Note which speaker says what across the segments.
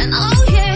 Speaker 1: And oh yeah,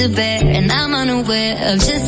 Speaker 2: are bare and I'm unaware of just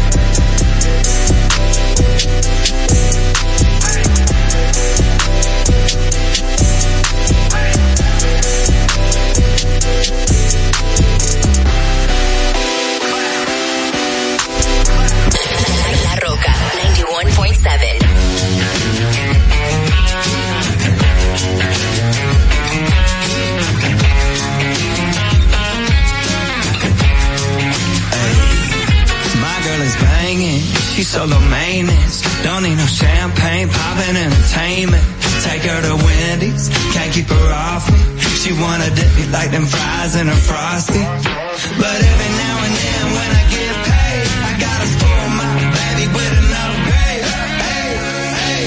Speaker 3: champagne, poppin' entertainment. Take her to Wendy's, can't keep her off me. She wanna dip me like them fries in a frosty. But every now and then when I get paid, I gotta spoil my baby with an upgrade. Hey, hey,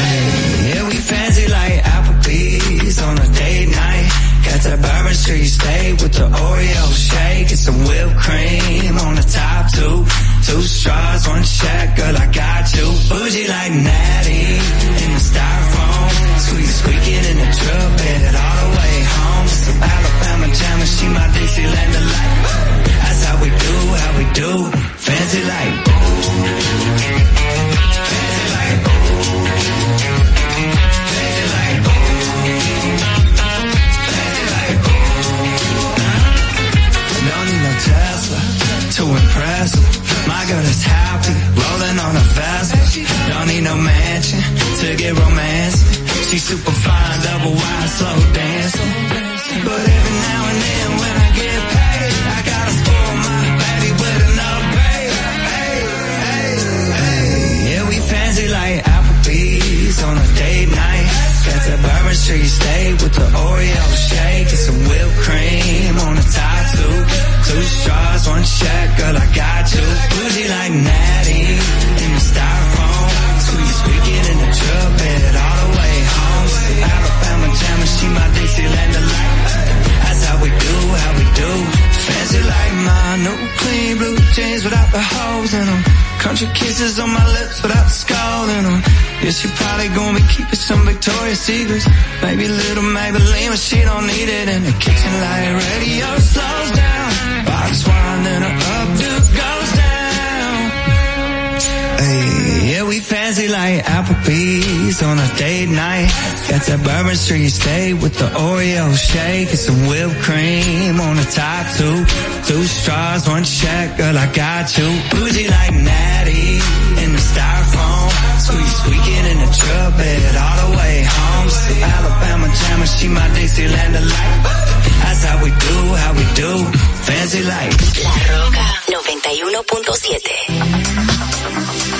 Speaker 3: hey. Yeah, we fancy like Applebee's on a date night. Got that Bourbon Street steak with the Oreo shake and some whipped cream on the top two. Two straws, one check, girl, I got you. Bougie like Natty in the styrofoam. Squeak squeaking in the truck bed all the way home. Some Alabama jam and she my Dixieland delight. That's how we do, how we do. Fancy like. Fancy like. Fancy like. Don't need no Tesla to impress. My girl is happy, rolling on a Vespa. Don't need no mansion to get romance. She's super fine, double wide, slow dancing. But every now and then when I get paid, I gotta spoil my baby with an upgrade. Hey, hey, hey. Yeah, we fancy like Applebee's on a date night. Got that Bourbon Street steak with the Oreo shake and some whipped cream one check, girl, I got you. Bougie like Natty in the styrofoam. Squeak squeaking in the truck bed all the way home. Alabama and she my Dixieland delight. That's how we do, how we do. Fancy like my new clean blue jeans without the holes in them. Country kisses on my lips without the skull them. Yeah, she probably gonna be keeping some Victoria's Secrets. Maybe little Maybelline, but she don't need it. In the kitchen light radio slows down. Box wine, then her updo goes down. Hey, yeah, we fancy like Applebee's on a date night. Got that Bourbon Street steak with the Oreo shake and some whipped cream on the top two. Straws, one check, girl, I got you. Bougie like Natty in the styrofoam. Squeak squeaking in the truck bed all the way home. Some Alabama jam and she my Dixieland delight. That's how we do, how we do. Fancy like.
Speaker 4: La Roca 91.7.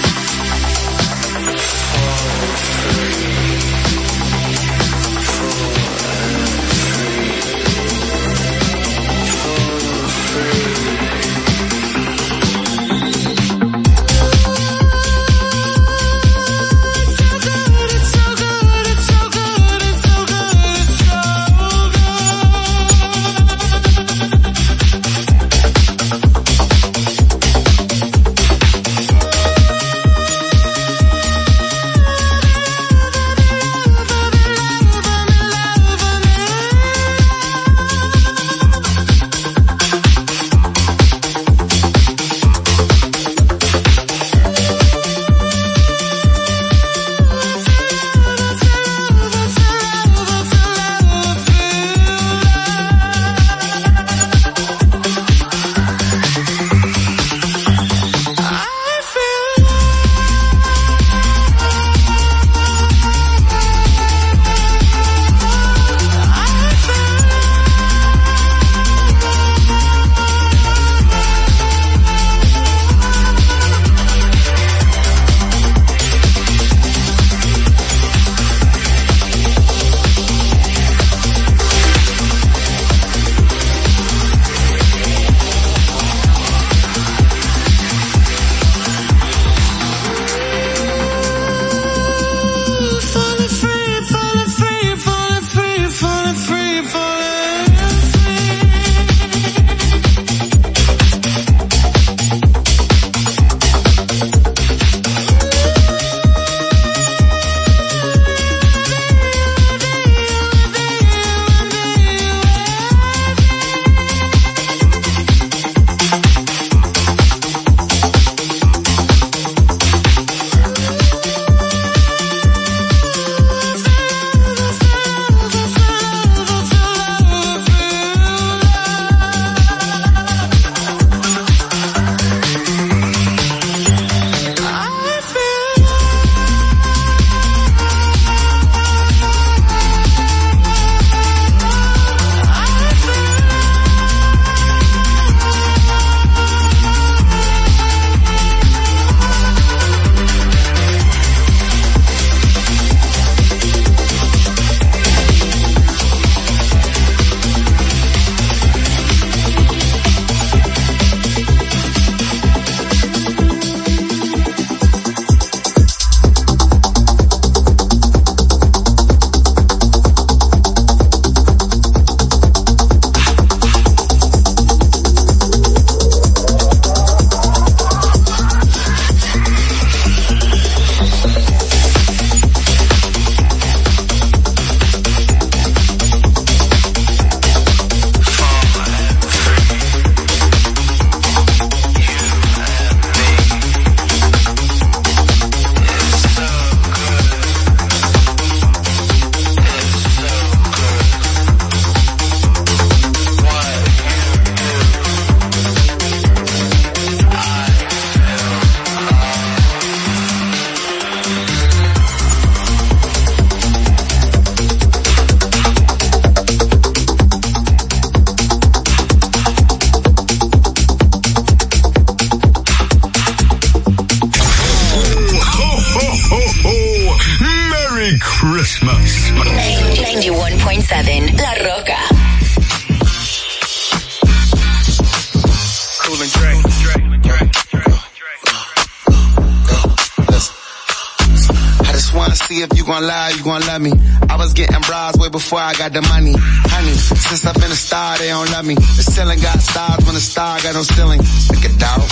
Speaker 5: before I got the money. Honey, since I've been a star, they don't love me. The ceiling got stars when the star got no ceiling. Stick it out,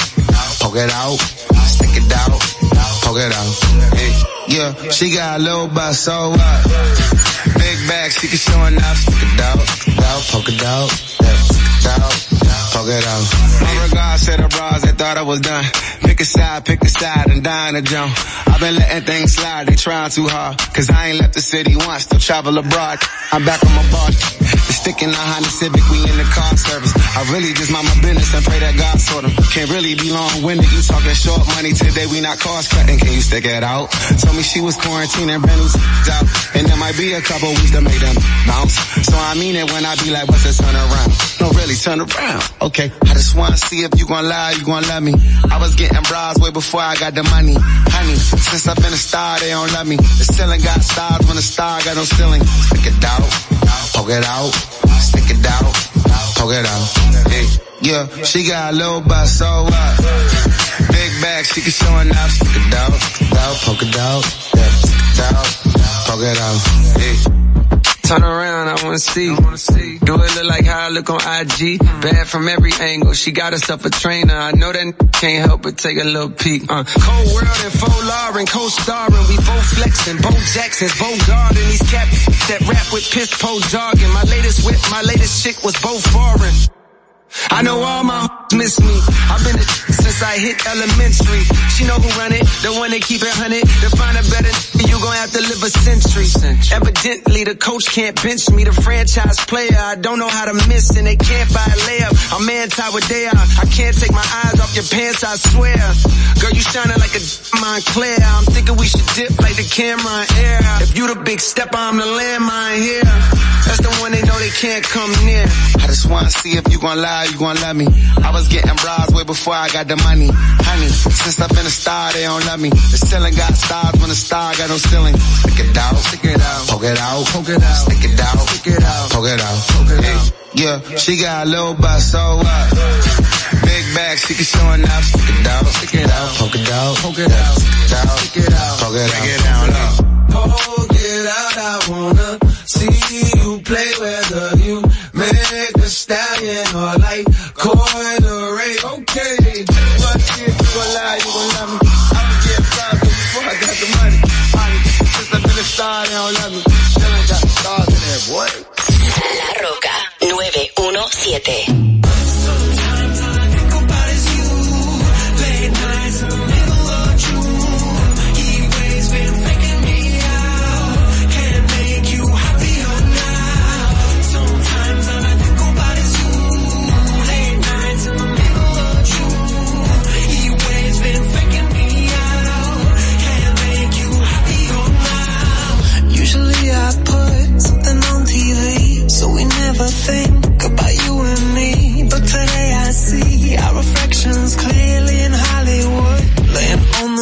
Speaker 5: poke it out, stick it out, poke it out. Hey, yeah, she got a little butt, so what? Big bag, she can show enough. Stick it out, out, poke it out, yeah, stick it out, poke it out. My regards to the bras that thought I was done. Pick a side, pick a side, and dying to jump. I've been letting things slide, they trying too hard. Cause I ain't left the city once, still travel abroad. I'm back on my bar. The stick in the Honda Civic, we in the car service. I really just mind my business and pray that God sort them. Can't really be long-winded, you talking short money today, we not cost cutting. Can you stick it out? Told me she was quarantining, brand new out. And there might be a couple weeks to make them bounce. So I mean it when I be like, what's the turn around? No, really, turn around. Okay, I just wanna see if you gon' lie, you gon' love me. I was getting bras way before I got the money. Honey, since I've been a star, they don't love me. The ceiling got stars when the star got no ceiling. Stick it out, poke it out, stick it out, poke it out. Hey, yeah, she got a little butt, so what? Big bag, she can show enough. Stick it out, stick it out, poke it out, yeah, stick it out, poke it out. Hey.
Speaker 6: Turn around, I wanna see. Do it look like how I look on IG? Bad from every angle. She got herself a trainer. I know that can't help but take a little peek. Uh, cold world and faux Lauren, co-starring. We both flexing, Bo Jackson's, Bo Garden. These cats that rap with piss po jargon. My latest whip, my latest chick was both foreign. I know all my miss me. I've been a since I hit elementary. She know who run it, the one that keep it hunted. Find a better, you gon' have to live a century. Evidently, the coach can't bench me. The franchise player, I don't know how to miss, and they can't buy a layup. I'm anti what they are. I can't take my eyes off your pants, I swear. Girl, you shining like a Montclair. I'm thinking we should dip like the camera in air. If you the big stepper, I'm the landmine here. That's the one they know they can't come near.
Speaker 5: I just wanna see if you gon' lie, you gon' love me. I was getting bras way before I got the money. Honey, since I've been a star, they don't love me. The ceiling got stars when the star got no ceiling. Stick it out, stick it out, poke it out, poke it out, stick it out, stick it out, poke it out, poke it out. Yeah, she got a little butt, so what? Big bag, she can show enough. Stick it out, stick it out, poke it out, poke it out, stick it out, stick it out, poke it out. Break it down low.
Speaker 7: Poke it out, I wanna see you play whether you make a stallion or like ray. Okay,
Speaker 5: But if
Speaker 8: 917.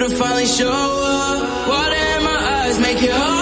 Speaker 9: to finally show up? Water in my eyes make it
Speaker 10: hard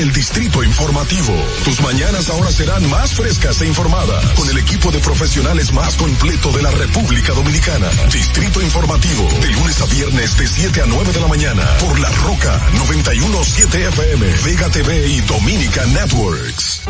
Speaker 11: el Distrito Informativo. Tus mañanas ahora serán más frescas e informadas con el equipo de profesionales más completo de la República Dominicana. Distrito Informativo, de lunes a viernes de 7 a 9 de la mañana por La Roca 917 FM, Vega TV y Dominica Networks.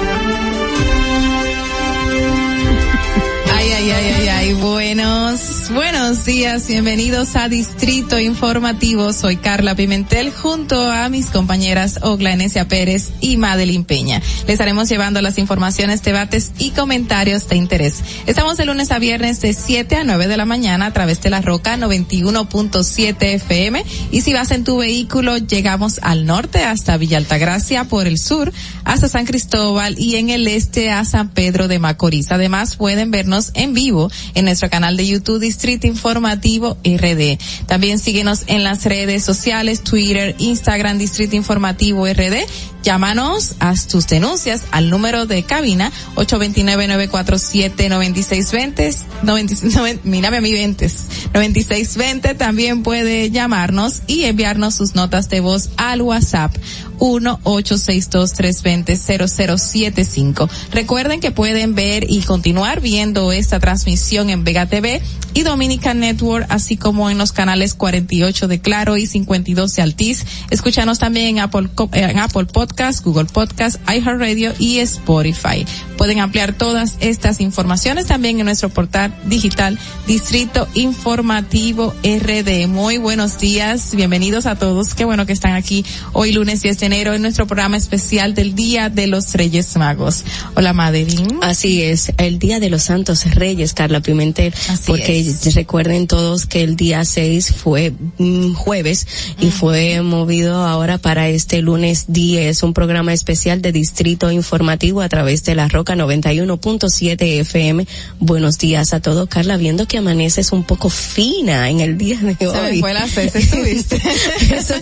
Speaker 12: Ay, ay, ay, ay, ay, buenos, buenos días, bienvenidos a Distrito Informativo. Soy Carla Pimentel junto a mis compañeras Ogla Pérez y Madeline Peña. Les estaremos llevando las informaciones, debates y comentarios de interés. Estamos de lunes a viernes de 7 a 9 de la mañana a través de la Roca 91.7 FM y si vas en tu vehículo llegamos al norte hasta Villa Altagracia por el sur hasta San Cristóbal y en el este a San Pedro de Macorís. Además pueden vernos en vivo en nuestro canal de YouTube Distrito Informativo RD. También síguenos en las redes sociales, Twitter, Instagram Distrito Informativo RD. Llámanos, haz tus denuncias al número de cabina 829-947-9620. Mírame a mi 20. 9620 también puede llamarnos y enviarnos sus notas de voz al WhatsApp 1-862-320-0075. Recuerden que pueden ver y continuar viendo esta transmisión en Vega TV y Dominican Network, así como en los canales 48 de Claro y 52 de Altiz. Escúchanos también en Apple, en Apple Podcast, Google Podcast, iHeartRadio y Spotify. Pueden ampliar todas estas informaciones también en nuestro portal digital Distrito Informativo RD. Muy buenos días, bienvenidos a todos. Qué bueno que están aquí hoy lunes 10 de enero en nuestro programa especial del Día de los Reyes Magos. Hola, Madeline.
Speaker 13: Así es, el Día de los Santos Reyes, Carla Pimentel,
Speaker 12: Así
Speaker 13: porque
Speaker 12: es.
Speaker 13: recuerden todos que el día 6 fue mm, jueves y fue movido ahora para este lunes 10, un programa especial de Distrito Informativo a través de la Roca 91.7 FM. Buenos días a todos, Carla, viendo que amaneces un poco fina en el día de hoy.
Speaker 12: Se me fue la cesa, estuviste.
Speaker 13: eso,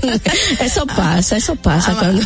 Speaker 13: eso pasa, eso pasa cuando,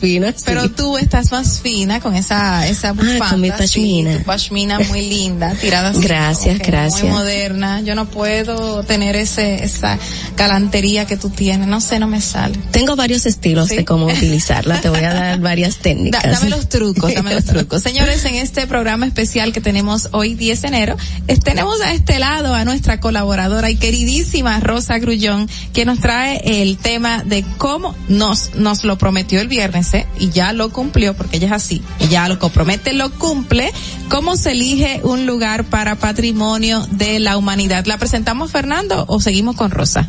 Speaker 13: fina. sí.
Speaker 12: Pero tú estás más fina con esa esa bufanda.
Speaker 13: con mi
Speaker 12: sí,
Speaker 13: pashmina.
Speaker 12: tu pashmina muy linda, tirada así.
Speaker 13: Gracias, gracias.
Speaker 12: Muy moderna. Yo no puedo tener ese esa galantería que tú tienes. No sé, no me sale.
Speaker 13: Tengo varios estilos
Speaker 12: Sí.
Speaker 13: de cómo utilizarla. Te voy a dar varias
Speaker 12: Da-
Speaker 13: técnicas.
Speaker 12: dame los trucos, dame los trucos. Señores, en este programa especial que tenemos hoy 10 de enero, tenemos a este lado a nuestra colaboradora y queridísima Rosa Grullón, que nos trae el tema de cómo nos, nos lo prometió el viernes, ¿eh? y ya lo cumplió, porque ella es así, ella lo compromete, lo cumple, cómo se elige un lugar para patrimonio de la humanidad. ¿La presentamos, Fernando, o seguimos con Rosa?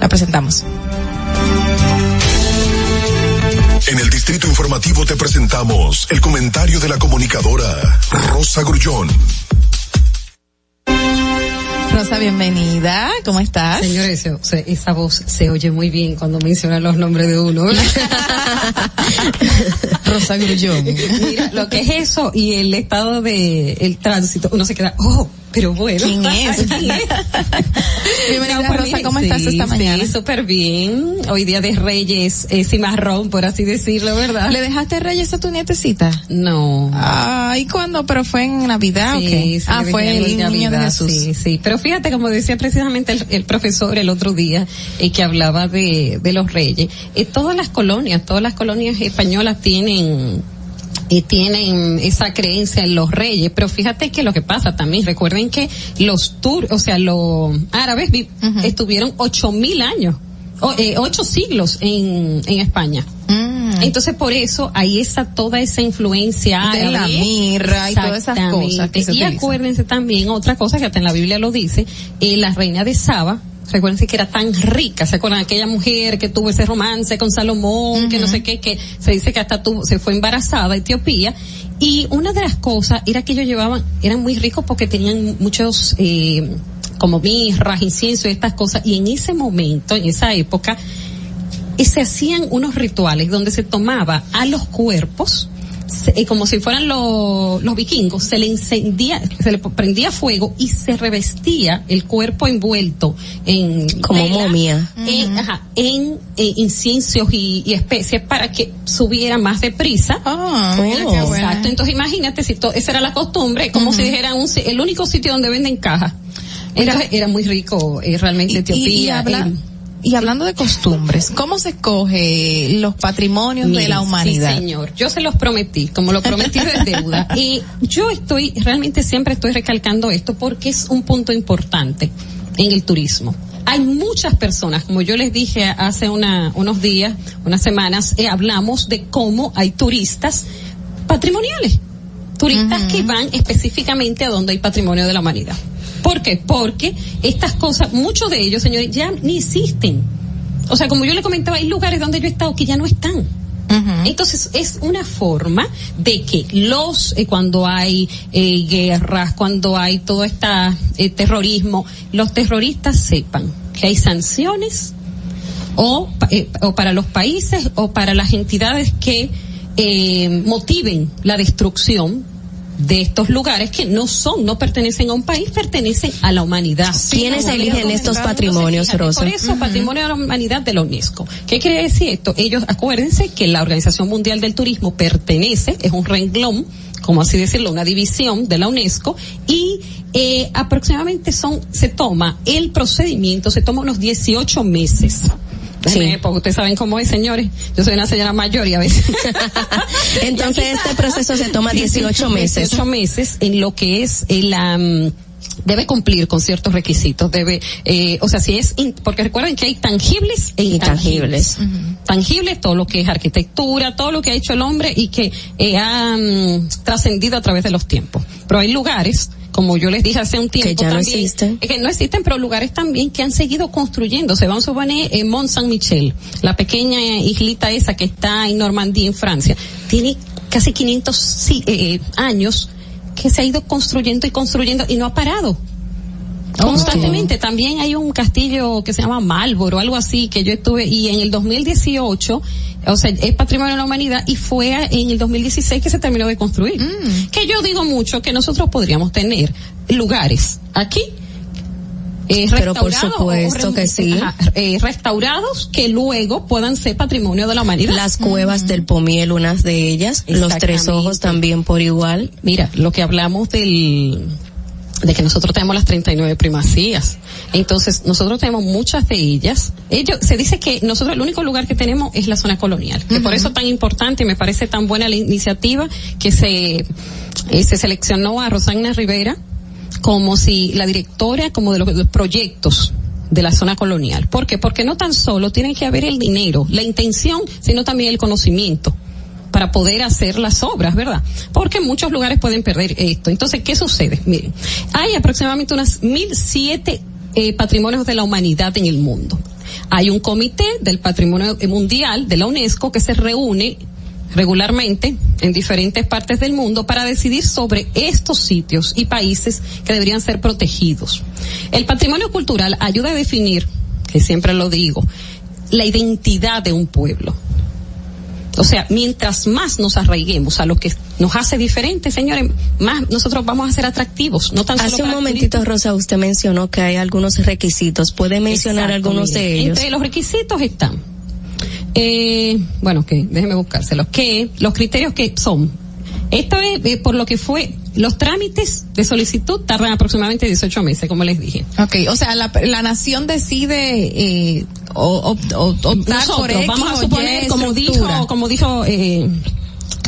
Speaker 12: La presentamos.
Speaker 11: En el Distrito Informativo te presentamos el comentario de la comunicadora Rosa Grullón.
Speaker 12: Rosa, bienvenida. ¿Cómo estás?
Speaker 14: Señores, esa voz se oye muy bien cuando mencionan los nombres de uno.
Speaker 12: Rosa Grullón.
Speaker 14: Mira, lo que es eso y el estado de el tránsito, uno se queda, oh, pero bueno.
Speaker 12: ¿Quién es? Bienvenida,
Speaker 14: No,
Speaker 12: Rosa, ¿cómo estás esta mañana?
Speaker 14: Sí, súper bien. Hoy día de Reyes, eh, cimarrón, por así decirlo, ¿verdad?
Speaker 12: ¿Le dejaste reyes a tu nietecita?
Speaker 14: No.
Speaker 12: Ay, ¿cuándo? ¿Pero fue en Navidad?
Speaker 14: Sí, sí,
Speaker 12: ah, fue el
Speaker 14: de
Speaker 12: niño de
Speaker 14: Navidad,
Speaker 12: Jesús.
Speaker 14: Sí, sí. Pero fíjate, como decía precisamente el, el profesor el otro día, eh, que hablaba de, de los reyes, eh, todas las colonias, todas las colonias españolas tienen y tienen esa creencia en los reyes, pero fíjate que lo que pasa también, recuerden que los tur, o sea, los árabes vi- estuvieron ocho mil años, o, eh, ocho siglos en, en España.
Speaker 12: Mm.
Speaker 14: Entonces por eso hay esa toda esa influencia
Speaker 12: De la mirra y todas esas cosas que se
Speaker 14: y
Speaker 12: utilizan.
Speaker 14: acuérdense también otra cosa que hasta en la Biblia lo dice, eh, la reina de Saba, recuérdense que era tan rica, se acuerdan aquella mujer que tuvo ese romance con Salomón, que no sé qué, que se dice que hasta tuvo, se fue embarazada a Etiopía. Y una de las cosas era que ellos llevaban, eran muy ricos porque tenían muchos, eh, como mirras, incienso y estas cosas. Y en ese momento, en esa época, se hacían unos rituales donde se tomaba a los cuerpos se- eh, como si fueran lo- los vikingos, se le encendía, se le prendía fuego y se revestía el cuerpo envuelto en
Speaker 13: Como
Speaker 14: vela,
Speaker 13: momia.
Speaker 14: en, ajá, en eh, inciensos y, y especies para que subiera más deprisa.
Speaker 12: Ah, buena.
Speaker 14: Exacto. Entonces imagínate si to- esa era la costumbre, como si dijera un, si- el único sitio donde venden cajas. Era, era muy rico eh, realmente Etiopía.
Speaker 12: Y, y habla-
Speaker 14: eh,
Speaker 12: y hablando de costumbres, ¿cómo se escoge los patrimonios de la humanidad?
Speaker 14: Sí, señor. Yo se los prometí, como lo prometí es deuda. Y yo estoy, realmente siempre estoy recalcando esto porque es un punto importante en el turismo. Hay muchas personas, como yo les dije hace una, unos días, unas semanas, eh, hablamos de cómo hay turistas patrimoniales. Turistas que van específicamente a donde hay patrimonio de la humanidad. ¿Por qué? Porque estas cosas, muchos de ellos, señores, ya ni existen. O sea, como yo le comentaba, hay lugares donde yo he estado que ya no están. Entonces es una forma de que los eh, cuando hay eh, guerras, cuando hay todo este terrorismo, los terroristas sepan que hay sanciones o, eh, o para los países o para las entidades que eh, motiven la destrucción de estos lugares que no son, no pertenecen a un país, pertenecen a la humanidad.
Speaker 13: ¿Quiénes eligen estos patrimonios, Rosa?
Speaker 14: Por eso, patrimonio de la humanidad de la UNESCO. ¿Qué quiere decir esto? Ellos, acuérdense que la Organización Mundial del Turismo pertenece, es un renglón, como así decirlo, una división de la UNESCO, y eh, aproximadamente son, se toma el procedimiento, se toma unos 18 meses. Déjenme, Porque ustedes saben cómo es, señores. Yo soy una señora mayor y a veces.
Speaker 13: Entonces este proceso se toma 18 meses.
Speaker 14: 18 meses en lo que es el, am, debe cumplir con ciertos requisitos, debe, eh, o sea, si es, in- porque recuerden que hay tangibles e intangibles. Tangibles, todo lo que es arquitectura, todo lo que ha hecho el hombre y que eh, ha trascendido a través de los tiempos. Pero hay lugares, como yo les dije hace un tiempo
Speaker 13: Que ya no
Speaker 14: también,
Speaker 13: existen.
Speaker 14: eh, que no existen, pero lugares también que han seguido construyendo. Se van a suponer en Mont Saint-Michel, la pequeña islita esa que está en Normandía, en Francia. Tiene casi 500 sí, eh, años que se ha ido construyendo y construyendo y no ha parado. Constantemente. También hay un castillo que se llama Marlboro, algo así, que yo estuve, y en el 2018, o sea, es patrimonio de la humanidad, y fue en el 2016 que se terminó de construir. Que yo digo mucho que nosotros podríamos tener lugares aquí. eh,
Speaker 13: Pero por supuesto que sí.
Speaker 14: ajá, eh, restaurados que luego puedan ser patrimonio de la humanidad.
Speaker 13: Las cuevas del Pomiel, unas de ellas, los tres ojos también por igual.
Speaker 14: Mira, lo que hablamos del de que nosotros tenemos las 39 primacías. Entonces, nosotros tenemos muchas de ellas. Ellos, se dice que nosotros el único lugar que tenemos es la zona colonial. Que por eso tan importante y me parece tan buena la iniciativa que se, eh, se seleccionó a Rosana Rivera como si la directora como de los, de los proyectos de la zona colonial. ¿Por qué? Porque no tan solo tiene que haber el dinero, la intención, sino también el conocimiento para poder hacer las obras, ¿verdad? Porque muchos lugares pueden perder esto. Entonces, ¿qué sucede? Miren, hay aproximadamente unas mil siete eh, patrimonios de la humanidad en el mundo. Hay un comité del patrimonio mundial de la UNESCO que se reúne regularmente en diferentes partes del mundo para decidir sobre estos sitios y países que deberían ser protegidos. El patrimonio cultural ayuda a definir, que siempre lo digo, la identidad de un pueblo. O sea, mientras más nos arraiguemos a lo que nos hace diferentes, señores, más nosotros vamos a ser atractivos. No tan solo
Speaker 13: Hace un momentito, Rosa, usted mencionó que hay algunos requisitos. ¿Puede mencionar algunos de ellos?
Speaker 14: Entre los requisitos están, eh, bueno, que déjeme buscárselos, que los criterios que son, esto es eh, por lo que fue, los trámites de solicitud tardan aproximadamente 18 meses, como les dije.
Speaker 12: Ok, o sea, la, la nación decide eh, o, o- o- optar por
Speaker 14: Nosotros
Speaker 12: X
Speaker 14: vamos a suponer,
Speaker 12: Y
Speaker 14: como dijo, como dijo, eh,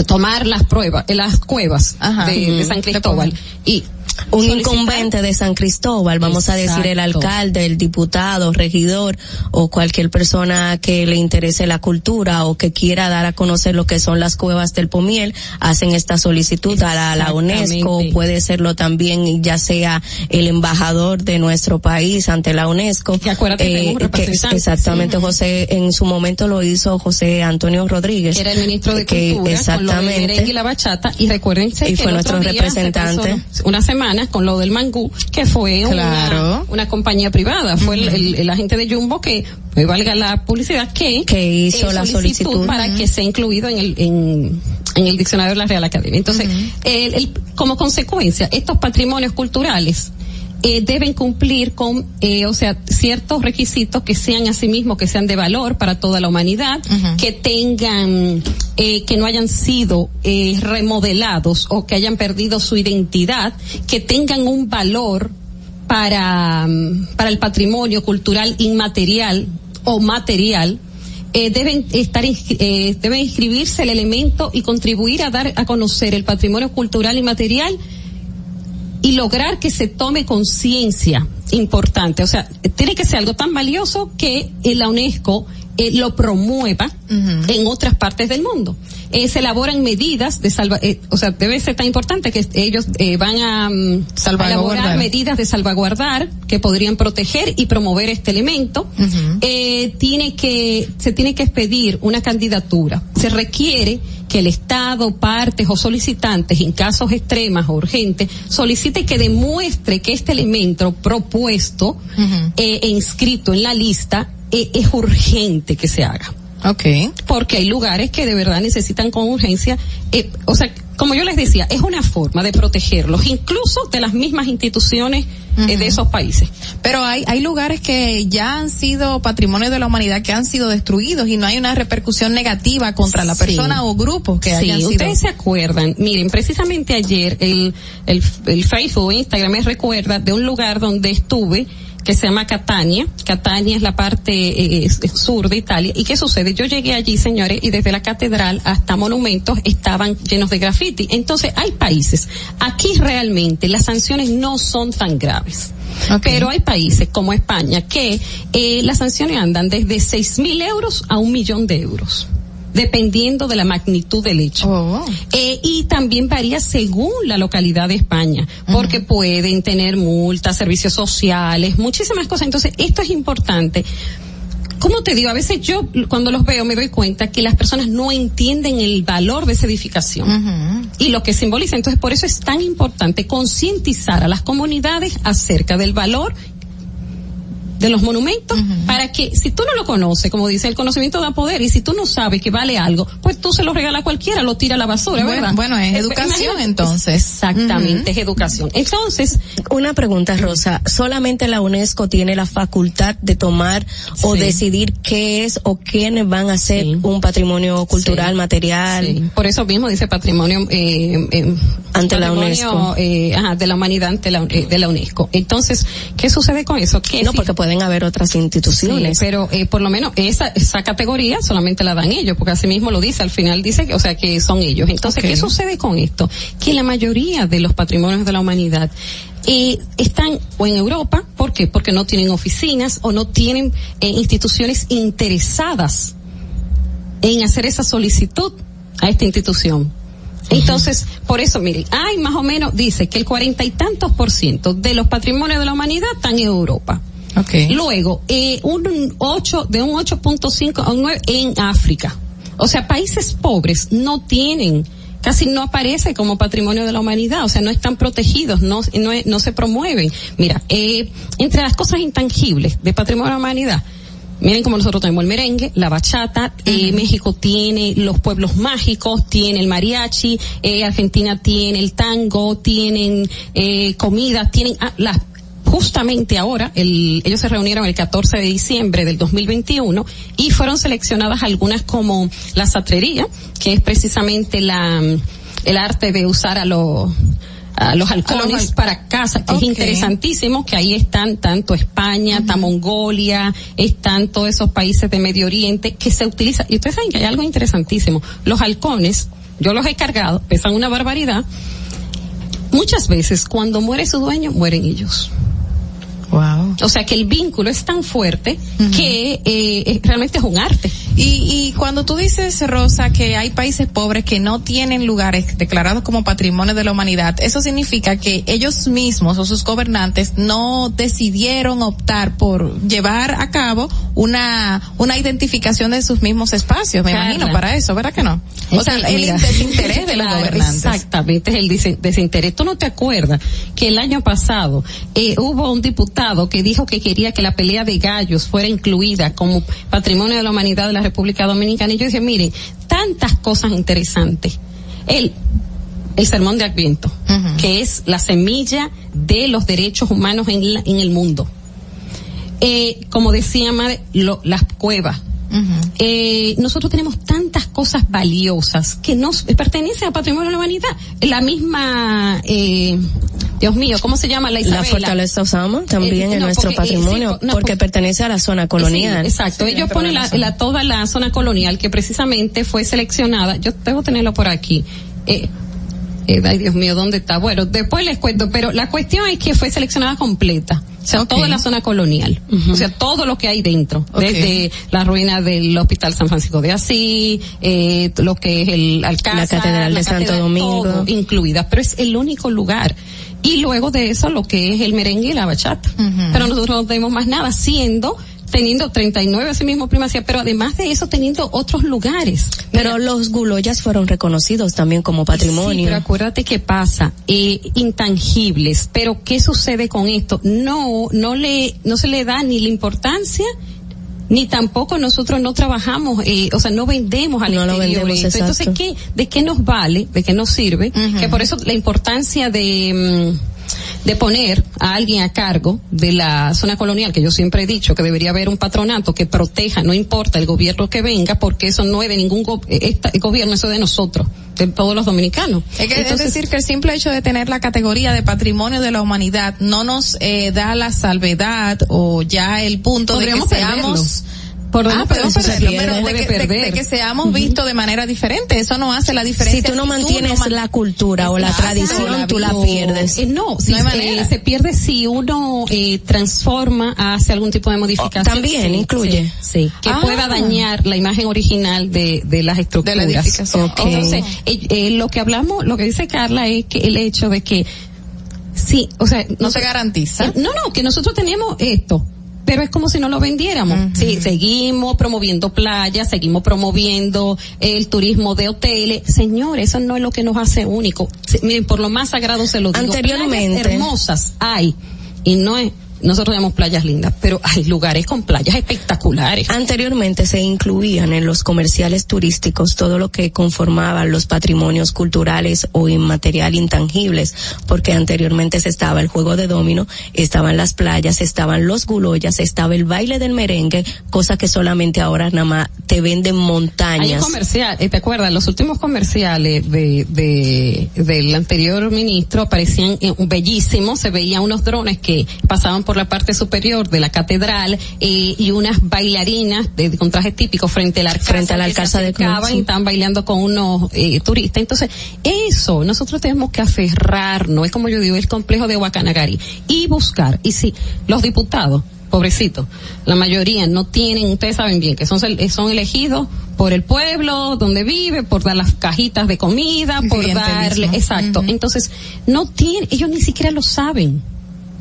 Speaker 14: tomar las pruebas, las cuevas
Speaker 12: Ajá.
Speaker 14: de, de San. Cristóbal y
Speaker 13: un
Speaker 14: solicitar-
Speaker 13: incumbente de San Cristóbal, vamos a decir el alcalde, el diputado, regidor o cualquier persona que le interese la cultura o que quiera dar a conocer lo que son las cuevas del Pomiel, hacen esta solicitud a la, a la UNESCO,
Speaker 14: Exactamente.
Speaker 13: puede serlo también ya sea el embajador de nuestro país ante la UNESCO.
Speaker 14: Que acuérdate que representante.
Speaker 13: exactamente, José, en su momento lo hizo José Antonio Rodríguez.
Speaker 14: que era el ministro de
Speaker 13: que
Speaker 14: Cultura con lo
Speaker 13: exactamente.
Speaker 14: merengue y la bachata y recuérdense
Speaker 13: Y
Speaker 14: que
Speaker 13: fue nuestro representante.
Speaker 14: una semana con lo del mangú que fue
Speaker 12: Claro.
Speaker 14: una, una compañía privada fue el, el- el agente de Jumbo que me valga la publicidad que
Speaker 13: Que hizo
Speaker 14: eh,
Speaker 13: la solicitud.
Speaker 14: para que sea incluido en el en, en el diccionario de la Real Academia. Entonces, el- el- como consecuencia, estos patrimonios culturales eh, deben cumplir con, eh, o sea, ciertos requisitos que sean asimismo que sean de valor para toda la humanidad, que tengan, eh, que no hayan sido eh, remodelados o que hayan perdido su identidad, que tengan un valor para, mm, para el patrimonio cultural inmaterial o material, eh, deben estar eh, debe inscribirse el elemento y contribuir a dar a conocer el patrimonio cultural inmaterial y lograr que se tome conciencia importante. O sea, tiene que ser algo tan valioso que eh, la UNESCO eh, lo promueva en otras partes del mundo. Eh, se elaboran medidas de salva, eh, o sea, debe ser tan importante que ellos van a, mm, elaborar medidas de salvaguardar que podrían proteger y promover este elemento. Eh, tiene que, se tiene que expedir una candidatura. Se requiere que el Estado, partes o solicitantes, en casos extremas o urgentes, solicite que demuestre que este elemento propuesto eh, e inscrito en la lista eh, es urgente que se haga.
Speaker 12: Okay.
Speaker 14: Porque hay lugares que de verdad necesitan con urgencia, eh, o sea, como yo les decía, es una forma de protegerlos, incluso de las mismas instituciones eh, de esos países.
Speaker 12: Pero hay, hay lugares que ya han sido patrimonio de la humanidad que han sido destruidos y no hay una repercusión negativa contra la
Speaker 14: Sí.
Speaker 12: persona o grupos que
Speaker 14: sí,
Speaker 12: hayan sido.
Speaker 14: ustedes se acuerdan, miren, precisamente ayer el, el, el Facebook, Instagram me recuerda de un lugar donde estuve que se llama Catania. Catania es la parte eh, sur de Italia. ¿Y qué sucede? Yo llegué allí, señores, y desde la catedral hasta monumentos estaban llenos de graffiti. Entonces, hay países. Aquí realmente las sanciones no son tan graves. Pero hay países como España que eh, las sanciones andan desde seis mil euros a un millón de euros dependiendo de la magnitud del hecho. Eh, y también varía según la localidad de España, porque pueden tener multas, servicios sociales, muchísimas cosas. Entonces, esto es importante. ¿Cómo te digo? A veces yo, cuando los veo, me doy cuenta que las personas no entienden el valor de esa edificación y lo que simboliza. Entonces, por eso es tan importante concientizar a las comunidades acerca del valor de los monumentos para que si tú no lo conoces, como dice, el conocimiento da poder y si tú no sabes que vale algo, pues tú se lo regalas a cualquiera, lo tira a la basura,
Speaker 12: Bueno,
Speaker 14: ¿verdad?
Speaker 12: bueno, es educación,
Speaker 14: imagínate.
Speaker 12: entonces.
Speaker 14: Exactamente, es educación. Entonces,
Speaker 13: una pregunta, Rosa. ¿Solamente la UNESCO tiene la facultad de tomar o decidir qué es o quiénes van a ser un patrimonio cultural, material?
Speaker 14: Sí, por eso mismo dice patrimonio eh, eh,
Speaker 13: Ante la UNESCO.
Speaker 14: eh, ajá, de la humanidad ante la, eh, de la UNESCO. Entonces, ¿qué sucede con eso? Que
Speaker 13: No, porque pueden haber otras instituciones.
Speaker 14: Sí, pero eh, por lo menos esa, esa categoría solamente la dan ellos, porque así mismo lo dice, al final dice que, o sea, que son ellos. Entonces,
Speaker 12: Ok.
Speaker 14: ¿qué sucede con esto? Que la mayoría de los patrimonios de la humanidad eh, están o en Europa, ¿por qué? Porque no tienen oficinas o no tienen eh, instituciones interesadas en hacer esa solicitud a esta institución. Entonces, por eso, miren, hay más o menos, dice que el cuarenta y tantos por ciento de los patrimonios de la humanidad están en Europa. Luego, eh, un 8, de un 8.5 a un 9 en África. O sea, países pobres no tienen, casi no aparece como patrimonio de la humanidad, o sea, no están protegidos, no, no, no se promueven. Mira, eh, entre las cosas intangibles de patrimonio de la humanidad, Miren como nosotros tenemos el merengue, la bachata, eh, México tiene los pueblos mágicos, tiene el mariachi, eh, Argentina tiene el tango, tienen eh, comida, tienen ah, las justamente ahora, el, ellos se reunieron el 14 de diciembre del 2021 y fueron seleccionadas algunas como la satrería, que es precisamente la, el arte de usar a los a los halcones para casa, que es interesantísimo, que ahí están tanto España, está Mongolia, están todos esos países de Medio Oriente que se utilizan. Y ustedes saben que hay algo interesantísimo. Los halcones, yo los he cargado, pesan una barbaridad. Muchas veces cuando muere su dueño, mueren ellos. O sea que el vínculo es tan fuerte que eh, es- realmente es un arte.
Speaker 12: Y, y cuando tú dices, Rosa, que hay países pobres que no tienen lugares declarados como patrimonio de la humanidad, eso significa que ellos mismos o sus gobernantes no decidieron optar por llevar a cabo una, una identificación de sus mismos espacios, me
Speaker 14: Carla.
Speaker 12: imagino, para eso, ¿verdad que no? O sea, el
Speaker 14: Mira.
Speaker 12: desinterés de los
Speaker 14: Claro,
Speaker 12: gobernantes.
Speaker 14: Exactamente, es el desinterés. ¿Tú no te acuerdas que el año pasado eh, hubo un diputado que dijo que quería que la pelea de gallos fuera incluida como patrimonio de la humanidad de la República Dominicana? Y yo decía, miren, tantas cosas interesantes el, el sermón de Adviento, que es la semilla de los derechos humanos en, la- en el mundo. Eh, como decía Madre, lo- las cuevas. Eh, nosotros tenemos tantas cosas valiosas que nos pertenecen al patrimonio de la humanidad. La misma, eh, Dios mío, ¿cómo se llama? La
Speaker 13: La
Speaker 14: Isabela.
Speaker 13: fortaleza Osama también
Speaker 14: Eh,
Speaker 13: en
Speaker 14: no,
Speaker 13: nuestro
Speaker 14: porque, eh, sí,
Speaker 13: patrimonio,
Speaker 14: no,
Speaker 13: porque
Speaker 14: porque-
Speaker 13: pertenece a la zona colonial.
Speaker 14: Sí, exacto. Ellos ponen la, la- toda la zona colonial que precisamente fue seleccionada. Yo debo tenerlo por aquí. Eh, eh, ay, Dios mío, ¿dónde está? Bueno, después les cuento, pero la cuestión es que fue seleccionada completa. O sea, toda la zona colonial. O sea, todo lo que hay dentro. Desde la ruina del Hospital San Francisco de Asís, eh, lo que es el Alcázar.
Speaker 13: La Catedral de Santo Domingo.
Speaker 14: todo incluida. Pero es el único lugar. Y luego de eso lo que es el merengue y la bachata. Pero nosotros no tenemos más nada, siendo teniendo 39 así mismo primacía, pero además de eso teniendo otros lugares.
Speaker 13: Pero los guloyas fueron reconocidos también como
Speaker 14: Sí,
Speaker 13: patrimonio.
Speaker 14: pero acuérdate qué pasa, eh, intangibles, pero ¿qué sucede con esto? No, no le, no se le da ni la importancia ni tampoco nosotros no trabajamos, eh, o sea, no vendemos al
Speaker 13: No lo
Speaker 14: exterior
Speaker 13: vendemos.
Speaker 14: Entonces. ¿qué, ¿de qué nos vale? ¿De qué nos sirve? Que por eso la importancia de, mm, de poner a alguien a cargo de la zona colonial, que yo siempre he dicho que debería haber un patronato que proteja, no importa el gobierno que venga, porque eso no es de ningún go- eh, esta- gobierno, eso es de nosotros, de todos los dominicanos.
Speaker 12: Es, que,
Speaker 14: Entonces,
Speaker 12: es decir, que el simple hecho de tener la categoría de patrimonio de la humanidad no nos eh, da la salvedad o ya el punto de que seamos...
Speaker 14: Podemos
Speaker 12: Ah, podemos
Speaker 14: perderlo, se pierde,
Speaker 12: pero de que, de-
Speaker 14: perder.
Speaker 12: de que seamos vistos de manera diferente, eso no hace la diferencia.
Speaker 13: Si tú no mantienes
Speaker 12: man-
Speaker 13: la cultura o la tradición, tú la
Speaker 12: no.
Speaker 13: pierdes.
Speaker 14: Eh, no, si,
Speaker 12: No hay manera.
Speaker 14: eh, se pierde si uno eh, transforma, hace algún tipo de modificación.
Speaker 13: también
Speaker 14: Sí,
Speaker 13: incluye.
Speaker 14: Sí, sí, que
Speaker 12: Ah.
Speaker 14: pueda dañar la imagen original de, de las estructuras.
Speaker 12: edificación.
Speaker 13: Ok.
Speaker 14: Entonces, eh, lo que hablamos, lo que dice Carla es que el hecho de que sí, o sea,
Speaker 12: No se garantiza.
Speaker 14: No, no, que nosotros tenemos esto. Pero es como si no lo vendiéramos. Sí, seguimos promoviendo playas, seguimos promoviendo el turismo de hoteles. Señores, eso no es lo que nos hace único. Sí, miren, por lo más sagrado se lo digo.
Speaker 13: Anteriormente.
Speaker 14: Hermosas hay. Y no es, nosotros tenemos playas lindas, pero hay lugares con playas espectaculares.
Speaker 13: Anteriormente se incluían en los comerciales turísticos todo lo que conformaban los patrimonios culturales o inmaterial intangibles, porque anteriormente se estaba el juego de domino, estaban las playas, estaban los guloyas, estaba el baile del merengue, cosa que solamente ahora nada más te venden
Speaker 14: Hay un
Speaker 13: montañas.
Speaker 14: comercial, eh, ¿te acuerdas? Los últimos comerciales de, de, del anterior ministro aparecían eh, bellísimos, se veían unos drones que pasaban por la parte superior de la catedral eh, y unas bailarinas de, con trajes típicos frente al alcázar.
Speaker 13: Frente
Speaker 14: se
Speaker 13: alcázar de Cruz,
Speaker 14: y estaban bailando con unos eh, turistas. Entonces, eso, nosotros tenemos que aferrarnos, es como yo digo, el complejo de Huacanagari, y buscar, y si los diputados, pobrecitos, la mayoría no tienen, ustedes saben bien, que son, sel- son elegidos por el pueblo donde vive, por dar las cajitas de comida, por darle, exacto. Entonces, no tienen, ellos ni siquiera lo saben.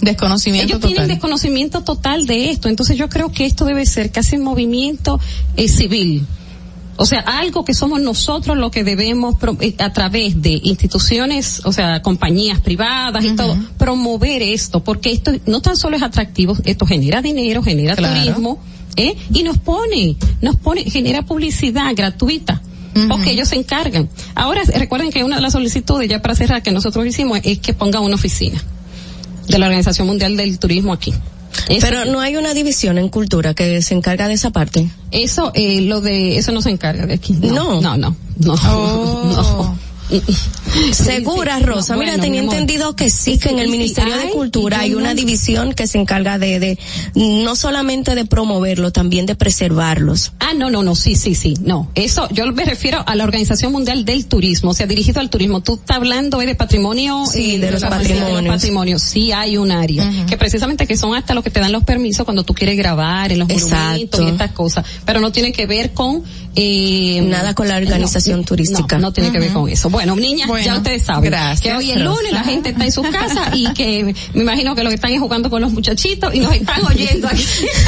Speaker 12: Desconocimiento
Speaker 14: Ellos tienen desconocimiento total de esto. Entonces yo creo que esto debe ser casi un movimiento eh, civil. O sea, algo que somos nosotros lo que debemos eh, a través de instituciones, o sea, compañías privadas y todo, promover esto, porque esto no tan solo es atractivo, esto genera dinero, genera
Speaker 12: Claro.
Speaker 14: turismo, ¿eh? Y nos pone, nos pone, genera publicidad gratuita. Porque ellos se encargan. Ahora, recuerden que una de las solicitudes, ya para cerrar, que nosotros hicimos es que ponga una oficina de la Organización Mundial del Turismo aquí. Eso-
Speaker 13: Pero no hay una división en cultura que se encarga de esa parte.
Speaker 14: Eso, eh, lo de, eso no se encarga de aquí.
Speaker 13: No.
Speaker 14: No, no, no.
Speaker 12: Oh.
Speaker 14: no.
Speaker 13: Segura. Rosa.
Speaker 14: No,
Speaker 13: Mira,
Speaker 14: bueno,
Speaker 13: tenía entendido que sí, que en el Ministerio de Cultura hay una división que se encarga de, de, no solamente de promoverlo, también de preservarlos.
Speaker 14: Ah, no, no, no, sí, sí, sí, no. Eso, yo me refiero a la Organización Mundial del Turismo, o sea, dirigido al turismo. Tú estás hablando eh, de patrimonio.
Speaker 13: Sí,
Speaker 14: eh,
Speaker 13: de los
Speaker 14: la-
Speaker 13: patrimonios.
Speaker 14: de los patrimonios. Sí hay un área. Que precisamente que son hasta los que te dan los permisos cuando tú quieres grabar en los
Speaker 13: Exacto.
Speaker 14: monumentos y estas cosas. Pero no tiene que ver con, eh,
Speaker 13: Nada con la organización
Speaker 14: no,
Speaker 13: turística.
Speaker 14: No, no tiene que ver con eso. Bueno, niñas,
Speaker 12: Bueno,
Speaker 14: ya ustedes saben.
Speaker 12: gracias,
Speaker 14: que hoy es lunes, la gente está en su casa y que me imagino que lo que están es jugando con los muchachitos y nos están oyendo aquí.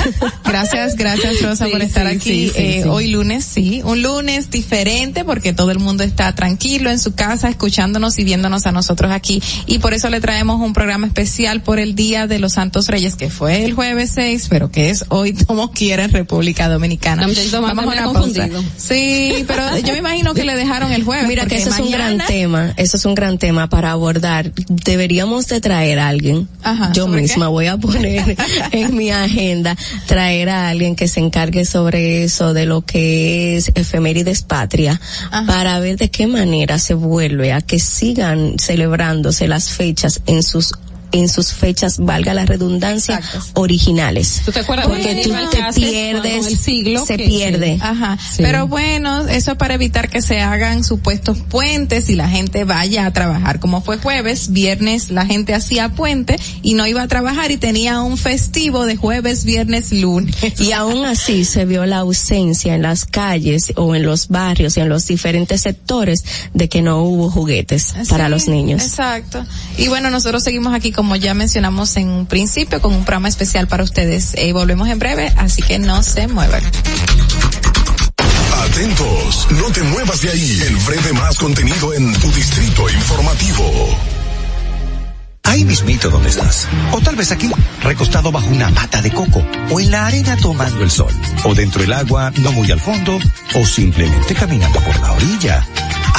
Speaker 12: Gracias, gracias Rosa
Speaker 14: Sí,
Speaker 12: por estar
Speaker 14: sí,
Speaker 12: aquí.
Speaker 14: sí,
Speaker 12: eh. Hoy lunes, sí, un lunes diferente porque todo el mundo está tranquilo en su casa escuchándonos y viéndonos a nosotros aquí y por eso le traemos un programa especial por el Día de los Santos Reyes que fue el jueves 6, pero que es hoy como quiera en República Dominicana. Vamos a una pausa. Sí, pero yo me imagino que le dejaron el jueves.
Speaker 13: Mira que eso es un gran tema, eso es un gran tema para abordar. Deberíamos de traer a alguien.
Speaker 12: Ajá,
Speaker 13: Yo
Speaker 12: ¿sobre
Speaker 13: misma
Speaker 12: qué?
Speaker 13: voy a poner en mi agenda traer a alguien que se encargue sobre eso de lo que es efemérides patria para ver de qué manera se vuelve a que sigan celebrándose las fechas en sus en sus fechas, valga la redundancia, originales.
Speaker 14: ¿Tú te acuerdas
Speaker 13: Porque tú te pierdes,
Speaker 14: con el siglo
Speaker 13: se
Speaker 14: que-
Speaker 13: pierde.
Speaker 12: Ajá.
Speaker 14: Sí.
Speaker 12: Pero bueno, eso es para evitar que se hagan supuestos puentes y la gente vaya a trabajar. Como fue jueves, viernes la gente hacía puente y no iba a trabajar y tenía un festivo de jueves, viernes, lunes.
Speaker 13: Y aún así se vio la ausencia en las calles o en los barrios y en los diferentes sectores de que no hubo juguetes para los niños.
Speaker 12: Exacto. Y bueno, nosotros seguimos aquí, como ya mencionamos en un principio, con un programa especial para ustedes. Eh, volvemos en breve, así que no se muevan.
Speaker 11: Atentos, no te muevas de ahí. El breve más contenido en tu distrito informativo.
Speaker 15: Ahí mismito donde estás. O tal vez aquí, recostado bajo una mata de coco. O en la arena tomando el sol. O dentro del agua, no muy al fondo. O simplemente caminando por la orilla.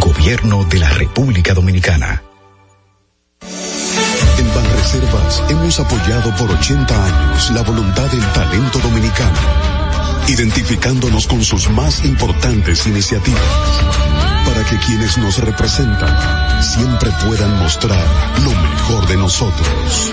Speaker 16: Gobierno de la República Dominicana.
Speaker 11: En Banreservas hemos apoyado por 80 años la voluntad del talento dominicano, identificándonos con sus más importantes iniciativas, para que quienes nos representan siempre puedan mostrar lo mejor de nosotros.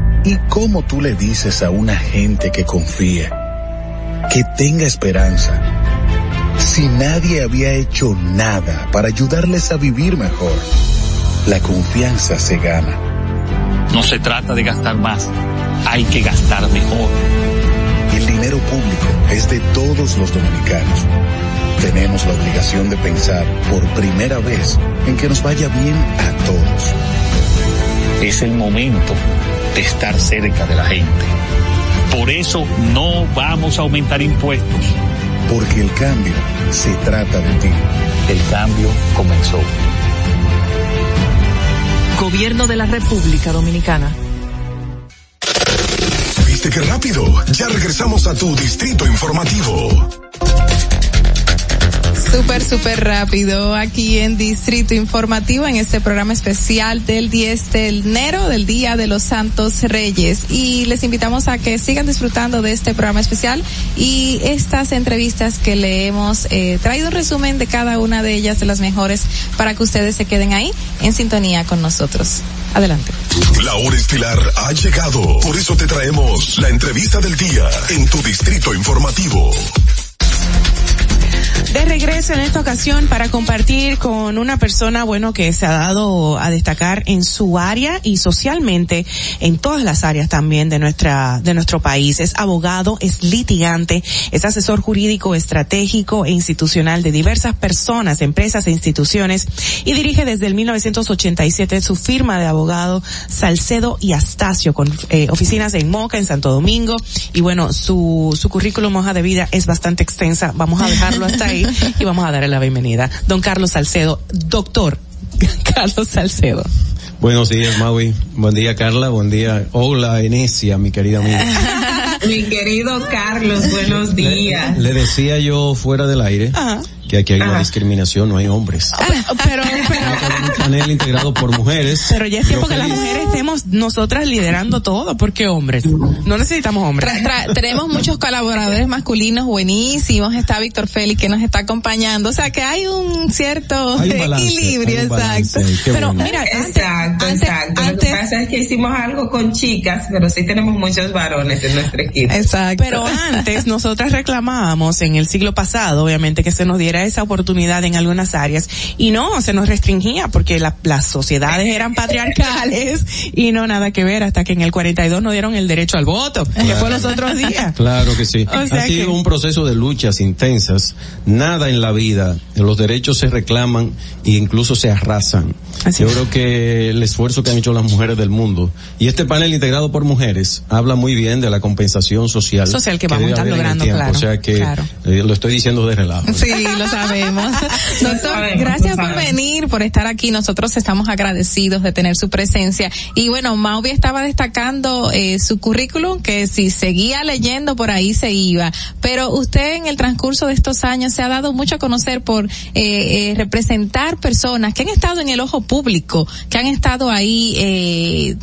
Speaker 17: ¿Y cómo tú le dices a una gente que confíe, que tenga esperanza, si nadie había hecho nada para ayudarles a vivir mejor? La confianza se gana.
Speaker 18: No se trata de gastar más, hay que gastar mejor.
Speaker 17: El dinero público es de todos los dominicanos. Tenemos la obligación de pensar por primera vez en que nos vaya bien a todos.
Speaker 18: Es el momento de estar cerca de la gente. Por eso no vamos a aumentar impuestos.
Speaker 17: Porque el cambio se trata de ti.
Speaker 18: El cambio comenzó.
Speaker 19: Gobierno de la República Dominicana.
Speaker 11: ¿Viste qué rápido? Ya regresamos a tu Distrito Informativo.
Speaker 12: Súper, súper rápido aquí en Distrito Informativo en este programa especial del 10 de enero, del Día de los Santos Reyes. Y les invitamos a que sigan disfrutando de este programa especial y estas entrevistas que le hemos eh, traído un resumen de cada una de ellas, de las mejores, para que ustedes se queden ahí en sintonía con nosotros. Adelante.
Speaker 11: La hora estelar ha llegado. Por eso te traemos la entrevista del día en tu distrito informativo.
Speaker 20: De regreso en esta ocasión para compartir con una persona, bueno, que se ha dado a destacar en su área y socialmente en todas las áreas también de nuestra, de nuestro país. Es abogado, es litigante, es asesor jurídico, estratégico e institucional de diversas personas, empresas e instituciones y dirige desde el 1987 su firma de abogado Salcedo y Astacio con eh, oficinas en Moca, en Santo Domingo y bueno, su, su currículum hoja de vida es bastante extensa. Vamos a dejarlo hasta ahí y vamos a darle la bienvenida. Don Carlos Salcedo, doctor Carlos Salcedo.
Speaker 21: Buenos días, Maui. Buen día, Carla. Buen día. Hola, Enesia, mi querida amiga.
Speaker 22: Mi querido Carlos, buenos días.
Speaker 21: Le decía yo fuera del aire que aquí hay una discriminación, no hay hombres.
Speaker 20: Pero,
Speaker 21: Un panel integrado por mujeres.
Speaker 20: pero ya es tiempo que las mujeres estemos nosotras liderando todo, porque hombres. No necesitamos hombres.
Speaker 12: Tra- tra- tenemos muchos colaboradores masculinos buenísimos. Está Víctor Félix que nos está acompañando. O sea que hay un cierto
Speaker 22: Hay un balance,
Speaker 12: equilibrio,
Speaker 22: hay un balance
Speaker 12: exacto. Pero
Speaker 22: bueno.
Speaker 12: mira,
Speaker 22: exacto, exacto. Lo que pasa es que hicimos algo con chicas, pero sí tenemos muchos varones en nuestro equipo.
Speaker 12: Exacto.
Speaker 20: Pero antes nosotras reclamábamos en el siglo pasado, obviamente, que se nos diera esa oportunidad en algunas áreas y no, se nos restringía porque la- las sociedades eran patriarcales y no nada que ver hasta que en el 42 nos dieron el derecho al voto, que fue los otros días.
Speaker 21: Claro que sí.
Speaker 20: O sea
Speaker 21: ha sido
Speaker 20: que-
Speaker 21: un proceso de luchas intensas. Nada en la vida, los derechos se reclaman e incluso se arrasan. Yo creo que el esfuerzo que han hecho las mujeres del mundo y este panel integrado por mujeres habla muy bien de la compensación social.
Speaker 20: Social que vamos
Speaker 21: debe
Speaker 20: a estar logrando, claro,
Speaker 21: O sea que
Speaker 20: claro.
Speaker 21: eh, lo estoy diciendo de relajo.
Speaker 12: Sí, lo sabemos. Doctor,
Speaker 22: sabemos,
Speaker 12: gracias por venir, por estar aquí. Nosotros estamos agradecidos de tener su presencia. Y bueno, Mauvi estaba destacando eh, su currículum, que si seguía leyendo por ahí se iba. Pero usted en el transcurso de estos años se ha dado mucho a conocer por eh, eh, representar personas que han estado en el ojo público, que han estado ahí, eh,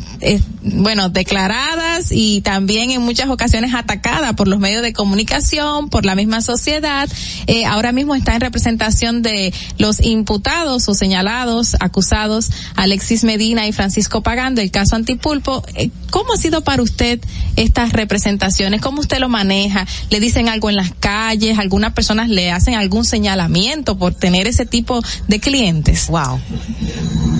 Speaker 12: bueno, declaradas y también en muchas ocasiones atacadas por los medios de comunicación, por la misma sociedad. Eh, ahora mismo está en representación de los imputados o señalados, acusados, Alexis Medina y Francisco Pagán del caso Antipulpo. Eh, ¿Cómo ha sido para usted estas representaciones? ¿Cómo usted lo maneja? ¿Le dicen algo en las calles? ¿Algunas personas le hacen algún señalamiento por tener ese tipo de clientes?
Speaker 20: Wow.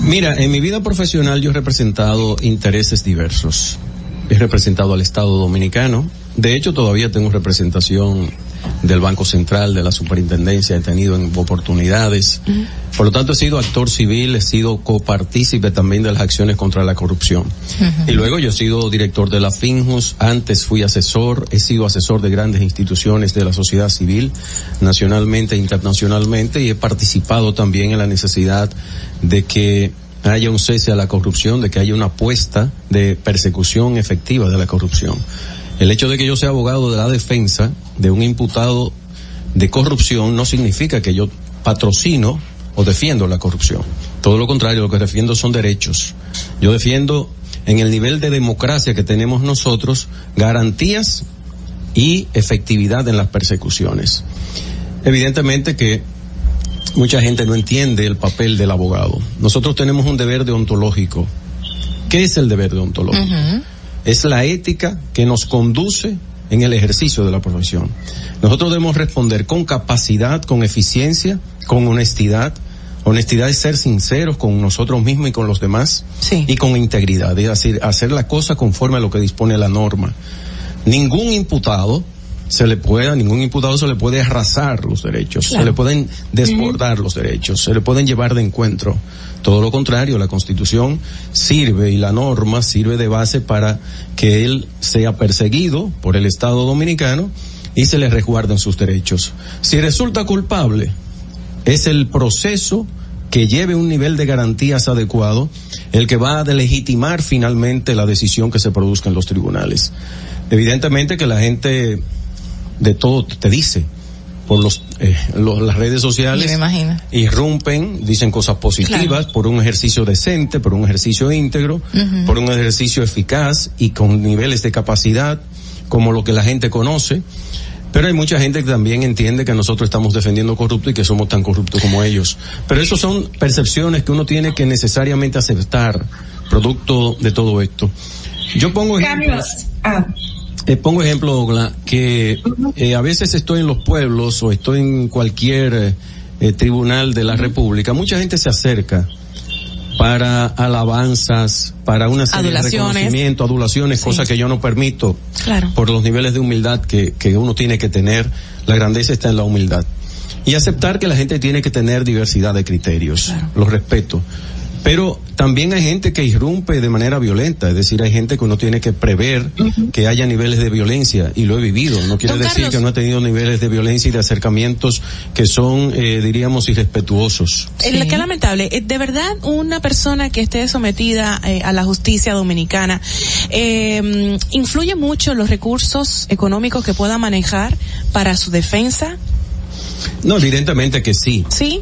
Speaker 21: Mira, en mi vida profesional yo he representado intereses diversos. He representado al Estado Dominicano. De hecho, todavía tengo representación del Banco Central, de la Superintendencia, he tenido en oportunidades. Por lo tanto, he sido actor civil, he sido copartícipe también de las acciones contra la corrupción. Y luego yo he sido director de la FINJUS, antes fui asesor, he sido asesor de grandes instituciones de la sociedad civil, nacionalmente e internacionalmente, y he participado también en la necesidad de que haya un cese a la corrupción, de que haya una apuesta de persecución efectiva de la corrupción. El hecho de que yo sea abogado de la defensa de un imputado de corrupción no significa que yo patrocino o defiendo la corrupción. Todo lo contrario, lo que defiendo son derechos. Yo defiendo en el nivel de democracia que tenemos nosotros garantías y efectividad en las persecuciones. Evidentemente que mucha gente no entiende el papel del abogado. Nosotros tenemos un deber deontológico. ¿Qué es el deber deontológico? Es la ética que nos conduce en el ejercicio de la profesión. Nosotros debemos responder con capacidad, con eficiencia, con honestidad. Honestidad es ser sinceros con nosotros mismos y con los demás. Y con integridad, es decir, hacer la cosa conforme a lo que dispone la norma. Ningún imputado se le puede, a ningún imputado se le puede arrasar los derechos,
Speaker 23: Claro.
Speaker 21: se le pueden desbordar los derechos, se le pueden llevar de encuentro. Todo lo contrario, la constitución sirve y la norma sirve de base para que él sea perseguido por el Estado dominicano y se le resguarden sus derechos. Si resulta culpable, es el proceso que lleve un nivel de garantías adecuado el que va a legitimar finalmente la decisión que se produzca en los tribunales. Evidentemente que la gente de todo te dice por los eh, lo- las redes sociales
Speaker 12: Me imagino.
Speaker 21: irrumpen, dicen cosas positivas por un ejercicio decente, por un ejercicio íntegro, por un ejercicio eficaz y con niveles de capacidad como lo que la gente conoce. Pero hay mucha gente que también entiende que nosotros estamos defendiendo corruptos y que somos tan corruptos como ellos. Pero eso son percepciones que uno tiene que necesariamente aceptar, producto de todo esto. Yo pongo ejemplos. Eh, pongo ejemplo, Douglas, que eh, a veces estoy en los pueblos o estoy en cualquier eh, tribunal de la República, mucha gente se acerca para alabanzas, para una serie
Speaker 20: Adulaciones.
Speaker 21: de reconocimiento, adulaciones, cosas que yo no permito
Speaker 20: Claro.
Speaker 21: por los niveles de humildad que, que uno tiene que tener. La grandeza está en la humildad. Y aceptar que la gente tiene que tener diversidad de criterios. Los respeto. Pero también hay gente que irrumpe de manera violenta, es decir, hay gente que uno tiene que prever que haya niveles de violencia y lo he vivido. No quiere
Speaker 20: Don
Speaker 21: decir
Speaker 20: Carlos.
Speaker 21: que no he tenido niveles de violencia y de acercamientos que son, eh, diríamos, irrespetuosos.
Speaker 20: Eh, Qué lamentable. Eh, De verdad, una persona que esté sometida eh, a la justicia dominicana, ¿influye mucho los recursos económicos que pueda manejar para su defensa?
Speaker 21: No, evidentemente que sí.
Speaker 20: Sí.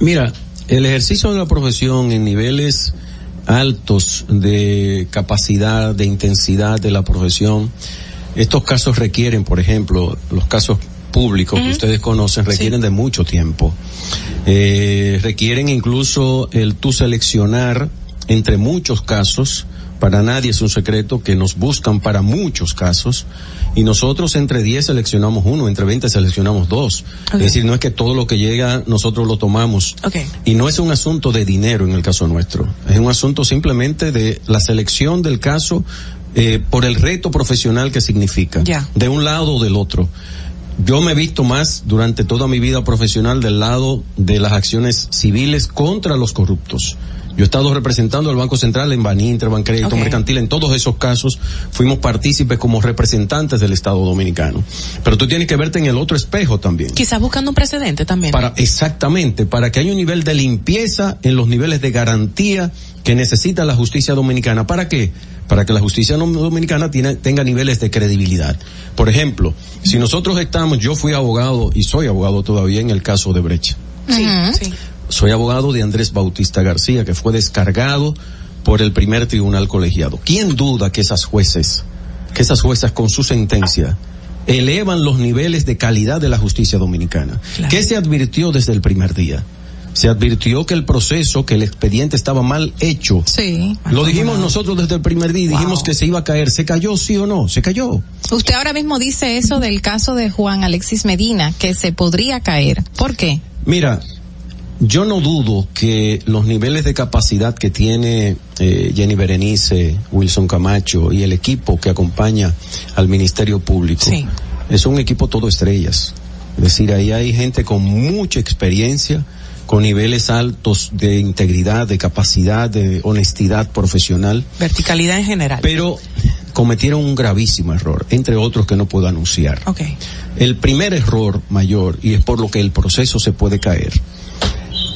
Speaker 21: Mira, el ejercicio de la profesión en niveles altos de capacidad, de intensidad de la profesión, estos casos requieren, por ejemplo, los casos públicos que ustedes conocen requieren de mucho tiempo. Eh, requieren incluso el tú seleccionar entre muchos casos, para nadie es un secreto que nos buscan para muchos casos y nosotros entre 10 seleccionamos uno, entre 20 seleccionamos dos. Es decir, no es que todo lo que llega nosotros lo tomamos. Y no es un asunto de dinero en el caso nuestro, es un asunto simplemente de la selección del caso eh, por el reto profesional que significa, de un lado o del otro. Yo me he visto más durante toda mi vida profesional del lado de las acciones civiles contra los corruptos. Yo he estado representando al Banco Central en Baninter, Bancrédito. Mercantil, en todos esos casos fuimos partícipes como representantes del Estado Dominicano. Pero tú tienes que verte en el otro espejo también.
Speaker 20: Quizás buscando un precedente también.
Speaker 21: Para, exactamente, para que haya un nivel de limpieza en los niveles de garantía que necesita la justicia dominicana. ¿Para qué? Para que la justicia no- dominicana tiene- tenga niveles de credibilidad. Por ejemplo, si nosotros estamos, yo fui abogado y soy abogado todavía en el caso de Brecha.
Speaker 20: Sí, sí.
Speaker 21: Soy abogado de Andrés Bautista García, que fue descargado por el primer tribunal colegiado. ¿Quién duda que esas jueces, que esas juezas con su sentencia, elevan los niveles de calidad de la justicia dominicana? ¿Qué se advirtió desde el primer día? Se advirtió que el proceso, que el expediente estaba mal hecho.
Speaker 12: Sí.
Speaker 21: Lo dijimos nosotros desde el primer día y dijimos que se iba a caer. ¿Se cayó sí o no? Se cayó.
Speaker 12: Usted ahora mismo dice eso del caso de Juan Alexis Medina, que se podría caer. ¿Por qué?
Speaker 21: Mira, yo no dudo que los niveles de capacidad que tiene eh, Jenny Berenice, Wilson Camacho y el equipo que acompaña al Ministerio Público es un equipo todo estrellas. Es decir, ahí hay gente con mucha experiencia, con niveles altos de integridad, de capacidad, de honestidad profesional,
Speaker 20: Verticalidad en general.
Speaker 21: pero cometieron un gravísimo error, entre otros que no puedo anunciar.
Speaker 20: Ok.
Speaker 21: El primer error mayor, y es por lo que el proceso se puede caer,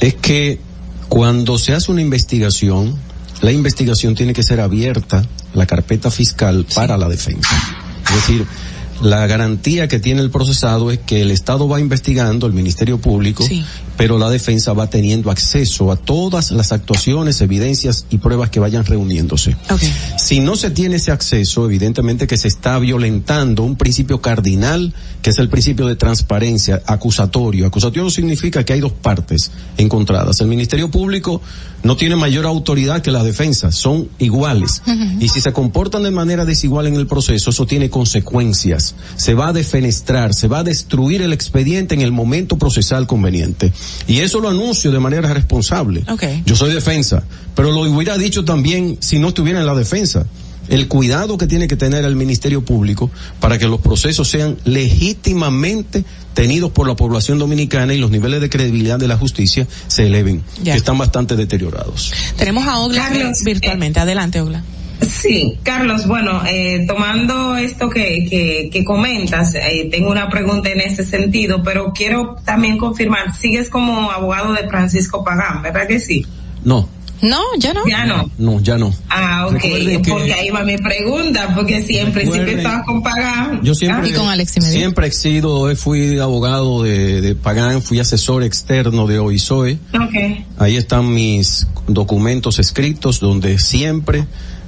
Speaker 21: es que cuando se hace una investigación, la investigación tiene que ser abierta, la carpeta fiscal, para la defensa. Es decir, la garantía que tiene el procesado es que el Estado va investigando, el Ministerio Público, pero la defensa va teniendo acceso a todas las actuaciones, evidencias y pruebas que vayan reuniéndose. Si no se tiene ese acceso, evidentemente que se está violentando un principio cardinal, que es el principio de transparencia acusatorio. Acusatorio significa que hay dos partes encontradas. El Ministerio Público no tiene mayor autoridad que la defensa, son iguales. Y si se comportan de manera desigual en el proceso, eso tiene consecuencias. Se va a defenestrar, se va a destruir el expediente en el momento procesal conveniente. Y eso lo anuncio de manera responsable. Yo soy defensa, pero lo hubiera dicho también si no estuviera en la defensa. El cuidado que tiene que tener el Ministerio Público para que los procesos sean legítimamente tenidos por la población dominicana y los niveles de credibilidad de la justicia se eleven,
Speaker 20: Ya.
Speaker 21: que están bastante deteriorados.
Speaker 20: Tenemos a Ogla virtualmente. Adelante, Ogla.
Speaker 22: Sí, Carlos, bueno, eh, tomando esto que, que, que comentas, eh, tengo una pregunta en ese sentido, pero quiero también confirmar, sigues como abogado de Francisco Pagán, ¿verdad que sí?
Speaker 21: No,
Speaker 12: No, ya no.
Speaker 22: Ya no.
Speaker 21: No, ya no.
Speaker 22: Ah, ok.
Speaker 21: Recuerden que-
Speaker 22: Porque ahí va mi pregunta, porque siempre, siempre
Speaker 21: Recuerden-
Speaker 22: estaba con pagar.
Speaker 21: Yo siempre, siempre he sido, fui abogado de, de Pagán, fui asesor externo de OISOE.
Speaker 22: Ok.
Speaker 21: Ahí están mis documentos escritos donde siempre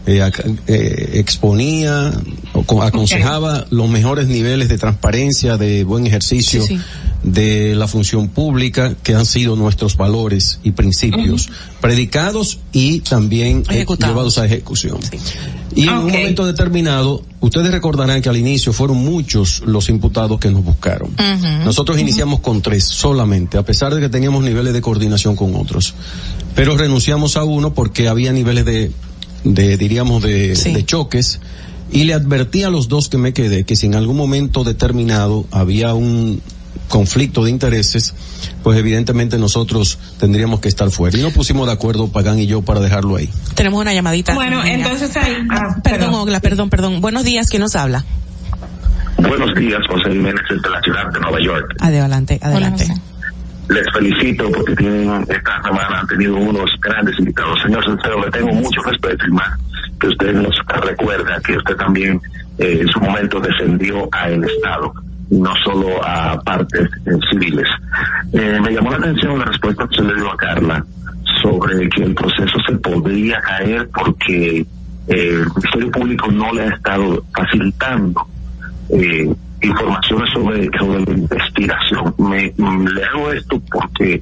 Speaker 21: eh, eh, exponía, aconsejaba los mejores niveles de transparencia, de buen ejercicio
Speaker 20: Sí, sí.
Speaker 21: de la función pública, que han sido nuestros valores y principios, predicados y también eh,
Speaker 20: Ejecutados.
Speaker 21: llevados a ejecución. Y en un
Speaker 22: Ok.
Speaker 21: momento determinado, ustedes recordarán que al inicio fueron muchos los imputados que nos buscaron. Nosotros iniciamos con tres solamente, a pesar de que teníamos niveles de coordinación con otros. Pero renunciamos a uno porque había niveles de, de diríamos, de, de choques. Y le advertí a los dos que me quedé que si en algún momento determinado había un conflicto de intereses, pues evidentemente nosotros tendríamos que estar fuera. Y nos pusimos de acuerdo, Pagán y yo, para dejarlo ahí.
Speaker 20: Tenemos una llamadita.
Speaker 22: Bueno, entonces ahí. ah,
Speaker 20: Perdón, Ogla, perdón, perdón. Buenos días, ¿quién nos habla?
Speaker 23: Buenos días, José Jiménez de la ciudad de Nueva York.
Speaker 20: Adelante, adelante.
Speaker 23: Les felicito porque tienen, esta semana han tenido unos grandes invitados. Señor Sincero, le tengo mucho respeto y más que usted nos recuerda que usted también eh, en su momento defendió al Estado, no solo a partes eh, civiles. Eh, me llamó la atención la respuesta que se le dio a Carla sobre que el proceso se podría caer porque eh, el Ministerio Público no le ha estado facilitando informaciones sobre, sobre la investigación. Me, le hago esto porque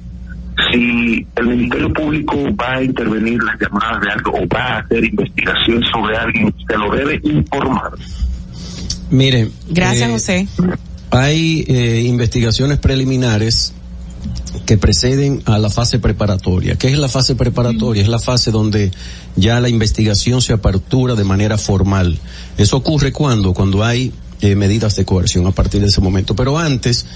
Speaker 23: si el Ministerio Público va a intervenir las llamadas de algo o va a hacer investigación sobre alguien, se lo debe informar.
Speaker 21: Mire.
Speaker 20: Gracias,
Speaker 21: eh,
Speaker 20: José.
Speaker 21: Hay eh, investigaciones preliminares que preceden a la fase preparatoria. ¿Qué es la fase preparatoria? Es la fase donde ya la investigación se apertura de manera formal. Eso ocurre cuando, cuando hay eh, medidas de coerción a partir de ese momento. Pero antes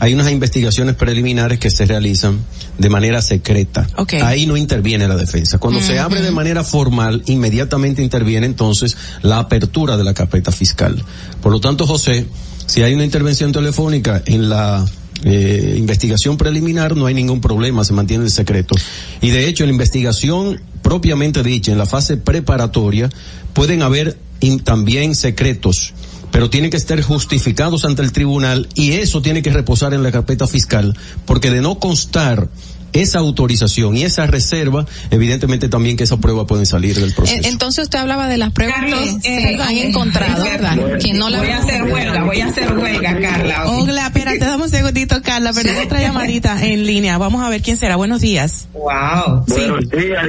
Speaker 21: hay unas investigaciones preliminares que se realizan de manera secreta. Ahí no interviene la defensa. Cuando se abre de manera formal, inmediatamente interviene entonces la apertura de la carpeta fiscal. Por lo tanto, José, si hay una intervención telefónica en la eh, investigación preliminar, no hay ningún problema, se mantiene el secreto. Y de hecho, en la investigación propiamente dicha, en la fase preparatoria, pueden haber también secretos pero tienen que estar justificados ante el tribunal y eso tiene que reposar en la carpeta fiscal, porque de no constar esa autorización y esa reserva, evidentemente también que esa prueba pueden salir del proceso.
Speaker 12: Eh, Entonces usted hablaba de las pruebas
Speaker 22: Carlos,
Speaker 12: que
Speaker 22: eh,
Speaker 12: se han
Speaker 22: eh,
Speaker 12: encontrado,
Speaker 22: eh,
Speaker 12: ¿verdad? Que no la
Speaker 22: voy a hacer huelga, voy a hacer huelga, Carla.
Speaker 20: Ogla, espérate, dame un segundito, Carla, pero hay otra llamadita en línea. Vamos a ver quién será. Buenos días.
Speaker 22: Wow.
Speaker 23: Buenos días,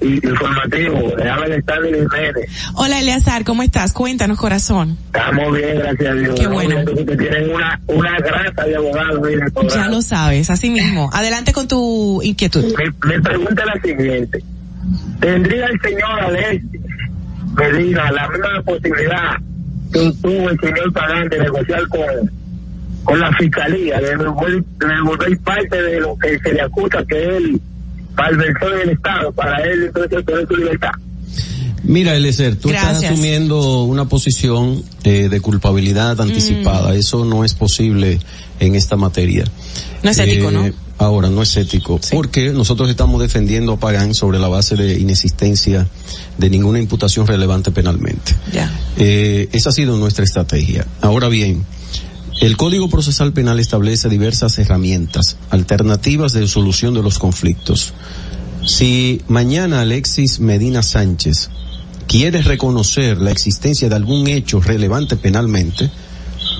Speaker 23: informativo.
Speaker 20: Hola, Eleazar, ¿cómo estás? Cuéntanos, corazón.
Speaker 23: Estamos bien, gracias a Dios.
Speaker 20: Qué bueno.
Speaker 23: Tienen una, una grasa de abogados. mire,
Speaker 20: Ya lo sabes, así mismo. Adelante con tu inquietud.
Speaker 23: Mi, mi pregunta es la siguiente. ¿Tendría el señor Alexis Medina la misma posibilidad que tuvo el señor Pagán de negociar con, con la fiscalía, de devolver, de devolver parte de lo que se le acusa que él malversó en el Estado para él entonces tener su libertad?
Speaker 21: Mira, Eliezer, tú estás
Speaker 23: Gracias.
Speaker 21: asumiendo una posición eh, de culpabilidad anticipada. Eso no es posible en esta materia.
Speaker 20: No es ético,
Speaker 21: Eh,
Speaker 20: ¿no?
Speaker 21: Ahora, no es ético, porque nosotros estamos defendiendo a Pagán sobre la base de inexistencia de ninguna imputación relevante penalmente.
Speaker 20: Ya.
Speaker 21: Eh, esa ha sido nuestra estrategia. Ahora bien, el Código Procesal Penal establece diversas herramientas alternativas de solución de los conflictos. Si mañana Alexis Medina Sánchez quiere reconocer la existencia de algún hecho relevante penalmente,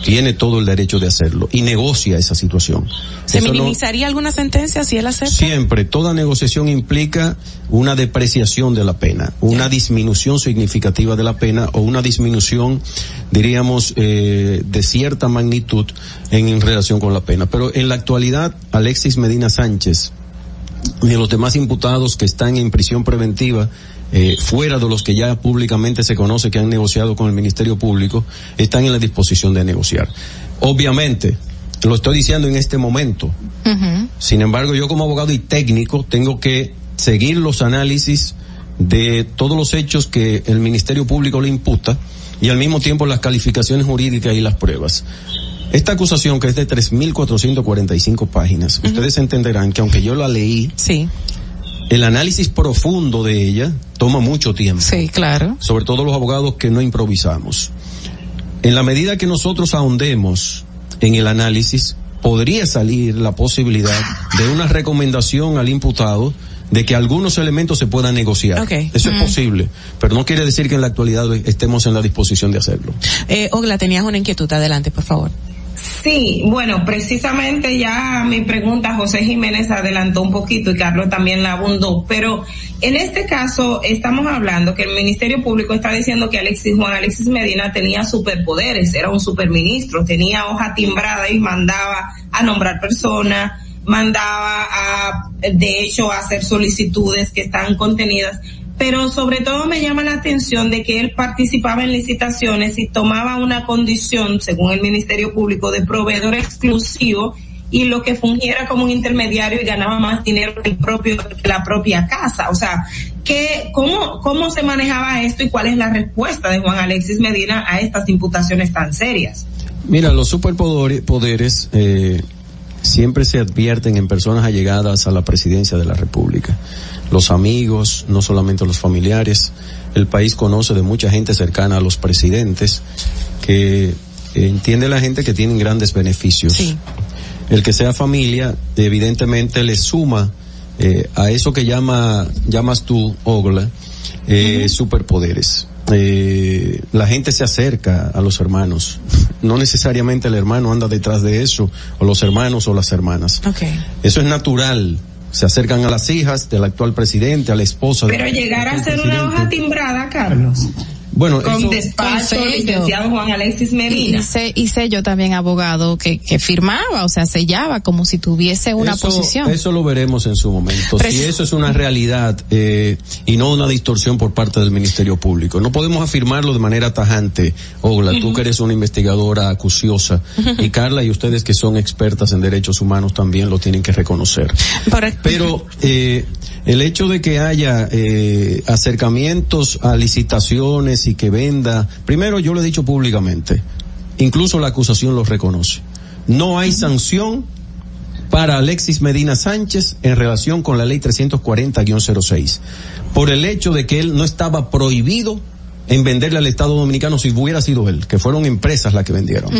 Speaker 21: tiene todo el derecho de hacerlo y negocia esa situación.
Speaker 20: ¿Se
Speaker 21: Eso no-
Speaker 20: minimizaría alguna sentencia si él acepta?
Speaker 21: Siempre, toda negociación implica una depreciación de la pena, una disminución significativa de la pena o una disminución, diríamos, eh, de cierta magnitud en, en relación con la pena. Pero en la actualidad, Alexis Medina Sánchez y los demás imputados que están en prisión preventiva, eh, fuera de los que ya públicamente se conoce que han negociado con el Ministerio Público, están en la disposición de negociar. Obviamente, lo estoy diciendo en este momento, sin embargo, yo como abogado y técnico tengo que seguir los análisis de todos los hechos que el Ministerio Público le imputa y al mismo tiempo las calificaciones jurídicas y las pruebas. Esta acusación que es de 3.445 páginas, ustedes entenderán que aunque yo la leí,
Speaker 20: sí.
Speaker 21: El análisis profundo de ella toma mucho tiempo.
Speaker 12: Sí, claro.
Speaker 21: Sobre todo los abogados que no improvisamos. En la medida que nosotros ahondemos en el análisis, podría salir la posibilidad de una recomendación al imputado de que algunos elementos se puedan negociar.
Speaker 20: Ok.
Speaker 21: Eso es
Speaker 20: Ujú.
Speaker 21: posible, pero no quiere decir que en la actualidad estemos en la disposición de hacerlo.
Speaker 20: Eh, Ogla, tenías una inquietud, adelante, por favor.
Speaker 22: Sí, bueno, precisamente ya mi pregunta José Jiménez adelantó un poquito y Carlos también la abundó, pero en este caso estamos hablando que el Ministerio Público está diciendo que Alexis Juan Alexis Medina tenía superpoderes, era un superministro, tenía hoja timbrada y mandaba a nombrar personas, mandaba a, de hecho, a hacer solicitudes que están contenidas pero sobre todo me llama la atención de que él participaba en licitaciones y tomaba una condición, según el Ministerio Público, de proveedor exclusivo y lo que fungiera como un intermediario y ganaba más dinero que el propio que la propia casa. O sea, ¿qué, cómo, ¿cómo se manejaba esto y cuál es la respuesta de Juan Alexis Medina a estas imputaciones tan serias?
Speaker 21: Mira, los superpoderes poderes, eh, siempre se advierten en personas allegadas a la presidencia de la República. Los amigos, no solamente los familiares. El país conoce de mucha gente cercana a los presidentes que entiende la gente que tienen grandes beneficios. El que sea familia, evidentemente le suma eh, a eso que llama, llamas tú, Ogla, eh, superpoderes. Eh, la gente se acerca a los hermanos. No necesariamente el hermano anda detrás de eso, o los hermanos o las hermanas. Eso es natural. Se acercan a las hijas del actual presidente, a la esposa. del
Speaker 22: Pero llegar a ser una hoja timbrada, Carlos.
Speaker 21: Bueno,
Speaker 22: con
Speaker 21: eso-
Speaker 22: despacho,
Speaker 12: Con
Speaker 22: licenciado Juan Alexis Medina.
Speaker 12: Y sé, y sé yo también abogado que, que firmaba, o sea, sellaba como si tuviese una
Speaker 21: eso,
Speaker 12: posición.
Speaker 21: Eso lo veremos en su momento. Si eso es una realidad eh, y no una distorsión por parte del Ministerio Público. No podemos afirmarlo de manera tajante. Ogla, tú
Speaker 20: Ujú.
Speaker 21: que eres una investigadora acuciosa y Carla y ustedes que son expertas en derechos humanos también lo tienen que reconocer. Pero eh, el hecho de que haya eh, acercamientos a licitaciones y que venda, primero yo lo he dicho públicamente, incluso la acusación lo reconoce. No hay sanción para Alexis Medina Sánchez en relación con la ley 340-06, por el hecho de que él no estaba prohibido en venderle al Estado Dominicano si hubiera sido él, que fueron empresas las que vendieron.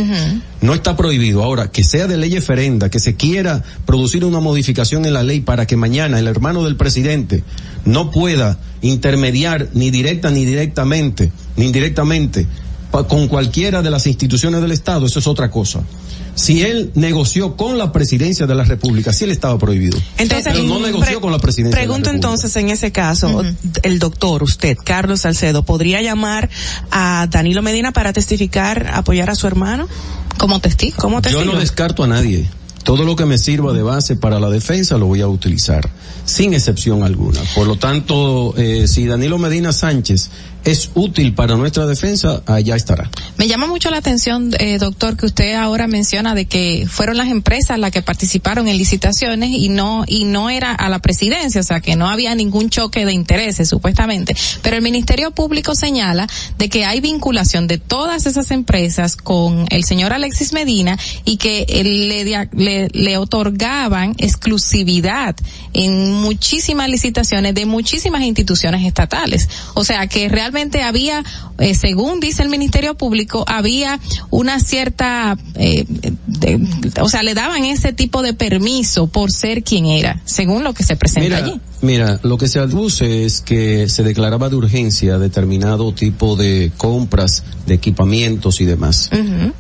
Speaker 21: No está prohibido. Ahora, que sea de ley eferenda, que se quiera producir una modificación en la ley para que mañana el hermano del presidente no pueda intermediar ni directa ni directamente, ni indirectamente, con cualquiera de las instituciones del Estado, eso es otra cosa. Si él negoció con la presidencia de la República, sí él estaba prohibido.
Speaker 20: Entonces,
Speaker 21: Pero no negoció con la presidencia. de la
Speaker 20: Pregunto
Speaker 21: República.
Speaker 20: entonces en ese caso, el doctor, usted, Carlos Salcedo, ¿podría llamar a Danilo Medina para testificar, apoyar a su hermano?
Speaker 12: Como testigo.
Speaker 20: Como testigo.
Speaker 21: Yo no descarto a nadie. Todo lo que me sirva de base para la defensa lo voy a utilizar, sin excepción alguna. Por lo tanto, eh, si Danilo Medina Sánchez es útil para nuestra defensa, allá estará.
Speaker 12: Me llama mucho la atención, eh, doctor, que usted ahora menciona de que fueron las empresas las que participaron en licitaciones y no y no era a la presidencia, o sea, que no había ningún choque de intereses supuestamente. Pero el Ministerio Público señala de que hay vinculación de todas esas empresas con el señor Alexis Medina y que él le, le, le otorgaban exclusividad en muchísimas licitaciones de muchísimas instituciones estatales. O sea, que realmente había, eh, según dice el Ministerio Público, había una cierta, eh, de- o sea, le daban ese tipo de permiso por ser quien era, según lo que se presenta
Speaker 21: Mira,
Speaker 12: allí.
Speaker 21: mira, lo que se aduce es que se declaraba de urgencia determinado tipo de compras de equipamientos y demás.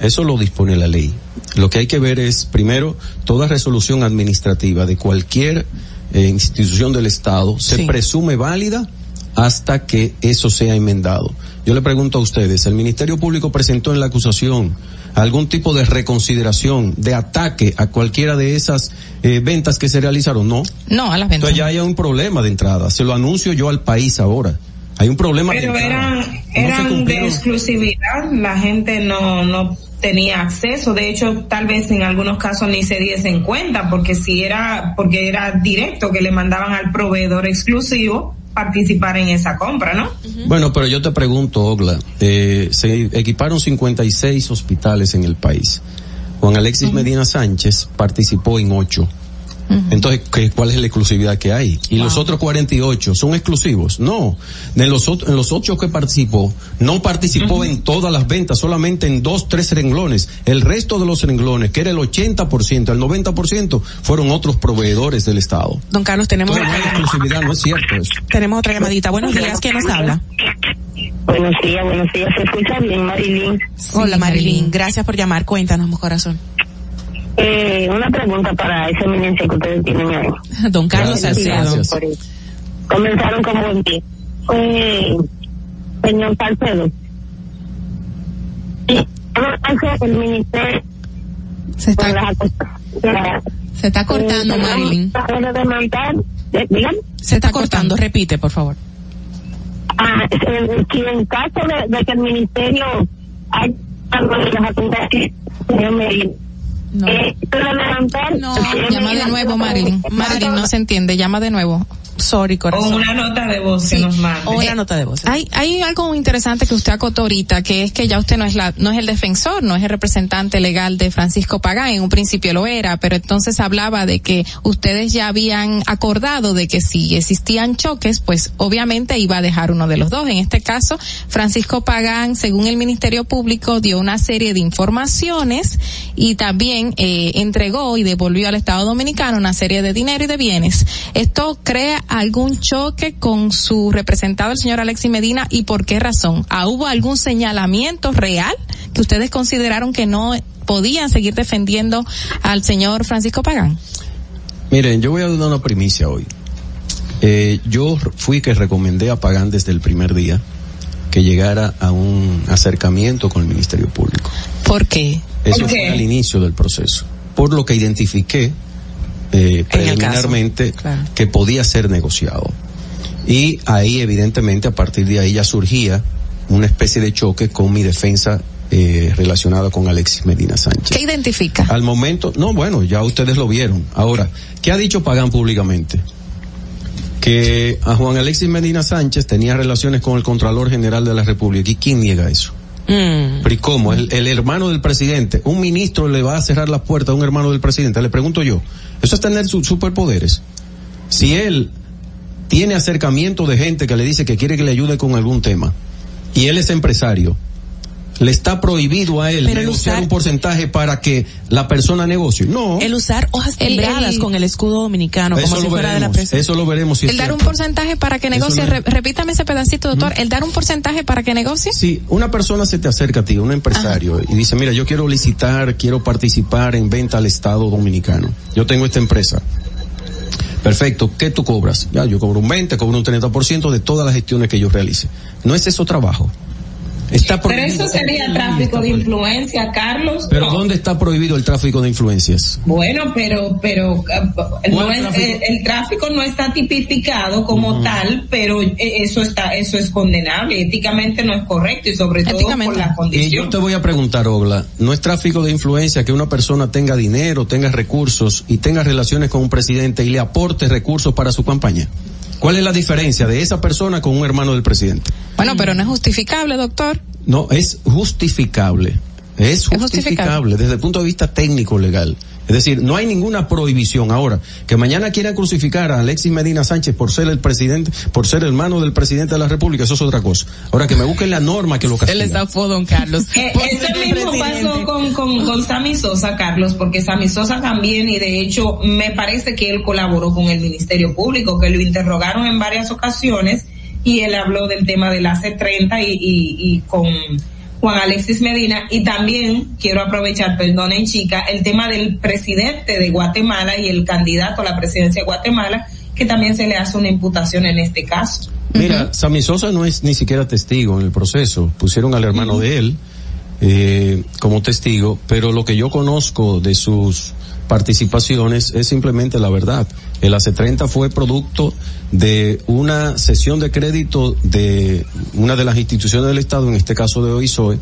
Speaker 21: Eso lo dispone la ley. Lo que hay que ver es, primero, toda resolución administrativa de cualquier eh, institución del Estado se
Speaker 20: Sí.
Speaker 21: presume válida hasta que eso sea enmendado. Yo le pregunto a ustedes, ¿el Ministerio Público presentó en la acusación algún tipo de reconsideración, de ataque a cualquiera de esas eh, ventas que se realizaron? No.
Speaker 12: No, a las ventas.
Speaker 21: Entonces ya hay un problema de entrada. Se lo anuncio yo al país ahora. Hay un problema de
Speaker 22: Pero
Speaker 21: entrada.
Speaker 22: eran,
Speaker 21: No se
Speaker 22: eran de exclusividad, la gente no, no tenía acceso, de hecho tal vez en algunos casos ni se diesen cuenta, porque si era, porque era directo que le mandaban al proveedor exclusivo participar en esa compra, ¿no?
Speaker 21: Bueno, pero yo te pregunto, Ogla, eh, se equiparon 56 hospitales en el país. Juan Alexis Medina Sánchez participó en Entonces, ¿qué- ¿cuál es la exclusividad que hay? Y los otros 48 son exclusivos. No, de los en los ocho que participó, no participó en todas las ventas, solamente en dos, tres renglones. El resto de los renglones, que era el 80%, el 90%, fueron otros proveedores del Estado.
Speaker 20: Don Carlos, tenemos,
Speaker 21: Entonces, no hay exclusividad, no es cierto eso.
Speaker 20: tenemos otra llamadita. Buenos días, ¿quién nos habla?
Speaker 24: Buenos días, buenos días. ¿Se escucha bien, Marilyn?
Speaker 20: Hola Marilyn, gracias por llamar. Cuéntanos, mi corazón.
Speaker 24: Eh, una pregunta para esa eminencia que ustedes tienen ahí.
Speaker 20: Don Carlos. Salcedo.
Speaker 24: Comenzaron con buen pie. Eh, señor Salcedo. Sí, ¿cómo hace el ministerio
Speaker 12: Se está,
Speaker 24: las
Speaker 12: se está cortando,
Speaker 24: Eh,
Speaker 12: Marilyn.
Speaker 20: Se está cortando, repite, por favor.
Speaker 24: Ah, si en caso de, de que el ministerio haya las acusaciones, Medina, eh, levantar,
Speaker 12: No, llama de nuevo, Marilyn. Marilyn, no se entiende, llama de nuevo.
Speaker 20: Sorry,
Speaker 22: O
Speaker 20: corazón.
Speaker 22: una nota de voz que nos manda.
Speaker 20: O una nota de voz.
Speaker 12: Hay, hay algo interesante que usted acotó ahorita, que es que ya usted no es la, no es el defensor, no es el representante legal de Francisco Pagán, en un principio lo era, pero entonces hablaba de que ustedes ya habían acordado de que si existían choques, pues obviamente iba a dejar uno de los dos. En este caso, Francisco Pagán, según el Ministerio Público, dio una serie de informaciones y también eh, entregó y devolvió al Estado Dominicano una serie de dinero y de bienes. Esto crea algún choque con su representado, el señor Alexis Medina, y por qué razón? ¿Ah, ¿Hubo algún señalamiento real que ustedes consideraron que no podían seguir defendiendo al señor Francisco Pagán?
Speaker 21: Miren, yo voy a dar una primicia hoy. Eh, yo fui que recomendé a Pagán desde el primer día que llegara a un acercamiento con el Ministerio Público.
Speaker 12: ¿Por qué?
Speaker 21: Eso
Speaker 12: ¿Por
Speaker 21: fue al inicio del proceso. Por lo que identifiqué eh, preliminarmente que podía ser negociado. Y ahí, evidentemente, a partir de ahí ya surgía una especie de choque con mi defensa eh, relacionada con Alexis Medina Sánchez.
Speaker 12: ¿Qué identifica?
Speaker 21: Al momento, no, bueno, ya ustedes lo vieron. Ahora, ¿qué ha dicho Pagán públicamente? Que a Juan Alexis Medina Sánchez tenía relaciones con el Contralor General de la República. ¿Y quién niega eso?
Speaker 20: Mm.
Speaker 21: Pero ¿y cómo? El, el hermano del presidente, un ministro le va a cerrar la puerta a un hermano del presidente. Le pregunto yo, ¿eso es tener sus superpoderes? Si él tiene acercamiento de gente que le dice que quiere que le ayude con algún tema, y él es empresario, le está prohibido a él
Speaker 20: Pero
Speaker 21: negociar
Speaker 20: usar-
Speaker 21: un porcentaje para que la persona negocie. No.
Speaker 20: El usar hojas
Speaker 12: el-
Speaker 20: con el escudo dominicano,
Speaker 21: eso
Speaker 20: como si
Speaker 21: lo
Speaker 20: fuera de la
Speaker 21: veremos.
Speaker 20: presa.
Speaker 21: Eso lo veremos si es
Speaker 12: el dar un porcentaje para que negocie,
Speaker 21: no
Speaker 12: repítame ese pedacito, doctor, el dar un porcentaje para que negocie.
Speaker 21: Si una persona se te acerca a ti, un empresario, y dice, mira, yo quiero licitar, quiero participar en venta al Estado Dominicano. Yo tengo esta empresa. Perfecto, ¿qué tú cobras? Ya, yo cobro un 20, cobro un 30% de todas las gestiones que yo realice. ¿No es eso trabajo? Está
Speaker 22: Pero eso sería tráfico de influencia, Carlos.
Speaker 21: Pero
Speaker 22: No.
Speaker 21: ¿dónde está prohibido el tráfico de influencias?
Speaker 22: Bueno, pero, pero eh, no
Speaker 21: ¿Cuál
Speaker 22: es-
Speaker 21: tráfico?
Speaker 22: eh, el tráfico no está tipificado como tal, pero eh, eso está, eso es condenable, éticamente no es correcto y sobre todo por la
Speaker 21: Y yo
Speaker 22: condición.
Speaker 21: te voy a preguntar, Ogla, ¿no es tráfico de influencia que una persona tenga dinero, tenga recursos y tenga relaciones con un presidente y le aporte recursos para su campaña? ¿Cuál es la diferencia de esa persona con un hermano del presidente?
Speaker 12: Bueno, pero no es justificable, doctor.
Speaker 21: No, es justificable. Es
Speaker 12: justificable.
Speaker 21: justificable desde el punto de vista técnico legal. Es decir, no hay ninguna prohibición ahora. Que mañana quieran crucificar a Alexis Medina Sánchez por ser el presidente, por ser hermano del presidente de la República, eso es otra cosa. Ahora que me busquen la norma que lo
Speaker 20: Él
Speaker 21: castiga.
Speaker 20: les zafó, don Carlos.
Speaker 22: Eh,
Speaker 20: ser
Speaker 22: mismo
Speaker 20: presidente.
Speaker 22: pasó con, con, con Sammy Sosa, Carlos, porque Sammy Sosa también, y de hecho me parece que él colaboró con el Ministerio Público, que lo interrogaron en varias ocasiones y él habló del tema del AC30 y, y, y con Juan Alexis Medina y también quiero aprovechar, perdonen chica, el tema del presidente de Guatemala y el candidato a la presidencia de Guatemala, que también se le hace una imputación en este caso.
Speaker 21: Mira, Sammy Sosa no es ni siquiera testigo en el proceso. Pusieron al hermano de él eh, como testigo, pero lo que yo conozco de sus participaciones es simplemente la verdad. El AC30 fue producto de una sesión de crédito de una de las instituciones del Estado, en este caso de OISOE,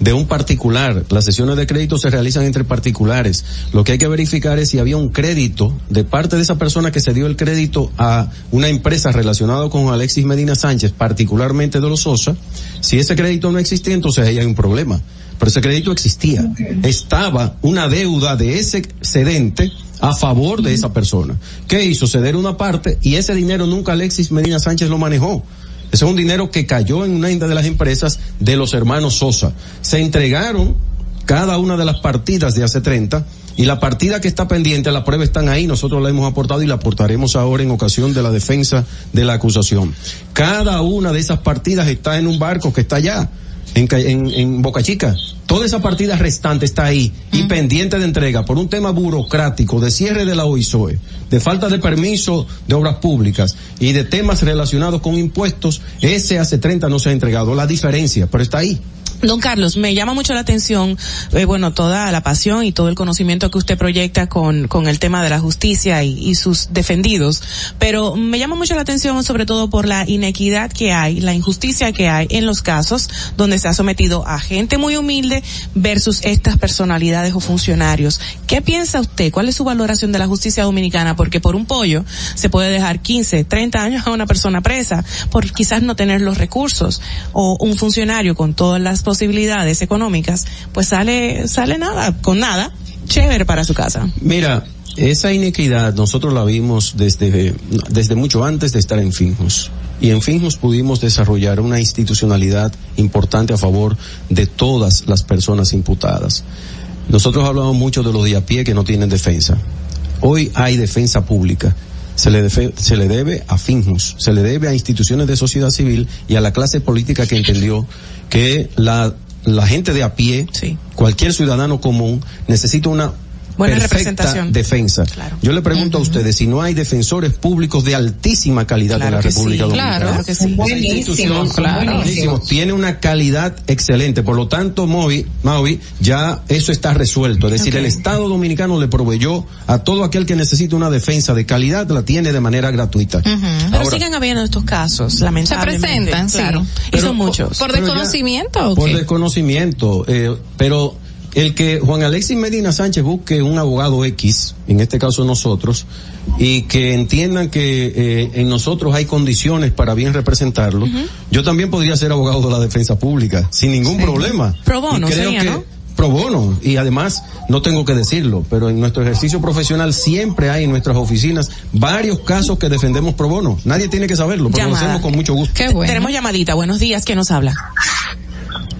Speaker 21: de un particular. Las sesiones de crédito se realizan entre particulares. Lo que hay que verificar es si había un crédito de parte de esa persona que se dio el crédito a una empresa relacionada con Alexis Medina Sánchez, particularmente de los Sosa. Si ese crédito no existía, entonces ahí hay un problema. Pero ese crédito existía. Estaba una deuda de ese excedente a favor de esa persona. ¿Qué hizo? Ceder una parte y ese dinero nunca Alexis Medina Sánchez lo manejó. Ese es un dinero que cayó en una de las empresas de los hermanos Sosa. Se entregaron cada una de las partidas de hace 30 y la partida que está pendiente, las pruebas están ahí, nosotros la hemos aportado y la aportaremos ahora en ocasión de la defensa de la acusación. Cada una de esas partidas está en un barco que está allá, en, en, en Boca Chica. Toda esa partida restante está ahí y pendiente de entrega por un tema burocrático, de cierre de la OISOE, de falta de permiso de obras públicas y de temas relacionados con impuestos. Ese hace 30 no se ha entregado. La diferencia, pero está ahí.
Speaker 20: Don Carlos, me llama mucho la atención, eh, bueno, toda la pasión y todo el conocimiento que usted proyecta con, con el tema de la justicia y, sus defendidos, pero me llama mucho la atención sobre todo por la inequidad que hay, la injusticia que hay en los casos donde se ha sometido a gente muy humilde versus estas personalidades o funcionarios. ¿Qué piensa usted? ¿Cuál es su valoración de la justicia dominicana? Porque por un pollo se puede dejar 15, 30 años a una persona presa por quizás no tener los recursos o un funcionario con todas las económicas, pues sale, sale nada, con nada, chévere para su casa.
Speaker 21: Mira, esa inequidad nosotros la vimos desde, desde mucho antes de estar en Finjos. Y en Finjos pudimos desarrollar una institucionalidad importante a favor de todas las personas imputadas. Nosotros hablamos mucho de los de a pie que no tienen defensa. Hoy hay defensa pública. Se le, defe- se le debe a Finjos, se le debe a instituciones de sociedad civil y a la clase política que entendió que la, la gente de a pie, cualquier ciudadano común, necesita una
Speaker 20: Buena
Speaker 21: perfecta
Speaker 20: representación.
Speaker 21: defensa. Yo le pregunto a ustedes si no hay defensores públicos de altísima calidad
Speaker 20: Claro
Speaker 21: en la
Speaker 20: que
Speaker 21: República
Speaker 20: sí,
Speaker 21: Dominicana.
Speaker 20: claro que sí. Buenísimos, claro.
Speaker 21: buenísimos, tiene una calidad excelente. Por lo tanto, Movi, Maui, ya eso está resuelto. Es decir, el Estado Dominicano le proveyó a todo aquel que necesita una defensa de calidad, la tiene de manera gratuita.
Speaker 20: Pero
Speaker 21: Ahora,
Speaker 20: siguen habiendo estos casos, lamentablemente.
Speaker 12: presentan, sí.
Speaker 20: claro. y son muchos.
Speaker 12: ¿Por
Speaker 21: Pero ya-
Speaker 12: desconocimiento o
Speaker 21: por
Speaker 12: qué?
Speaker 21: desconocimiento, eh, pero el que Juan Alexis Medina Sánchez busque un abogado X, en este caso nosotros, y que entiendan que eh, en nosotros hay condiciones para bien representarlo, yo también podría ser abogado de la defensa pública, sin ningún problema.
Speaker 20: Pro bono
Speaker 21: creo
Speaker 20: sería,
Speaker 21: que-
Speaker 20: ¿no?
Speaker 21: Pro bono, y además, no tengo que decirlo, pero en nuestro ejercicio profesional siempre hay en nuestras oficinas varios casos que defendemos pro bono. Nadie tiene que saberlo, pero lo hacemos con mucho gusto.
Speaker 20: Tenemos llamadita. Buenos días. ¿Quién nos habla?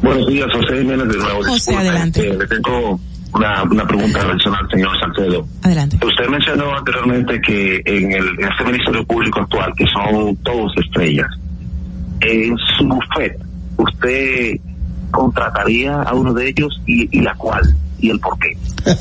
Speaker 23: Buenos días, José Jiménez de nuevo.
Speaker 20: José,
Speaker 23: Disculpe,
Speaker 20: adelante.
Speaker 23: eh, le tengo una, una pregunta adicional, señor Salcedo.
Speaker 20: Adelante.
Speaker 23: Usted mencionó anteriormente que en, el, en este Ministerio Público actual, que son todos estrellas, en su bufet, ¿usted contrataría a uno de ellos y, y a cuál? ¿Y el por qué?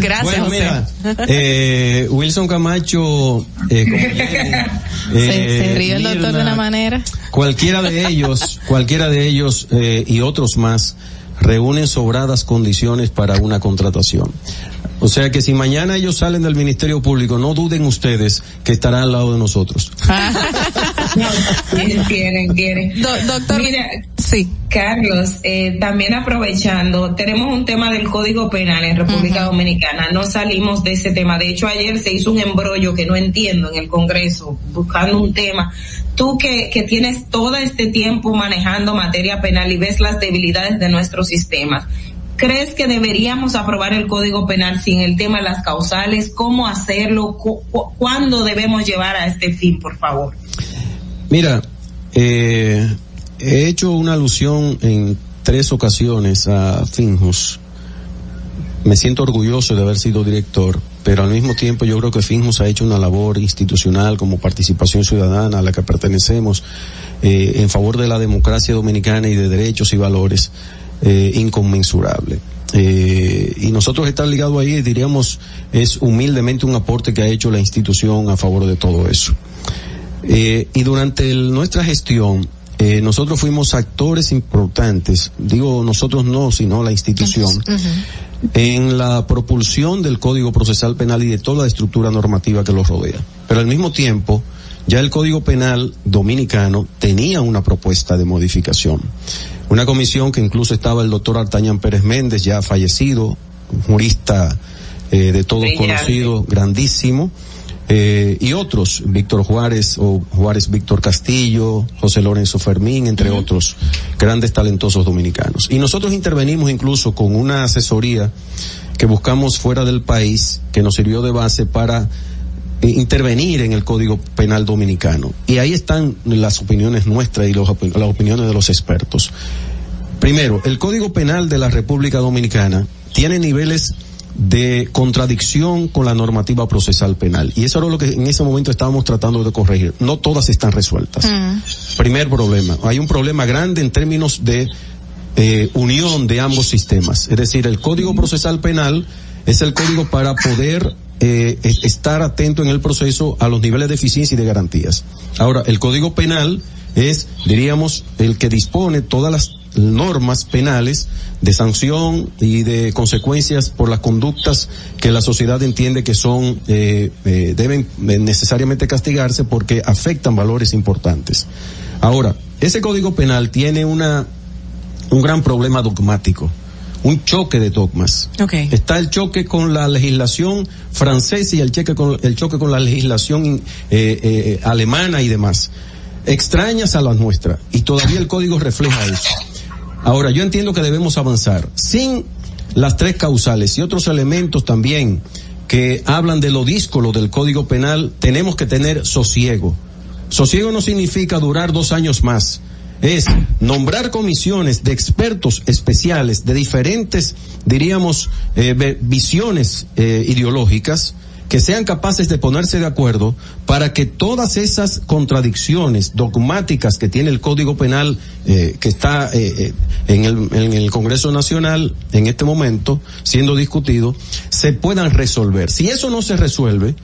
Speaker 20: Gracias,
Speaker 21: Bueno,
Speaker 20: José.
Speaker 21: eh, Wilson Camacho, eh, como
Speaker 12: se,
Speaker 21: eh,
Speaker 12: se ríe el doctor de una manera.
Speaker 21: cualquiera de ellos, cualquiera de ellos eh, y otros más reúnen sobradas condiciones para una contratación. O sea que si mañana ellos salen del Ministerio Público, no duden ustedes que estarán al lado de nosotros.
Speaker 22: Quieren, quieren.
Speaker 12: doctor,
Speaker 22: Mira,
Speaker 12: sí.
Speaker 22: Carlos, eh, también aprovechando, tenemos un tema del Código Penal en República Dominicana. No salimos de ese tema. De hecho, ayer se hizo un embrollo que no entiendo en el Congreso, buscando un tema. Tú que, que tienes todo este tiempo manejando materia penal y ves las debilidades de nuestro sistema. ¿Crees que deberíamos aprobar el Código Penal sin el tema de las causales? ¿Cómo hacerlo? Cu- cu- ¿Cuándo debemos llevar a este fin, por favor?
Speaker 21: Mira, eh, he hecho una alusión en tres ocasiones a Finjus. Me siento orgulloso de haber sido director, pero al mismo tiempo yo creo que Finjus ha hecho una labor institucional como participación ciudadana a la que pertenecemos eh, en favor de la democracia dominicana y de derechos y valores eh, inconmensurable. Eh, y nosotros estar ligados ahí, diríamos, es humildemente un aporte que ha hecho la institución a favor de todo eso. Eh, y durante el- nuestra gestión, eh, nosotros fuimos actores importantes, digo nosotros no, sino la institución, en la propulsión del Código Procesal Penal y de toda la estructura normativa que lo rodea. Pero al mismo tiempo, ya el Código Penal dominicano tenía una propuesta de modificación. Una comisión que incluso estaba el doctor Artañán Pérez Méndez, ya fallecido, un jurista eh, de todos
Speaker 22: Brillante.
Speaker 21: conocido, grandísimo, eh, y otros, Víctor Juárez o Juárez Víctor Castillo, José Lorenzo Fermín, entre otros grandes talentosos dominicanos. Y nosotros intervenimos incluso con una asesoría que buscamos fuera del país, que nos sirvió de base para eh, intervenir en el Código Penal Dominicano. Y ahí están las opiniones nuestras y los las opiniones de los expertos. Primero, el Código Penal de la República Dominicana tiene niveles de contradicción con la normativa procesal penal. Y eso era lo que en ese momento estábamos tratando de corregir. No todas están resueltas. Primer problema. Hay un problema grande en términos de eh, unión de ambos sistemas. Es decir, el Código Procesal Penal es el código para poder eh, es- estar atento en el proceso a los niveles de eficiencia y de garantías. Ahora, el Código Penal es, diríamos, el que dispone todas las normas penales de sanción y de consecuencias por las conductas que la sociedad entiende que son eh, eh, deben eh, necesariamente castigarse porque afectan valores importantes. Ahora, ese Código Penal tiene una un gran problema dogmático, un choque de dogmas. Está el choque con la legislación francesa y el choque con, el choque con la legislación eh, eh, alemana y demás. Extrañas a la nuestra y todavía el código refleja eso. Ahora, yo entiendo que debemos avanzar sin las tres causales y otros elementos también que hablan de lo díscolo del código penal, tenemos que tener sosiego. Sosiego no significa durar dos años más. Es nombrar comisiones de expertos especiales de diferentes, diríamos, eh, visiones eh, ideológicas que sean capaces de ponerse de acuerdo para que todas esas contradicciones dogmáticas que tiene el Código Penal eh, que está eh, eh, en, el, en el Congreso Nacional en este momento siendo discutido se puedan resolver. Si eso no se resuelve,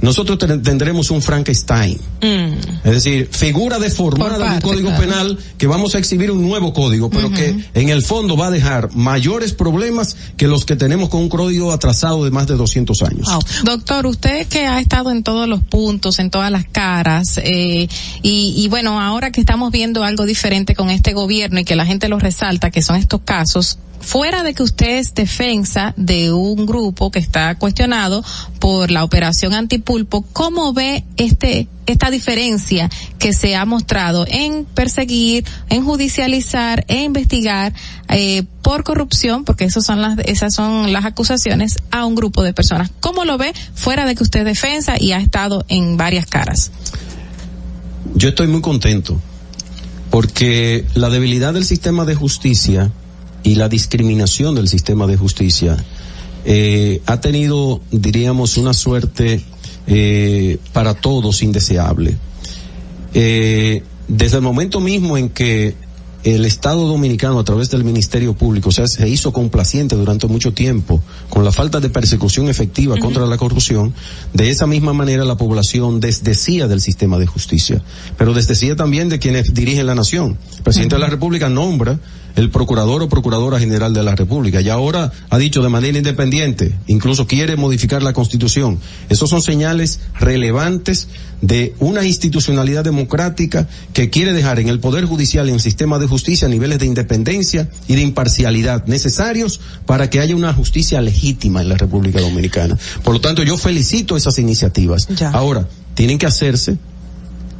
Speaker 21: nosotros ten- tendremos un Frankenstein. Es decir, figura deformada
Speaker 12: Por
Speaker 21: del
Speaker 12: parte,
Speaker 21: código
Speaker 12: claro.
Speaker 21: penal que vamos a exhibir un nuevo código, pero que en el fondo va a dejar mayores problemas que los que tenemos con un código atrasado de más de 200 años.
Speaker 12: Doctor, usted que ha estado en todos los puntos, en todas las caras, eh, y, y bueno, ahora que estamos viendo algo diferente con este gobierno y que la gente lo resalta, que son estos casos, fuera de que usted es defensa de un grupo que está cuestionado por la operación antipulpo, ¿cómo ve este esta diferencia que se ha mostrado en perseguir, en judicializar, e investigar eh, por corrupción, porque esas son las esas son las acusaciones a un grupo de personas. ¿Cómo lo ve fuera de que usted es defensa y ha estado en varias caras?
Speaker 21: Yo estoy muy contento porque la debilidad del sistema de justicia y la discriminación del sistema de justicia eh, ha tenido, diríamos, una suerte eh, para todos indeseable. Eh, desde el momento mismo en que el Estado Dominicano a través del Ministerio Público o sea, se hizo complaciente durante mucho tiempo con la falta de persecución efectiva contra la corrupción, de esa misma manera la población desdecía del sistema de justicia, pero desdecía también de quienes dirigen la nación. El presidente de la República nombra el procurador o procuradora general de la República y ahora ha dicho de manera independiente, incluso quiere modificar la constitución. Esos son señales relevantes de una institucionalidad democrática que quiere dejar en el Poder Judicial y en el sistema de justicia niveles de independencia y de imparcialidad necesarios para que haya una justicia legítima en la República Dominicana. Por lo tanto, yo felicito esas iniciativas. Ahora, tienen que hacerse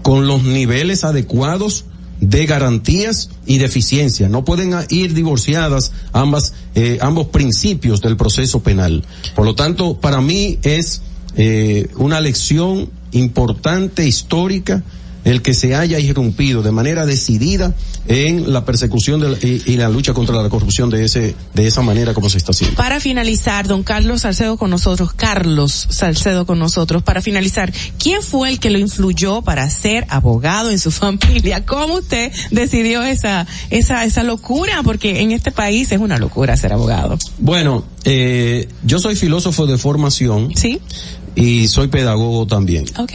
Speaker 21: con los niveles adecuados de garantías y de eficiencia. No pueden ir divorciadas ambas, eh, ambos principios del proceso penal. Por lo tanto, para mí es eh, una lección importante, histórica, el que se haya irrumpido de manera decidida en la persecución de la- y, y la lucha contra la corrupción de ese, de esa manera como se está haciendo.
Speaker 20: Para finalizar, don Carlos Salcedo con nosotros, Carlos Salcedo con nosotros, para finalizar, ¿quién fue el que lo influyó para ser abogado en su familia? ¿Cómo usted decidió esa, esa, esa locura? Porque en este país es una locura ser abogado.
Speaker 21: Bueno, eh, yo soy filósofo de formación.
Speaker 20: Sí.
Speaker 21: Y soy pedagogo también.
Speaker 20: Ok.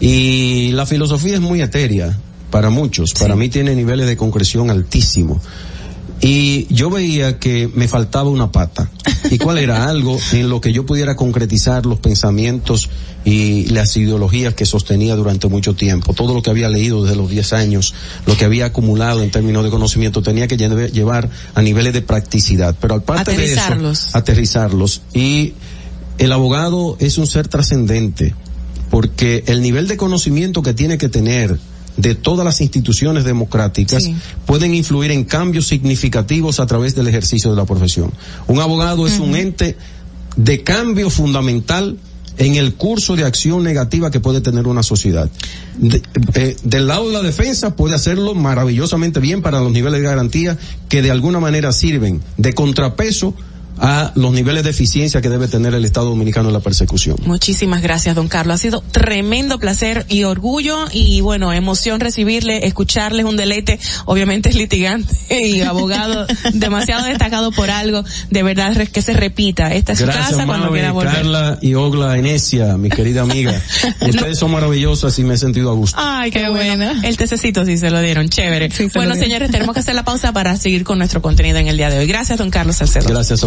Speaker 21: Y la filosofía es muy etérea para muchos. Para mí tiene niveles de concreción altísimos. Y yo veía que me faltaba una pata. ¿Y cuál era algo en lo que yo pudiera concretizar los pensamientos y las ideologías que sostenía durante mucho tiempo? Todo lo que había leído desde los 10 años, lo que había acumulado en términos de conocimiento, tenía que llevar a niveles de practicidad. Pero aparte de eso,
Speaker 20: aterrizarlos.
Speaker 21: Y el abogado es un ser trascendente porque el nivel de conocimiento que tiene que tener de todas las instituciones democráticas
Speaker 20: Sí.
Speaker 21: pueden influir en cambios significativos a través del ejercicio de la profesión. Un abogado es un ente de cambio fundamental en el curso de acción negativa que puede tener una sociedad. De- eh, del lado de la defensa puede hacerlo maravillosamente bien para los niveles de garantía que de alguna manera sirven de contrapeso a los niveles de eficiencia que debe tener el Estado Dominicano en la persecución.
Speaker 20: Muchísimas gracias, don Carlos. Ha sido tremendo placer y orgullo y bueno, emoción recibirle, escucharle, es un deleite. Obviamente es litigante y abogado demasiado destacado por algo. De verdad que se repita. Esta es su
Speaker 21: Gracias,
Speaker 20: casa cuando quiera volver.
Speaker 21: Carla y Ogla Enesia, mi querida amiga. Ustedes son maravillosas y me he sentido a gusto.
Speaker 20: Ay, qué, bueno. El tececito sí se lo dieron, chévere.
Speaker 21: se
Speaker 20: bueno, señores, tenemos que hacer la pausa para seguir con nuestro contenido en el día de hoy. Gracias, don Carlos Salcedo.
Speaker 21: Gracias a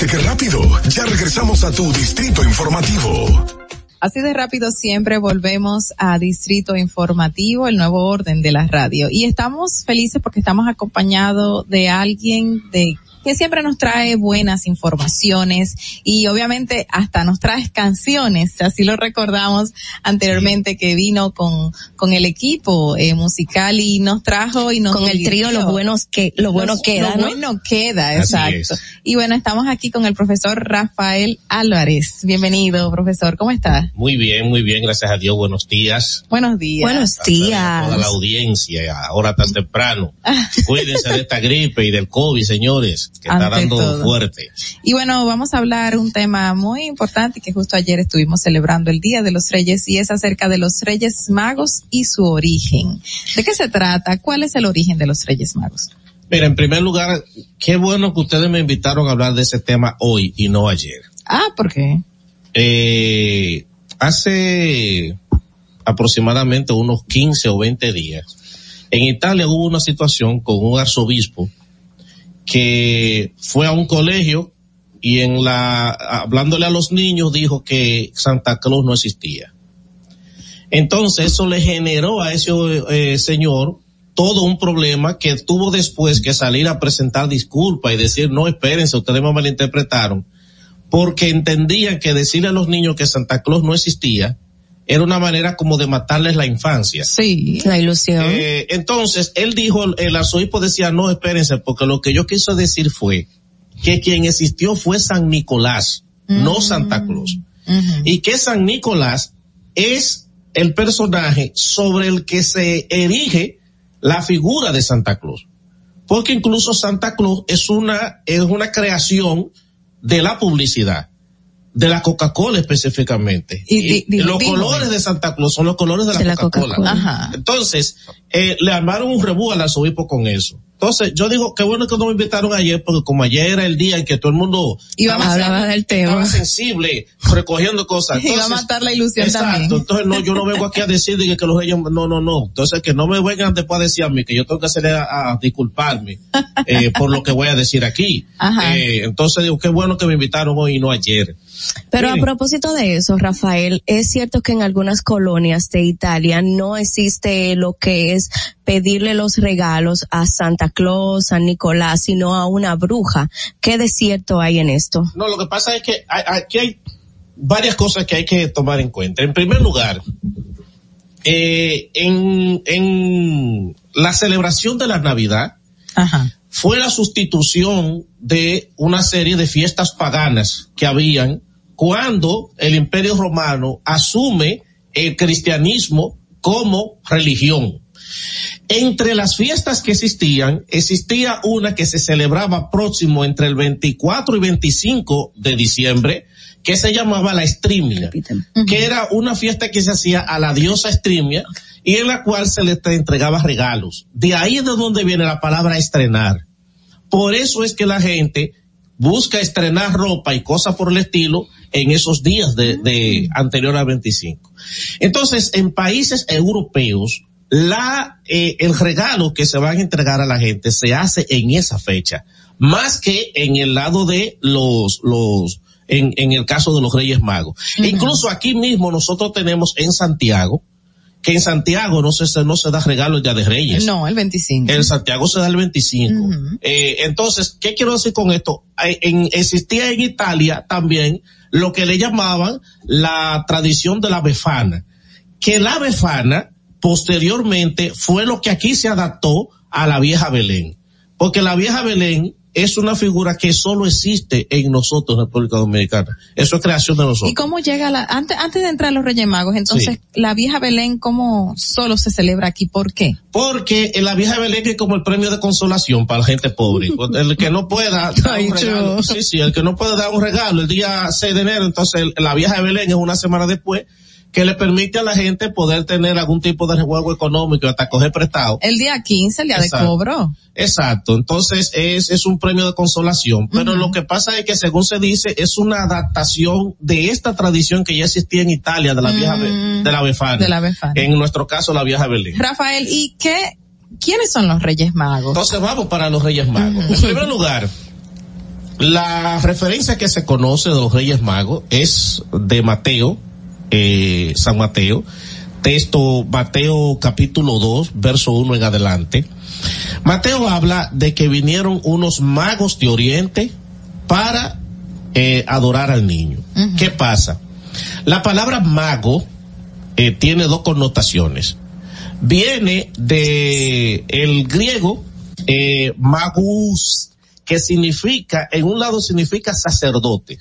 Speaker 11: ¿Viste qué rápido? Ya regresamos a tu distrito informativo.
Speaker 12: Así de rápido siempre volvemos a Distrito Informativo, el nuevo orden de la radio. Y estamos felices porque estamos acompañados de alguien de que siempre nos trae buenas informaciones y obviamente hasta nos trae canciones, así lo recordamos anteriormente que vino con, con el equipo eh, musical y nos trajo y nos
Speaker 13: Con el trío. Lo Buenos que- Lo Bueno
Speaker 12: Los-
Speaker 13: Queda,
Speaker 12: Lo
Speaker 13: ¿no?
Speaker 12: bueno queda,
Speaker 13: Así
Speaker 12: exacto.
Speaker 13: es.
Speaker 12: Y bueno, estamos aquí con el profesor Rafael Álvarez. Bienvenido, profesor, ¿cómo está?
Speaker 25: Muy bien, muy bien, gracias a Dios. Buenos días.
Speaker 12: Buenos días.
Speaker 13: Buenos
Speaker 25: A toda la audiencia, ahora tan temprano. Cuídense de esta gripe y del COVID, señores, que está dando
Speaker 12: todo.
Speaker 25: fuerte.
Speaker 12: Y bueno, vamos a hablar un tema muy importante que justo ayer estuvimos celebrando el Día de los Reyes y es acerca de los Reyes Magos y su origen. ¿De qué se trata? ¿Cuál es el origen de los Reyes Magos?
Speaker 25: Mira, en primer lugar, qué bueno que ustedes me invitaron a hablar de ese tema hoy y no ayer.
Speaker 12: Ah, ¿por qué?
Speaker 25: Eh, hace aproximadamente unos 15 o 20 días, en Italia hubo una situación con un arzobispo que fue a un colegio y en la, hablándole a los niños dijo que Santa Claus no existía. Entonces eso le generó a ese eh, señor todo un problema que tuvo después que salir a presentar disculpas y decir, no, espérense, ustedes me malinterpretaron, porque entendían que decirle a los niños que Santa Claus no existía era una manera como de matarles la infancia.
Speaker 12: Sí.
Speaker 13: La ilusión.
Speaker 25: Eh, entonces, él dijo, el arzobispo decía, no, espérense, porque lo que yo quiso decir fue que quien existió fue San Nicolás, no Santa Claus. Y que San Nicolás es el personaje sobre el que se erige la figura de Santa Claus. Porque incluso Santa Claus es una, es una creación de la publicidad, de la Coca-Cola específicamente.
Speaker 12: Y
Speaker 25: los colores de Santa Claus son los colores de la Coca-Cola. Entonces, eh, le armaron un rebú al arzobispo con eso. Entonces, yo digo, qué bueno que no me invitaron ayer, porque como ayer era el día en que todo el mundo
Speaker 12: Iba a
Speaker 13: Hablaba del tema.
Speaker 25: estaba sensible, recogiendo cosas.
Speaker 12: Iba a
Speaker 25: Entonces,
Speaker 12: matar la ilusión
Speaker 25: Exacto,
Speaker 12: también.
Speaker 25: entonces no, yo no vengo aquí a decir de que los reyes, no, no, no. Entonces que no me vengan después a decir a mí que yo tengo que hacer a, a disculparme eh, por lo que voy a decir aquí.
Speaker 13: Ajá.
Speaker 25: Eh, entonces digo, qué bueno que me invitaron hoy y no ayer.
Speaker 13: Pero
Speaker 25: Miren.
Speaker 13: a propósito de eso, Rafael, es cierto que en algunas colonias de Italia no existe lo que es pedirle los regalos a Santa Claus, San Nicolás, sino a una bruja. ¿Qué de cierto hay en esto?
Speaker 25: No, lo que pasa es que hay- aquí hay varias cosas que hay que tomar en cuenta. En primer lugar, eh, en, en la celebración de la Navidad
Speaker 12: Ajá.
Speaker 25: fue la sustitución de una serie de fiestas paganas que habían cuando el Imperio Romano asume el cristianismo como religión. Entre las fiestas que existían, existía una que se celebraba próximo entre el 24 y 25 de diciembre, que se llamaba la Estrimia, que era una fiesta que se hacía a la diosa Estrimia y en la cual se le entregaba regalos. De ahí es de donde viene la palabra estrenar. Por eso es que la gente busca estrenar ropa y cosas por el estilo en esos días de, de anterior al 25. Entonces, en países europeos, la, eh, el regalo que se van a entregar a la gente se hace en esa fecha, más que en el lado de los, los, en, en el caso de los Reyes Magos. Incluso aquí mismo nosotros tenemos en Santiago, que en Santiago no se, no se da regalo Día de Reyes.
Speaker 12: No, el 25.
Speaker 25: En Santiago se da el 25. Eh, entonces, ¿qué quiero decir con esto? Eh, En, existía en Italia también lo que le llamaban la tradición de la befana, que la befana posteriormente fue lo que aquí se adaptó a la vieja Belén, porque la vieja Belén es una figura que solo existe en nosotros, en República Dominicana. Eso es creación de nosotros.
Speaker 12: ¿Y cómo llega la, antes, antes de entrar a los Reyes Magos, entonces,
Speaker 25: Sí.
Speaker 12: la vieja Belén, cómo solo se celebra aquí? ¿Por qué?
Speaker 25: Porque la vieja Belén es como el premio de consolación para la gente pobre. El que no pueda dar
Speaker 12: Ay,
Speaker 25: un regalo, sí, sí, el que no puede dar un regalo el día 6 de enero, entonces la vieja Belén es una semana después que le permite a la gente poder tener algún tipo de rejuego económico hasta coger prestado.
Speaker 12: El día 15, el día de
Speaker 25: Exacto.
Speaker 12: cobro.
Speaker 25: Exacto, entonces es, es un premio de consolación, pero lo que pasa es que según se dice es una adaptación de esta tradición que ya existía en Italia de la vieja Be- de la Befana.
Speaker 12: Mm. De la Befana.
Speaker 25: En nuestro caso la vieja Belén.
Speaker 12: Rafael, ¿y qué, quiénes son los Reyes Magos?
Speaker 25: Entonces vamos para los Reyes Magos. En primer lugar, la referencia que se conoce de los Reyes Magos es de Mateo, eh, San Mateo, texto Mateo capítulo 2, verso 1 en adelante. Mateo habla de que vinieron unos magos de Oriente para eh, adorar al niño. ¿Qué pasa? La palabra mago eh, tiene dos connotaciones. Viene de el griego eh, magus, que significa, en un lado significa sacerdote,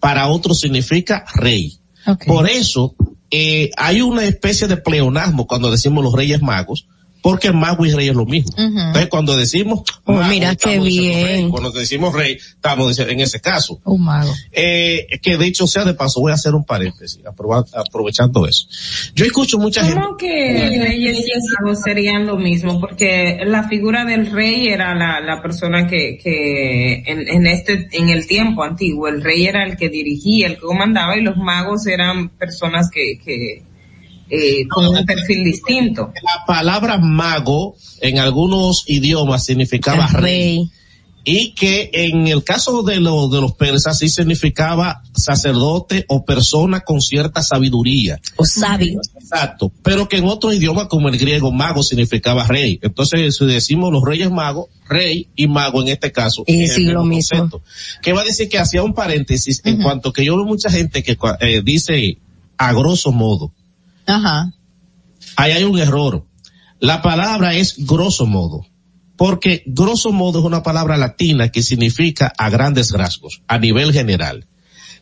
Speaker 25: para otro significa rey. Por eso eh, hay una especie de pleonasmo cuando decimos los reyes magos, porque mago y rey es lo mismo. Entonces cuando decimos
Speaker 13: Oh,
Speaker 25: mago,
Speaker 13: mira qué bien.
Speaker 25: rey. Cuando decimos rey, estamos diciendo en ese caso.
Speaker 12: Un mago.
Speaker 25: Eh, que dicho sea de paso, voy a hacer un paréntesis, aprovechando eso. Yo escucho mucha gente.
Speaker 22: ¿Cómo que reyes y magos serían lo mismo? Porque la figura del rey era la, la persona que, que en, en este, en el tiempo antiguo, el rey era el que dirigía, el que comandaba y los magos eran personas que, que, eh, con un perfil distinto.
Speaker 25: La palabra mago en algunos idiomas significaba rey. Y que en el caso de, los de los persas sí significaba sacerdote o persona con cierta sabiduría.
Speaker 13: O sabio.
Speaker 25: Exacto. Pero que en otros idiomas como el griego mago significaba rey. Entonces si decimos los reyes magos, rey y mago en este caso.
Speaker 13: Y
Speaker 25: es
Speaker 13: sí, lo mismo.
Speaker 25: Que va a decir que hacía un paréntesis en cuanto que yo veo mucha gente que eh, dice a grosso modo.
Speaker 12: Ajá.
Speaker 25: ahí hay un error. La palabra es grosso modo, porque grosso modo es una palabra latina que significa a grandes rasgos, a nivel general.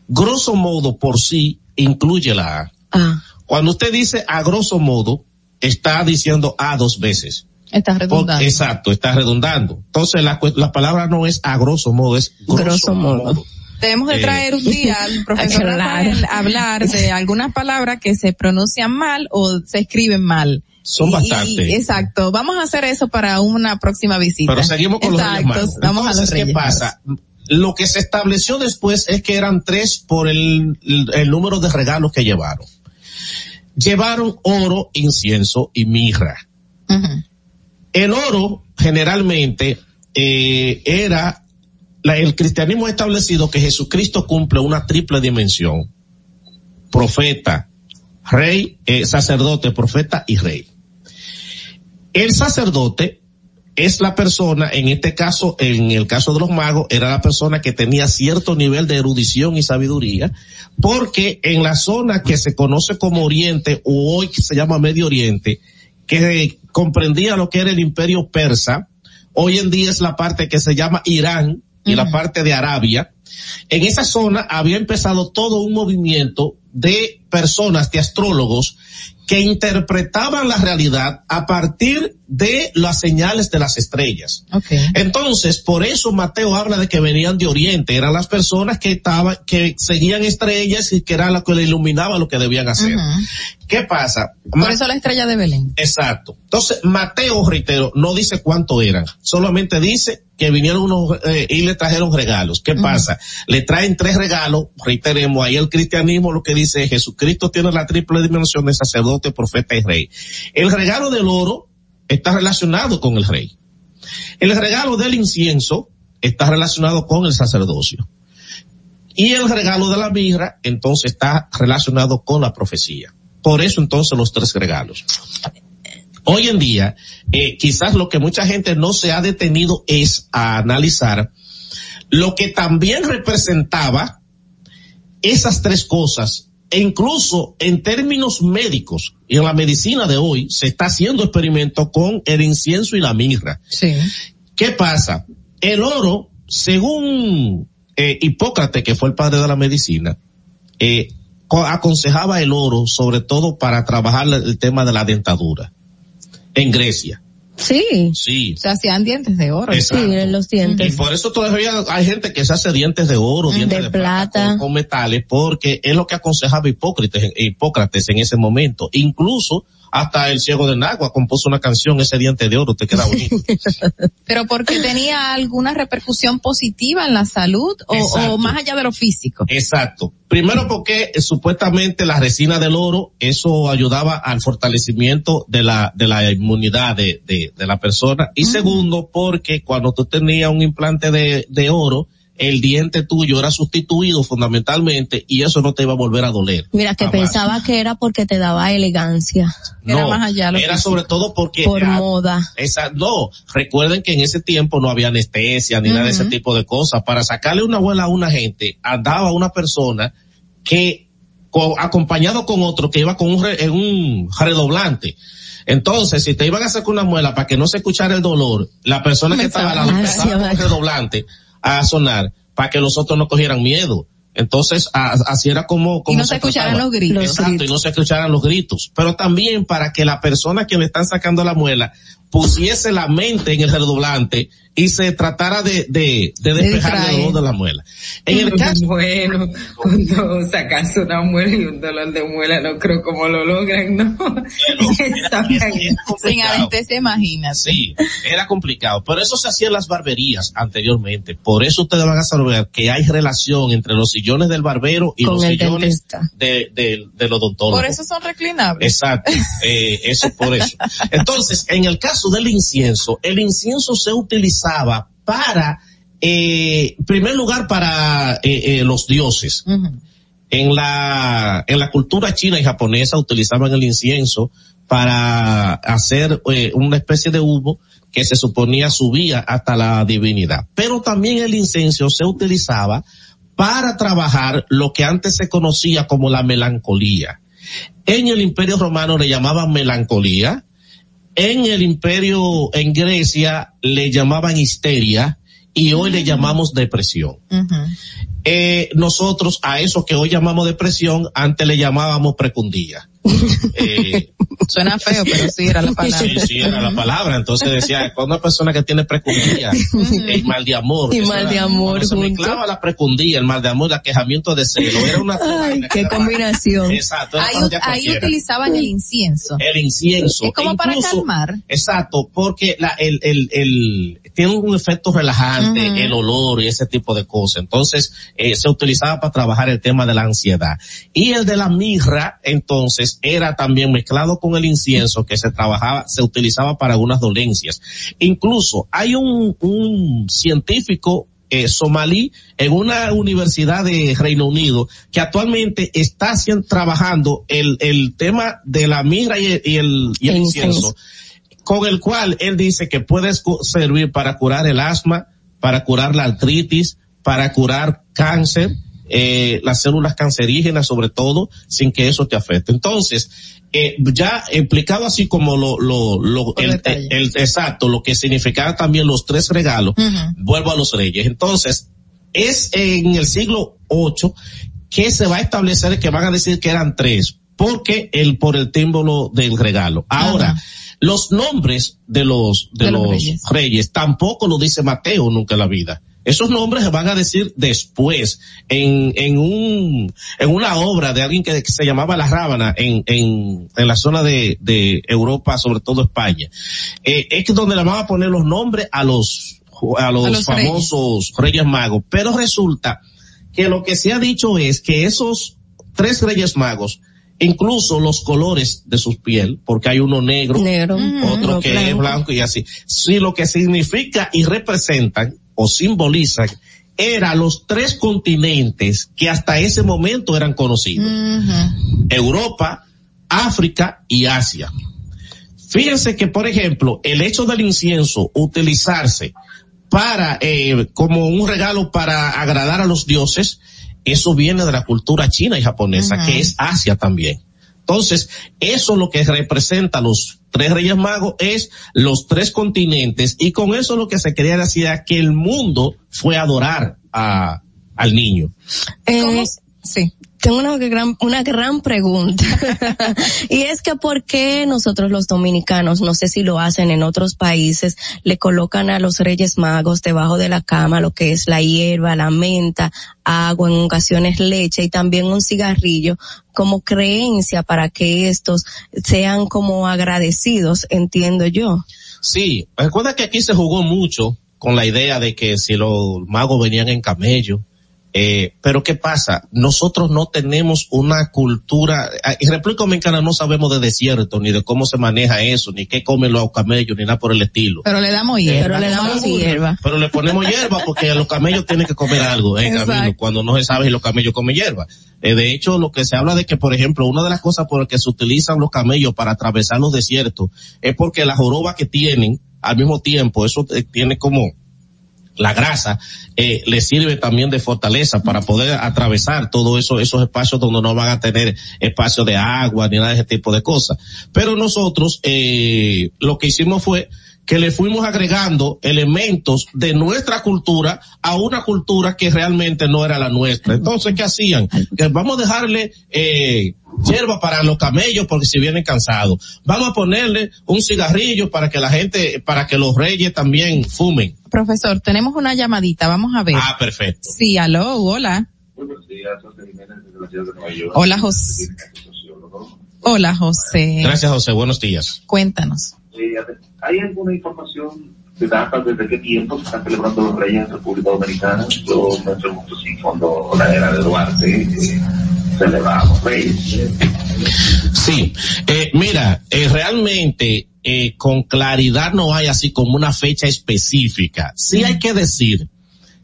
Speaker 25: Grosso modo por sí incluye la A.
Speaker 13: Ah.
Speaker 25: Cuando usted dice a grosso modo, está diciendo A dos veces. Porque-
Speaker 12: redundando.
Speaker 25: exacto, está redundando. Entonces la, la palabra no es a grosso modo, es grosso, modo.
Speaker 12: Debemos de
Speaker 25: Eh,
Speaker 12: traer un día al profesor. Rafael a hablar de algunas palabras que se pronuncian mal o se escriben mal.
Speaker 25: Son bastantes.
Speaker 12: exacto. Vamos a hacer eso para una próxima visita.
Speaker 25: Pero seguimos con los Reyes. Magos.
Speaker 12: Vamos a los Reyes
Speaker 25: ¿qué pasa? Lo que se estableció después es que eran tres por el, el- el número de regalos que llevaron. Llevaron oro, incienso y mirra. El oro generalmente eh, era el cristianismo ha establecido que Jesucristo cumple una triple dimensión: profeta, rey, eh, sacerdote, profeta y rey. El sacerdote es la persona, en este caso, en el caso de los magos, era la persona que tenía cierto nivel de erudición y sabiduría, porque en la zona que se conoce como Oriente, o hoy que se llama Medio Oriente, que comprendía lo que era el imperio persa, hoy en día es la parte que se llama Irán y la parte de Arabia, en esa zona había empezado todo un movimiento de personas, de astrólogos, que interpretaban la realidad a partir de las señales de las estrellas. Entonces, por eso Mateo habla de que venían de Oriente, eran las personas que estaban, que seguían estrellas y que era lo que le iluminaba lo que debían hacer. ¿Qué pasa?
Speaker 12: Por eso la estrella de Belén.
Speaker 25: Exacto. Entonces, Mateo, reitero, no dice cuánto eran, solamente dice que vinieron unos eh, y le trajeron regalos. ¿Qué pasa? Le traen tres regalos, reiteremos, ahí el cristianismo lo que dice es Jesucristo tiene la triple dimensión de sacerdote, profeta y rey. El regalo del oro está relacionado con el rey. El regalo del incienso está relacionado con el sacerdocio. Y el regalo de la mirra, entonces, está relacionado con la profecía. Por eso, entonces, los tres regalos. Hoy en día, eh, quizás lo que mucha gente no se ha detenido es a analizar lo que también representaba esas tres cosas e incluso en términos médicos y en la medicina de hoy se está haciendo experimento con el incienso y la mirra.
Speaker 12: Sí.
Speaker 25: ¿Qué pasa? El oro, según eh, Hipócrates, que fue el padre de la medicina, eh, co- aconsejaba el oro sobre todo para trabajar el tema de la dentadura en Grecia.
Speaker 13: Sí.
Speaker 25: Sí.
Speaker 12: Se hacían dientes de oro.
Speaker 25: Exacto.
Speaker 13: Sí, en los
Speaker 25: Y
Speaker 13: dientes.
Speaker 25: por eso todavía hay gente que se hace dientes de oro, dientes
Speaker 13: De
Speaker 25: de, plata,
Speaker 13: plata.
Speaker 25: con, con metales, porque es lo que aconsejaba Hipócrates, Hipócrates en ese momento. Incluso hasta el ciego de Nagua compuso una canción, ese diente de oro te queda bonito.
Speaker 12: Pero porque tenía alguna repercusión positiva en la salud o, o más allá de lo físico.
Speaker 25: Exacto. Primero porque eh, supuestamente la resina del oro, eso ayudaba al fortalecimiento de la, de la inmunidad de, de, de la persona. Y segundo porque cuando tú tenías un implante de, de oro, el diente tuyo era sustituido fundamentalmente y eso no te iba a volver a doler.
Speaker 13: Mira, que
Speaker 25: Jamás.
Speaker 13: pensaba que era porque te daba elegancia.
Speaker 25: No, era sobre todo porque
Speaker 13: Por moda.
Speaker 25: esa, no, recuerden que en ese tiempo no había anestesia ni nada de ese tipo de cosas. Para sacarle una abuela a una gente, andaba una persona que, co- acompañado con otro que iba con un, re- en un redoblante. Entonces, si te iban a sacar una muela para que no se escuchara el dolor, la persona que estaba al lado empezaba con un redoblante a sonar para que los otros no cogieran miedo. Entonces, a- así era como, como
Speaker 12: no se escucharan
Speaker 25: trataba.
Speaker 12: los gritos.
Speaker 25: Exacto, y no se escucharan los gritos. Pero también para que la persona que le están sacando la muela pusiese la mente en el redoblante y se tratara de, de, de despejar el dolor de la muela. En el caso,
Speaker 22: Bueno, cuando sacas una muela y un dolor de muela, no creo cómo lo logran, ¿no?
Speaker 12: Sin anestesia, imagínate.
Speaker 25: Sí, era complicado, pero eso se hacía en las barberías anteriormente. Por eso ustedes van a saber que hay relación entre los sillones del barbero y
Speaker 13: Con
Speaker 25: los sillones de, de, del odontólogo.
Speaker 12: Por eso son reclinables.
Speaker 25: Exacto, eh, eso por eso. Entonces, en el caso del incienso, el incienso se utilizaba para, eh, en primer lugar, para eh, eh, los dioses. En la, en la cultura china y japonesa utilizaban el incienso para hacer eh, una especie de humo que se suponía subía hasta la divinidad. Pero también el incienso se utilizaba para trabajar lo que antes se conocía como la melancolía. En el imperio romano le llamaban melancolía, en el imperio, en Grecia le llamaban histeria y hoy le llamamos depresión. Eh, nosotros a eso que hoy llamamos depresión, antes le llamábamos precundía. Eh,
Speaker 12: Suena feo, pero sí era la palabra.
Speaker 25: Sí, sí, era la palabra. Entonces decía, cuando una persona que tiene precundía, el mal de amor.
Speaker 13: Y mal
Speaker 25: era-
Speaker 13: de amor
Speaker 25: cuando Se mezclaba la precundía, el mal de amor, el aquejamiento de celo. Era una
Speaker 13: Ay, qué combinación.
Speaker 25: Exacto.
Speaker 12: Ahí,
Speaker 25: para
Speaker 12: ahí utilizaban el incienso.
Speaker 25: El incienso.
Speaker 12: Es como para
Speaker 25: Incluso-
Speaker 12: calmar.
Speaker 25: Exacto, porque la, el, el, el, tiene un efecto relajante, el olor y ese tipo de cosas. Entonces, eh, se utilizaba para trabajar el tema de la ansiedad. Y el de la mirra, entonces, era también mezclado con el incienso que se trabajaba, se utilizaba para algunas dolencias. Incluso, hay un, un científico eh, somalí en una universidad de Reino Unido que actualmente está trabajando el, el tema de la mirra y el, y el, y el
Speaker 13: El
Speaker 25: incienso
Speaker 13: incienso.
Speaker 25: Con el cual él dice que puede servir para curar el asma, para curar la artritis, para curar cáncer, eh, las células cancerígenas sobre todo, sin que eso te afecte. Entonces, eh, ya explicado así como lo, lo, lo, el, el- el- exacto, lo que significaba también los tres regalos, vuelvo a los reyes. Entonces, es en el siglo VIII que se va a establecer que van a decir que eran tres, porque el, por el símbolo del regalo. Ahora, los nombres de los, de,
Speaker 12: De los
Speaker 25: los,
Speaker 12: reyes.
Speaker 25: reyes. tampoco lo dice Mateo nunca en la vida. Esos nombres se van a decir después, en, en un, en una obra de alguien que, que se llamaba La Rábana en, en, en la zona de, de Europa, sobre todo España. Eh, es donde le van a poner los nombres a los, a los,
Speaker 12: A los
Speaker 25: famosos reyes magos. Pero resulta que lo que se ha dicho es que esos tres reyes magos, incluso los colores de su piel, porque hay uno negro,
Speaker 13: Negro,
Speaker 25: otro que es
Speaker 13: blanco.
Speaker 25: blanco y así, si lo que significa y representan o simbolizan era los tres continentes que hasta ese momento eran conocidos. Europa, África y Asia. Fíjense que, por ejemplo, el hecho del incienso utilizarse para, eh, como un regalo para agradar a los dioses, eso viene de la cultura china y japonesa, que es Asia también. Entonces, eso lo que representa los tres reyes magos es los tres continentes y con eso lo que se quería decir era que el mundo fue a adorar a, al niño.
Speaker 13: Eh,
Speaker 12: sí.
Speaker 13: Tengo una gran, una gran pregunta. y es que por qué nosotros los dominicanos, no sé si lo hacen en otros países, le colocan a los Reyes Magos debajo de la cama lo que es la hierba, la menta, agua, en ocasiones leche y también un cigarrillo como creencia para que estos sean como agradecidos, entiendo yo.
Speaker 25: Sí, recuerda que aquí se jugó mucho con la idea de que si los magos venían en camello, Eh, pero ¿qué pasa? Nosotros no tenemos una cultura, eh, en República Dominicana no sabemos de desierto, ni de cómo se maneja eso, ni qué comen los camellos, ni nada por el estilo.
Speaker 12: Pero le damos hierba.
Speaker 13: Pero le damos hierba.
Speaker 25: Pero le ponemos hierba porque los camellos tienen que comer algo en
Speaker 12: Exacto.
Speaker 25: camino, cuando no se sabe si los camellos comen hierba. Eh, de hecho, lo que se habla de que, por ejemplo, una de las cosas por las que se utilizan los camellos para atravesar los desiertos es porque la joroba que tienen, al mismo tiempo, eso eh, tiene como la grasa, eh, le sirve también de fortaleza para poder atravesar todos eso, esos espacios donde no van a tener espacio de agua ni nada de ese tipo de cosas. Pero nosotros, eh, lo que hicimos fue que le fuimos agregando elementos de nuestra cultura a una cultura que realmente no era la nuestra. Entonces, ¿qué hacían? Que vamos a dejarle, eh, hierba para los camellos porque si vienen cansados. Vamos a ponerle un cigarrillo para que la gente, para que los reyes también fumen.
Speaker 12: Profesor, tenemos una llamadita, vamos a ver.
Speaker 25: Ah, perfecto.
Speaker 12: Sí, aló, hola. Hola, José. Hola, José.
Speaker 25: Gracias, José. Buenos días.
Speaker 12: Cuéntanos.
Speaker 23: ¿Hay alguna información de data desde qué tiempo se están celebrando los reyes en República Dominicana? Yo menciono mucho sí, cuando la era de Duarte eh,
Speaker 25: Sí, eh, mira, eh, realmente eh, con claridad no hay así como una fecha específica. Sí hay que decir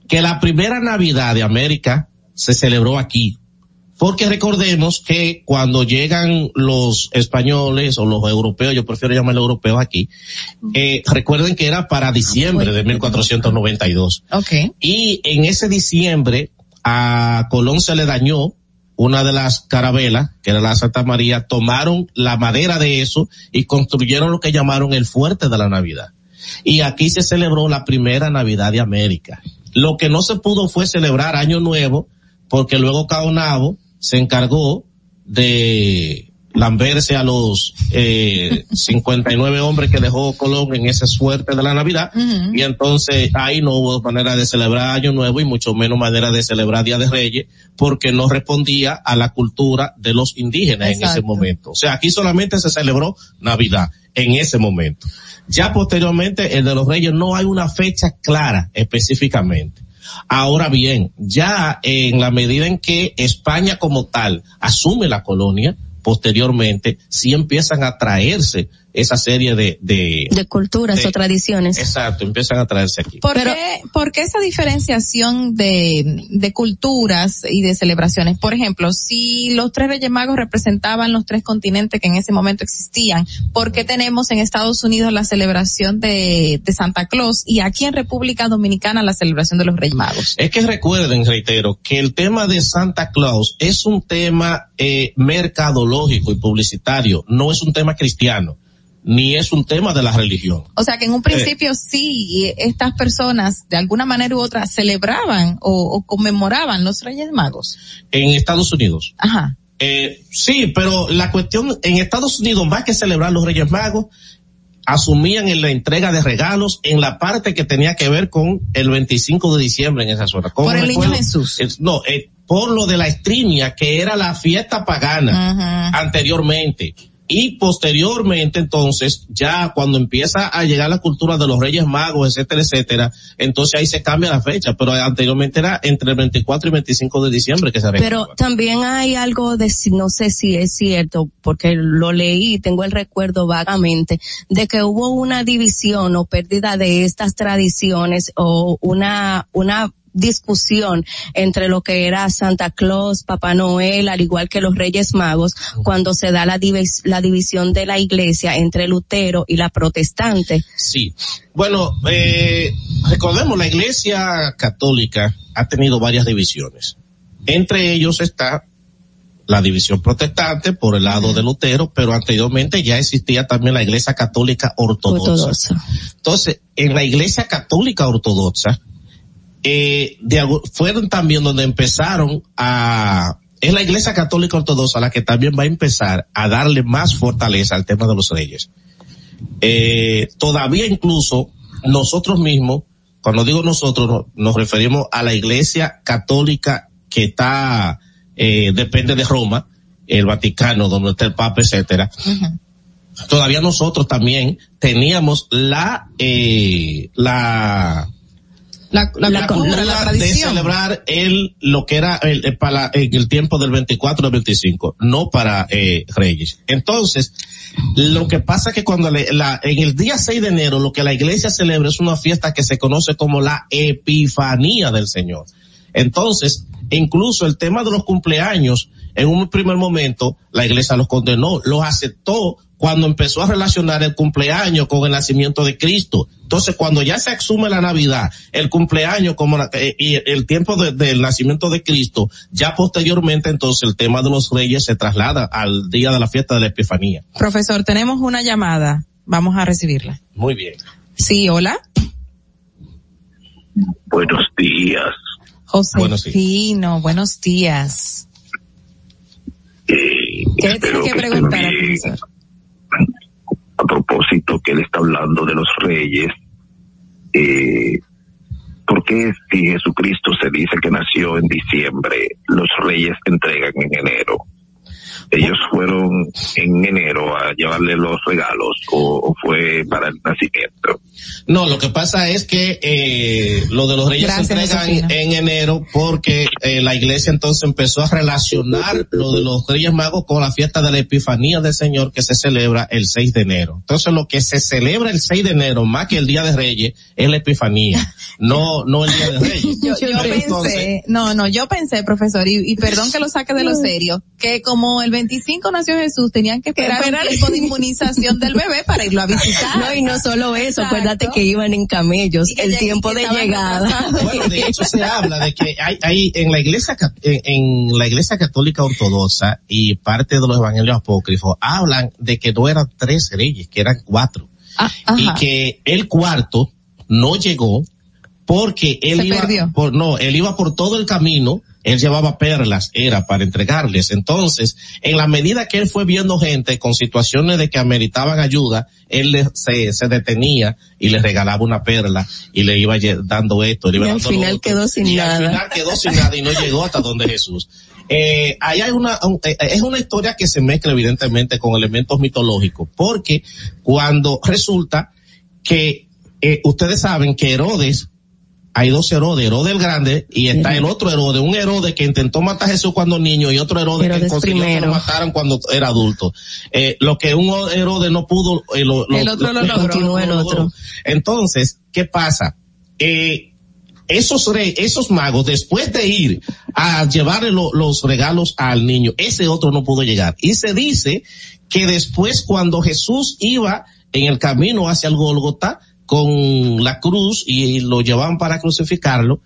Speaker 25: que la primera Navidad de América se celebró aquí. Porque recordemos que cuando llegan los españoles o los europeos, yo prefiero llamarlos europeos aquí, eh, recuerden que era para diciembre de 1492.
Speaker 12: Ok.
Speaker 25: Y en ese diciembre a Colón se le dañó una de las carabelas, que era la Santa María, tomaron la madera de eso y construyeron lo que llamaron el fuerte de la Navidad. Y aquí se celebró la primera Navidad de América. Lo que no se pudo fue celebrar Año Nuevo, porque luego Caonabo se encargó de lamberse a los eh, 59 hombres que dejó Colón en ese suerte de la Navidad y entonces ahí no hubo manera de celebrar Año Nuevo y mucho menos manera de celebrar Día de Reyes porque no respondía a la cultura de los indígenas en ese momento. O sea, aquí solamente se celebró Navidad en ese momento. Ya posteriormente el de los Reyes no hay una fecha clara específicamente. Ahora bien, ya en la medida en que España como tal asume la colonia, posteriormente sí empiezan a traerse esa serie de, de,
Speaker 13: De culturas
Speaker 25: de-
Speaker 13: o tradiciones.
Speaker 25: exacto, empiezan a traerse aquí.
Speaker 12: ¿Por, qué, por qué esa diferenciación de, de culturas y de celebraciones? Por ejemplo, si los tres Reyes Magos representaban los tres continentes que en ese momento existían, ¿por qué tenemos en Estados Unidos la celebración de, de Santa Claus y aquí en República Dominicana la celebración de los Reyes Magos?
Speaker 25: Es que recuerden, reitero, que el tema de Santa Claus es un tema eh, mercadológico y publicitario, no es un tema cristiano, ni es un tema de la religión.
Speaker 12: O sea que en un principio sí, estas personas de alguna manera u otra celebraban o, o conmemoraban los Reyes Magos.
Speaker 25: En Estados Unidos.
Speaker 12: Ajá.
Speaker 25: Eh, sí, pero la cuestión en Estados Unidos, más que celebrar los Reyes Magos, asumían en la entrega de regalos en la parte que tenía que ver con el 25 de diciembre en esa zona. ¿Cómo
Speaker 12: Por el niño? Jesús.
Speaker 25: Es- no, eh, por lo de la estrimia, que era la fiesta pagana anteriormente. Y posteriormente, entonces, ya cuando empieza a llegar la cultura de los Reyes Magos, etcétera, etcétera, entonces ahí se cambia la fecha, pero anteriormente era entre el 24 y 25 de diciembre que se
Speaker 13: Pero también hay algo de, no sé si es cierto, porque lo leí, tengo el recuerdo vagamente, de que hubo una división o pérdida de estas tradiciones o una, una discusión entre lo que era Santa Claus, Papá Noel, al igual que los Reyes Magos, cuando se da la, divis- la división de la iglesia entre Lutero y la protestante.
Speaker 25: Sí. Bueno, eh, recordemos, la Iglesia Católica ha tenido varias divisiones. Entre ellos está la división protestante por el lado de Lutero, pero anteriormente ya existía también la Iglesia Católica Ortodoxa. Entonces, en la Iglesia Católica Ortodoxa, eh, de fueron también donde empezaron a, es la Iglesia Católica Ortodoxa la que también va a empezar a darle más fortaleza al tema de los reyes. Eh, todavía incluso nosotros mismos, cuando digo nosotros, no- nos referimos a la Iglesia Católica que está, eh, depende de Roma, el Vaticano, donde está el Papa, etcétera. Todavía nosotros también teníamos la, eh, la,
Speaker 12: La, la,
Speaker 25: la
Speaker 12: cultura, la
Speaker 25: de celebrar el lo que era el, el- para en el tiempo del 24 al 25, no para eh, Reyes. Entonces, lo que pasa es que cuando le- la, en el día 6 de enero lo que la iglesia celebra es una fiesta que se conoce como la Epifanía del Señor. Entonces, incluso el tema de los cumpleaños, en un primer momento, la iglesia los condenó, los aceptó cuando empezó a relacionar el cumpleaños con el nacimiento de Cristo. Entonces, cuando ya se asume la Navidad, el cumpleaños como la- eh, y el tiempo de- del nacimiento de Cristo, ya posteriormente entonces el tema de los reyes se traslada al día de la fiesta de la Epifanía.
Speaker 12: Profesor, tenemos una llamada. Vamos a recibirla.
Speaker 25: Muy bien.
Speaker 12: Sí, hola.
Speaker 23: Buenos días.
Speaker 12: Josefino, buenos días.
Speaker 23: Eh,
Speaker 12: ¿Qué tiene que preguntar al profesor?
Speaker 23: A propósito que él está hablando de los reyes, eh, ¿por qué si Jesucristo se dice que nació en diciembre, los reyes entregan en enero? Ellos fueron en enero a llevarle los regalos o, o fue para el nacimiento.
Speaker 25: No, lo que pasa es que eh, lo de los reyes
Speaker 23: Gracias,
Speaker 25: se entregan
Speaker 23: Josefina.
Speaker 25: en enero porque eh, la iglesia entonces empezó a relacionar lo de los reyes magos con la fiesta de la Epifanía del Señor que se celebra el 6 de enero. Entonces lo que se celebra el 6 de enero más que el día de reyes es la Epifanía, no no el día de reyes.
Speaker 12: Yo, yo
Speaker 25: Entonces,
Speaker 12: pensé, no, no, yo pensé, profesor, y, y perdón que lo saque de lo serio, que como el 25 nació Jesús, tenían que esperar
Speaker 13: Esperar.
Speaker 12: un tiempo de inmunización del bebé para irlo a visitar.
Speaker 13: No, y no solo eso,
Speaker 12: Exacto.
Speaker 13: acuérdate que iban en camellos,
Speaker 12: Y
Speaker 13: el tiempo de llegada.
Speaker 25: Bueno, de hecho se habla de que hay, hay en la iglesia en, en la iglesia católica ortodoxa y parte de los evangelios apócrifos hablan de que no eran tres reyes, que eran cuatro. y
Speaker 12: ajá.
Speaker 25: que el cuarto no llegó porque él
Speaker 12: Se
Speaker 25: iba
Speaker 12: perdió.
Speaker 25: por no, él iba por todo el camino, él llevaba perlas, era para entregarles. Entonces, en la medida que él fue viendo gente con situaciones de que ameritaban ayuda, él le- se, se detenía y le regalaba una perla y le iba dando esto, le iba
Speaker 13: Y al
Speaker 25: dando lo
Speaker 13: final
Speaker 25: otro.
Speaker 13: quedó sin
Speaker 25: y
Speaker 13: nada.
Speaker 25: Al final quedó sin nada y no llegó hasta donde Jesús. Eh, ahí hay una, un- eh, es una historia que se mezcla evidentemente con elementos mitológicos, porque cuando resulta que eh, ustedes saben que Herodes, hay dos Herodes, Herodes el Grande y está el otro Herodes, un Herodes que intentó matar a Jesús cuando niño y otro Herodes, que consiguió que lo mataran cuando era adulto. Eh, lo que un Herodes no pudo, eh, lo,
Speaker 13: El otro lo logró. Continuó el otro.
Speaker 25: Entonces, ¿qué pasa? Eh, esos rey, esos magos, después de ir a llevarle lo- los regalos al niño, ese otro no pudo llegar. Y se dice que después cuando Jesús iba en el camino hacia el Gólgota con la cruz y lo llevaban para crucificarlo,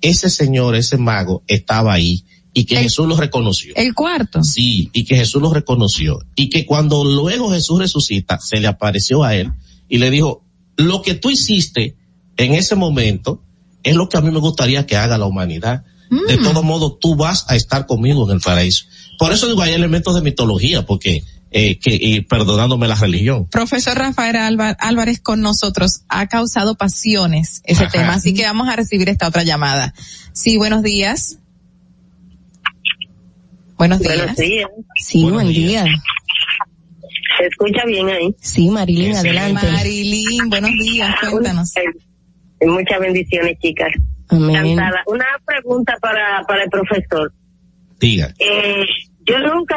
Speaker 25: ese señor, ese mago estaba ahí y que Jesús lo reconoció.
Speaker 12: El cuarto.
Speaker 25: Sí, y que Jesús lo reconoció. Y que cuando luego Jesús resucita, se le apareció a él y le dijo, lo que tú hiciste en ese momento es lo que a mí me gustaría que haga la humanidad. De todo modo, tú vas a estar conmigo en el paraíso. Por eso digo, hay elementos de mitología, porque, eh, que, y perdonándome la religión.
Speaker 12: Profesor Rafael Álvar- Álvarez con nosotros ha causado pasiones ese
Speaker 25: Ajá.
Speaker 12: tema, así que vamos a recibir esta otra llamada. Sí, buenos días. Buenos días.
Speaker 24: Buenos días.
Speaker 13: Sí, buen día.
Speaker 24: ¿Se escucha bien ahí?
Speaker 13: Sí, Marilyn, adelante.
Speaker 12: Marilyn, buenos días, cuéntanos.
Speaker 24: Eh, Muchas bendiciones, chicas.
Speaker 13: Amén.
Speaker 24: Una pregunta para, para el profesor.
Speaker 25: Diga.
Speaker 24: Eh, yo nunca,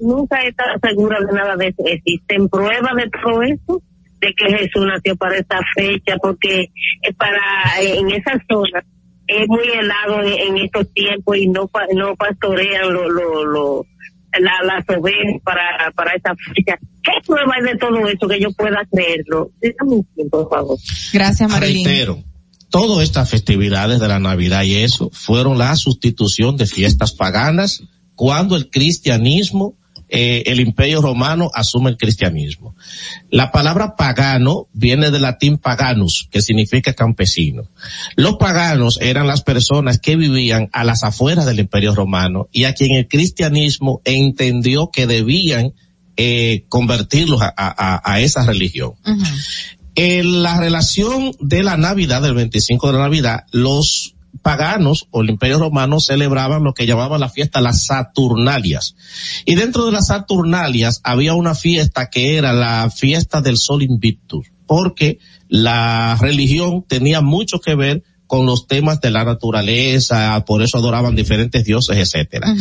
Speaker 24: nunca he estado segura de nada de eso. ¿Existen pruebas de todo eso? De que Jesús nació para esta fecha, porque para, en esa zona es muy helado en, en estos tiempos y no, no pastorean lo, lo, lo, la, las ovejas para, para esa fecha. ¿Qué prueba hay de todo eso que yo pueda creerlo? Dígame un tiempo, por favor.
Speaker 12: Gracias, Marilyn.
Speaker 25: Reitero, todas estas festividades de la Navidad y eso fueron la sustitución de fiestas paganas cuando el cristianismo, eh, el imperio romano asume el cristianismo. La palabra pagano viene del latín paganus, que significa campesino. Los paganos eran las personas que vivían a las afueras del imperio romano y a quien el cristianismo entendió que debían eh, convertirlos a- a- a- a esa religión. En la relación de la Navidad, del 25 de la Navidad, los paganos o el imperio romano celebraban lo que llamaban la fiesta las Saturnalias. Y dentro de las Saturnalias había una fiesta que era la fiesta del Sol Invictus, porque la religión tenía mucho que ver con los temas de la naturaleza, por eso adoraban diferentes dioses, etcétera.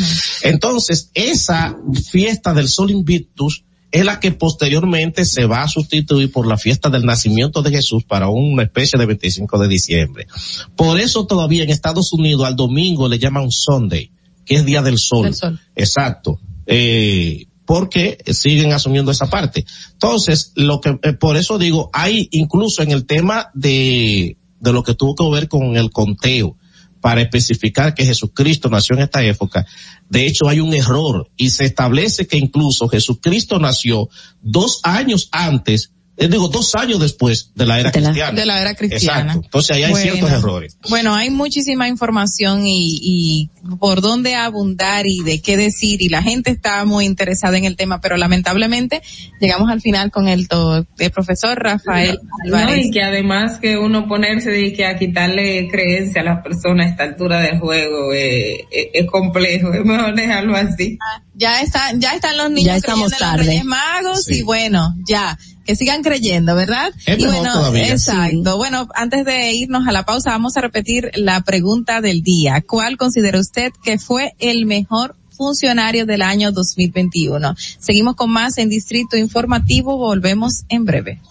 Speaker 25: Entonces, esa fiesta del Sol Invictus es la que posteriormente se va a sustituir por la fiesta del nacimiento de Jesús para una especie de 25 de diciembre. Por eso todavía en Estados Unidos al domingo le llaman Sunday, que es Día del Sol.
Speaker 12: Del Sol.
Speaker 25: Exacto. Eh, porque siguen asumiendo esa parte. Entonces, lo que, eh, por eso digo, hay incluso en el tema de, de lo que tuvo que ver con el conteo, para especificar que Jesucristo nació en esta época. De hecho, hay un error y se establece que incluso Jesucristo nació dos años antes, eh, digo, dos años después de la era cristiana.
Speaker 12: De la era cristiana.
Speaker 25: Exacto. Entonces ahí hay
Speaker 12: Bueno.
Speaker 25: ciertos errores.
Speaker 12: Bueno, hay muchísima información y, y por dónde abundar y de qué decir y la gente está muy interesada en el tema, pero lamentablemente llegamos al final con el, to- el profesor Rafael
Speaker 22: No,
Speaker 12: Álvarez.
Speaker 22: y que además que uno ponerse de que a quitarle creencia a las personas a esta altura del juego eh, eh, es complejo, es mejor dejarlo así.
Speaker 12: ya está, ya están los niños
Speaker 22: Ya estamos
Speaker 12: creyendo en los
Speaker 22: tarde.
Speaker 12: Reyes Magos y bueno, ya, que sigan creyendo, ¿verdad?
Speaker 22: Es
Speaker 12: y
Speaker 22: mejor
Speaker 12: bueno,
Speaker 22: todavía.
Speaker 12: exacto. Bueno, antes de irnos a la pausa, vamos a repetir la pregunta del día. ¿Cuál considera usted que fue el mejor funcionario del año 2021? Seguimos con más en Distrito Informativo, volvemos en breve.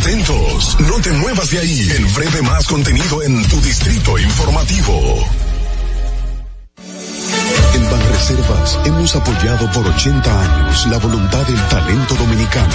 Speaker 11: Atentos, no te muevas de ahí. En breve más contenido en tu distrito informativo. En Banreservas hemos apoyado por 80 años la voluntad del talento dominicano,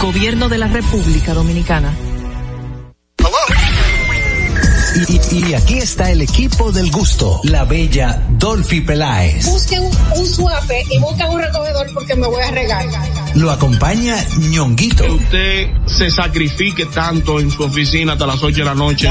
Speaker 26: Gobierno de la República Dominicana.
Speaker 15: Y, y- y aquí está el equipo del gusto, la bella Dolphy Peláez.
Speaker 27: Busquen un suape y busquen un recogedor porque me voy a regar.
Speaker 15: Lo acompaña ñonguito.
Speaker 28: usted se sacrifique tanto en su oficina hasta las 8 de la noche.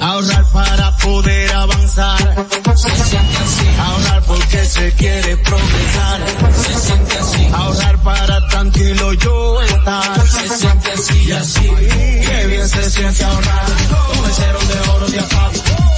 Speaker 29: Ahorrar para poder avanzar. Se siente así. Ahorrar porque se quiere progresar. Se siente así. Ahorrar para tranquilo yo estar. Se siente así y así. Qué bien se siente ahorrar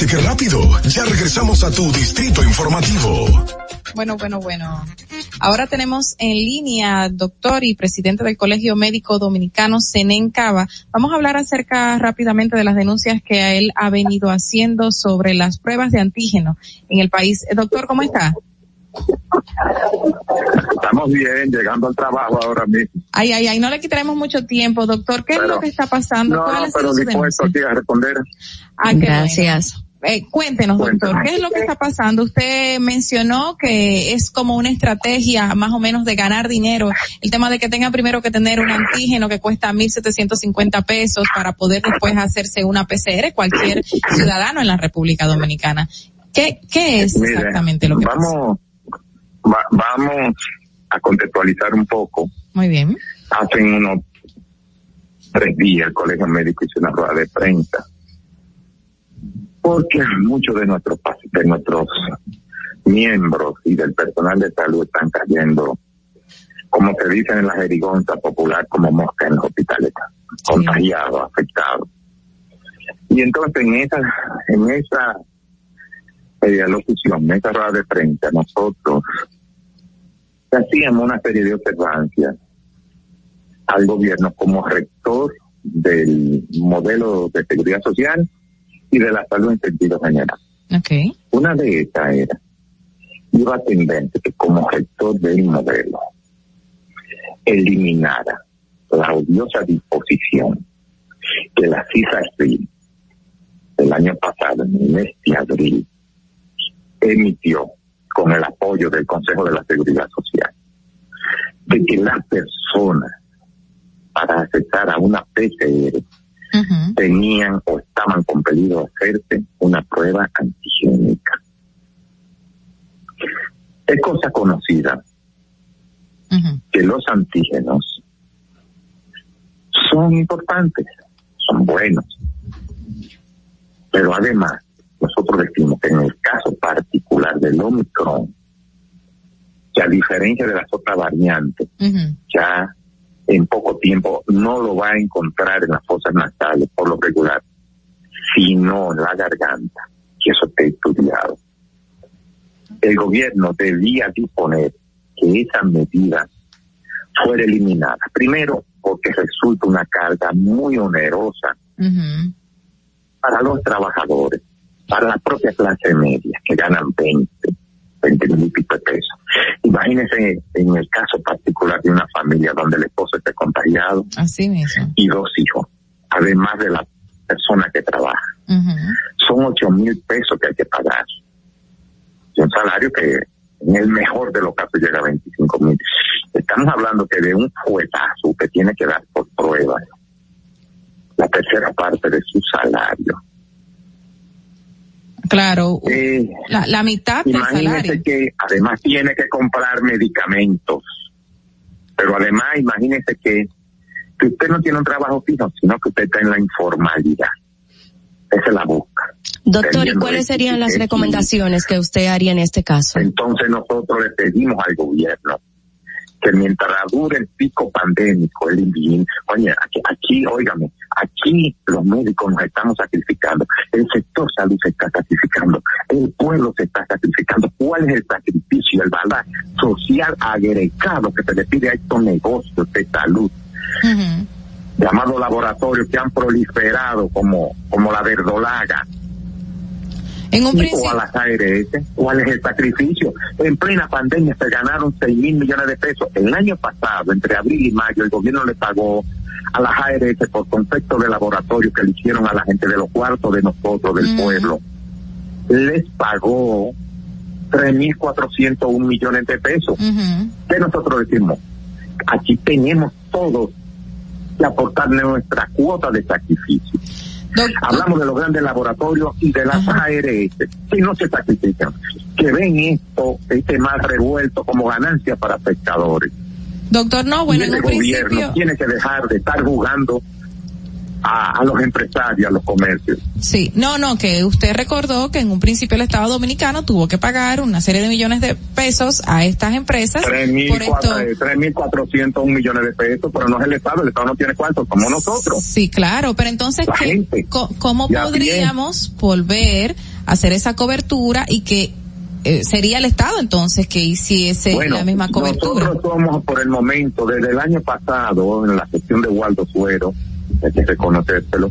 Speaker 11: ¿Viste qué rápido? Ya regresamos a tu distrito informativo.
Speaker 12: Bueno, bueno, bueno. Ahora tenemos en línea doctor y presidente del Colegio Médico Dominicano, Senen Cava. Vamos a hablar acerca rápidamente de las denuncias que él ha venido haciendo sobre las pruebas de antígeno en el país. Doctor, ¿cómo está?
Speaker 30: Estamos bien, llegando al trabajo ahora mismo.
Speaker 12: Ay, ay, ay, no le quitaremos mucho tiempo, doctor. ¿Qué es lo que está pasando?
Speaker 30: No,
Speaker 12: ¿Cuál
Speaker 30: no, pero dispuesto aquí a responder.
Speaker 12: Ah,
Speaker 13: Gracias.
Speaker 12: bueno. Eh, cuéntenos, doctor, ¿qué es lo que está pasando? Usted mencionó que es como una estrategia más o menos de ganar dinero. El tema de que tenga primero que tener un antígeno que cuesta 1.750 pesos para poder después hacerse una PCR, cualquier ciudadano en la República Dominicana. ¿Qué, qué es
Speaker 30: Mire,
Speaker 12: exactamente lo que pasa?
Speaker 30: vamos, va- vamos a contextualizar un poco.
Speaker 12: Muy bien.
Speaker 30: Hace unos tres días el Colegio Médico hizo una rueda de prensa. Porque muchos de nuestros de nuestros miembros y del personal de salud están cayendo, como se dice en la jerigonza popular, como mosca en los hospitales, contagiados, afectados. Y entonces en esa, en esa eh, locución, en esa rueda de prensa, nosotros hacíamos una serie de observancias al gobierno como rector del modelo de seguridad social y de la salud en sentido general.
Speaker 12: Okay.
Speaker 30: Una de estas era, iba a tender que como rector del modelo eliminara la odiosa disposición que la CISARCIL el año pasado, en el mes de abril, emitió con el apoyo del Consejo de la Seguridad Social, de que las personas para accesar a una PCR tenían o estaban compelidos a hacerse una prueba antigénica. Es cosa conocida que los antígenos son importantes, son buenos, pero además nosotros decimos que en el caso particular del Omicron, que a diferencia de las otras variantes, ya en poco tiempo no lo va a encontrar en las fosas nasales por lo regular, sino en la garganta, que eso está estudiado. El gobierno debía disponer que esa medida fuera eliminada. Primero, porque resulta una carga muy onerosa para los trabajadores, para la propia clase media, que ganan 20, 20 mil y pico de pesos. Imagínense en el caso particular de una familia donde el esposo esté contagiado
Speaker 12: Así mismo.
Speaker 30: y dos hijos, además de la persona que trabaja. Son 8 mil pesos que hay que pagar. Y un salario que en el mejor de los casos llega a 25 mil. Estamos hablando que de un fuetazo que tiene que dar por prueba la tercera parte de su salario.
Speaker 12: Claro.
Speaker 30: Eh,
Speaker 12: La, la mitad del salario.
Speaker 30: que además tiene que comprar medicamentos. Pero además, imagínese que, que usted no tiene un trabajo fijo, sino que usted está en la informalidad. Esa es la busca.
Speaker 13: Doctor, ¿y cuáles serían las recomendaciones que usted haría en este caso?
Speaker 30: Entonces nosotros le pedimos al gobierno que mientras dure el pico pandémico, el envíen, oye, aquí, aquí, óigame, aquí los médicos nos estamos sacrificando, el sector salud se está sacrificando, el pueblo se está sacrificando. ¿Cuál es el sacrificio, el valor social agregado que se le pide a estos negocios de salud? llamados laboratorios que han proliferado como, como la verdolaga.
Speaker 12: En un
Speaker 30: o a las ARS, ¿cuál es el sacrificio? En plena pandemia se ganaron 6 mil millones de pesos. El año pasado, entre abril y mayo, el gobierno le pagó a las ARS por concepto de laboratorio que le hicieron a la gente de los cuartos de nosotros, del pueblo. Les pagó 3.401 millones de pesos. ¿Qué nosotros decimos? Aquí tenemos todos que aportar nuestra cuota de sacrificio. Hablamos de los grandes laboratorios y de las ARS que no se sacrifican, que ven esto, este mal revuelto como ganancia para pescadores.
Speaker 12: Doctor, no, bueno, en un
Speaker 30: gobierno
Speaker 12: principio.
Speaker 30: tiene que dejar de estar jugando a, los empresarios, a los comercios.
Speaker 12: Sí, no, no, que usted recordó que en un principio el Estado Dominicano tuvo que pagar una serie de millones de pesos a estas empresas.
Speaker 30: 3.400 millones de pesos, pero no es el Estado, el Estado no tiene cuánto, como nosotros.
Speaker 12: Sí, claro, pero entonces, ¿cómo podríamos volver a hacer esa cobertura y que eh, sería el Estado entonces que hiciese la misma cobertura?
Speaker 30: Nosotros somos por el momento, desde el año pasado, en la sección de Waldo Suero, hay que reconocérselo,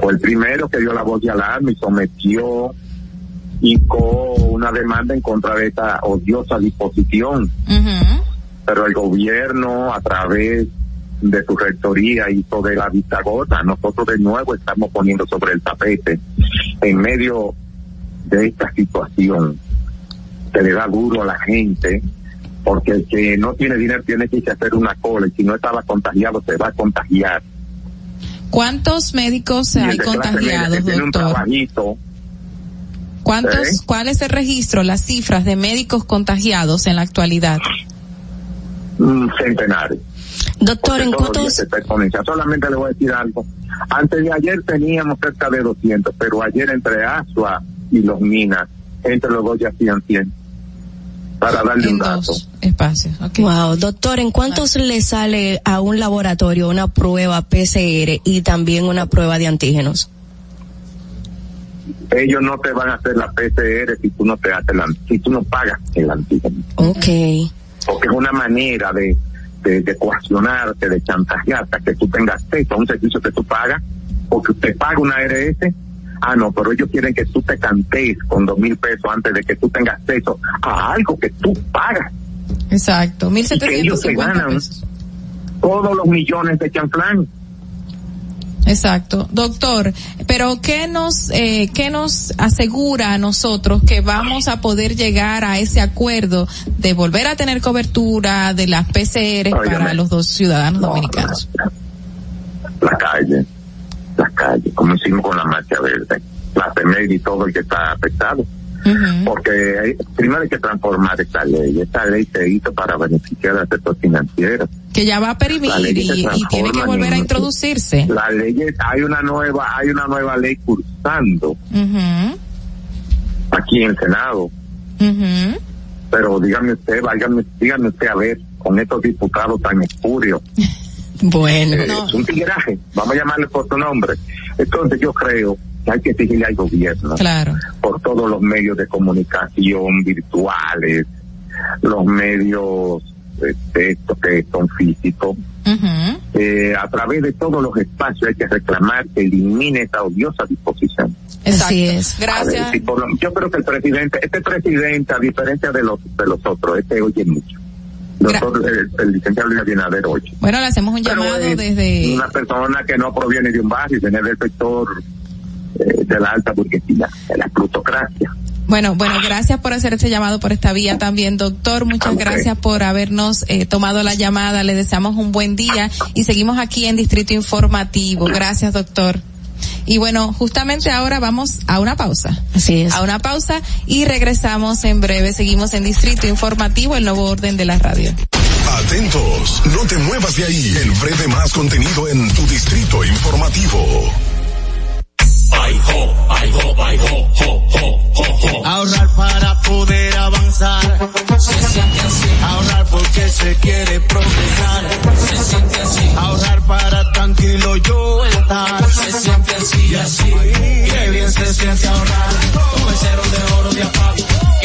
Speaker 30: fue el primero que dio la voz de alarma y sometió, hincó una demanda en contra de esta odiosa disposición. Pero el gobierno, a través de su rectoría, hizo de la vista gorda. Nosotros de nuevo estamos poniendo sobre el tapete, en medio de esta situación, se le da duro a la gente, porque el que no tiene dinero tiene que hacer una cola y si no estaba contagiado se va a contagiar.
Speaker 12: ¿Cuántos médicos hay contagiados, doctor? ¿Cuántos, ¿Eh? ¿Cuál es el registro, las cifras de médicos contagiados en la actualidad?
Speaker 30: centenares.
Speaker 13: Doctor, ¿en cuántos?
Speaker 30: Solamente le voy a decir algo. Antes de ayer teníamos cerca de 200, pero ayer entre Asua y los Minas, entre los dos ya hacían 100 para darle un dato.
Speaker 12: Espacios.
Speaker 13: Wow, doctor, ¿en cuántos le sale a un laboratorio una prueba PCR y también una prueba de antígenos?
Speaker 30: Ellos no te van a hacer la PCR si tú no te haces la, si tú no pagas el antígeno.
Speaker 13: Ok.
Speaker 30: Porque es una manera de, de, de coaccionarte, de chantajearte, que tú tengas acceso a un servicio que tú pagas, porque usted paga una ARS Ah, no, pero ellos quieren que tú te cantes con dos mil pesos antes de que tú tengas acceso a algo que tú pagas.
Speaker 12: Exacto, mil setecientos ganan
Speaker 30: todos los millones de chanflán.
Speaker 12: Exacto, doctor. Pero qué nos eh, qué nos asegura a nosotros que vamos a poder llegar a ese acuerdo de volver a tener cobertura de las PCR para los dos ciudadanos dominicanos.
Speaker 30: La calle como hicimos con la marcha verde, la PEMED y todo el que está afectado. Porque primero hay que transformar esta ley. Esta ley se hizo para beneficiar al sector financiero.
Speaker 12: Que ya va a perimir y, tiene que volver a introducirse.
Speaker 30: La ley, hay una nueva, hay una nueva ley cursando aquí en el Senado. Pero dígame usted, váyame, dígame usted a ver, con estos diputados tan espurios.
Speaker 12: Bueno.
Speaker 30: Eh, es un tigueraje, vamos a llamarle por su nombre. Entonces yo creo que hay que exigirle al gobierno.
Speaker 12: Claro.
Speaker 30: Por todos los medios de comunicación virtuales, los medios de texto que son físicos. Eh, a través de todos los espacios hay que reclamar que elimine esa odiosa disposición.
Speaker 12: Así es. Gracias.
Speaker 30: yo creo que el presidente, este presidente, a diferencia de los de los otros, este oye mucho el, el, licenciado Luis Abinader
Speaker 12: Bueno, le hacemos un llamado desde...
Speaker 30: Una persona que no proviene de un barrio, viene del sector eh, de la alta burguesía, de la plutocracia.
Speaker 12: Bueno, bueno, gracias por hacer este llamado por esta vía también, doctor. Muchas gracias por habernos eh, tomado la llamada. Le deseamos un buen día y seguimos aquí en Distrito Informativo. Gracias, doctor. Y bueno, justamente ahora vamos a una pausa.
Speaker 13: Así es.
Speaker 12: A una pausa y regresamos en breve. Seguimos en Distrito Informativo, el nuevo orden de la radio.
Speaker 11: Atentos, no te muevas de ahí. El breve más contenido en tu Distrito Informativo.
Speaker 31: Ahorrar para poder avanzar. Se siente así. Ahorrar porque se quiere progresar. Se siente así. Ahorrar para tranquilo yo estar. Se siente así y así. Qué bien se siente ahorrar. Como el cero de oro de apago.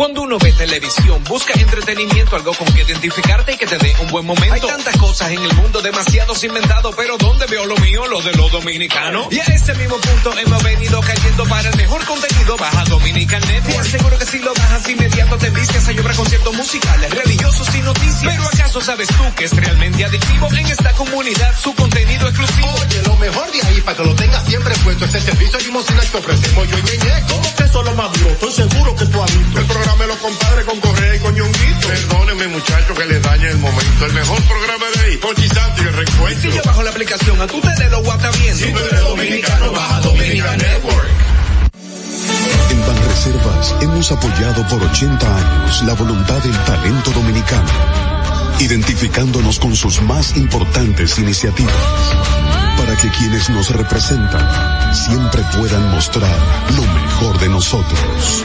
Speaker 32: Cuando uno ve televisión, busca entretenimiento, algo con que identificarte y que te dé un buen momento. Hay tantas cosas en el mundo, demasiados inventados, pero ¿dónde veo lo mío? Lo de los dominicanos. Y a ese mismo punto hemos venido cayendo para el mejor contenido. Baja Dominican Network. Te aseguro que si lo bajas inmediato te vistes a llorar conciertos musicales, religiosos y noticias. Pero ¿acaso sabes tú que es realmente adictivo en esta comunidad su contenido exclusivo?
Speaker 33: Oye, lo mejor de ahí para que lo tengas siempre puesto es el servicio limosina que ofrecemos yo y Ñeñe. ¿Cómo que eso es lo más duro? Estoy seguro que tú has visto. El programa de los compadres con Correa y con Ñonguito. Perdónenme muchachos que les dañe el momento. El mejor programa de ahí, Ponchi Santo y el recuento.
Speaker 32: Si yo bajo la aplicación, a tu tele lo guata bien.
Speaker 33: Si tú eres dominicano, baja Dominican Network.
Speaker 11: En Banreservas hemos apoyado por 80 años la voluntad del talento dominicano, identificándonos con sus más importantes iniciativas, para que quienes nos representan siempre puedan mostrar lo mejor de nosotros.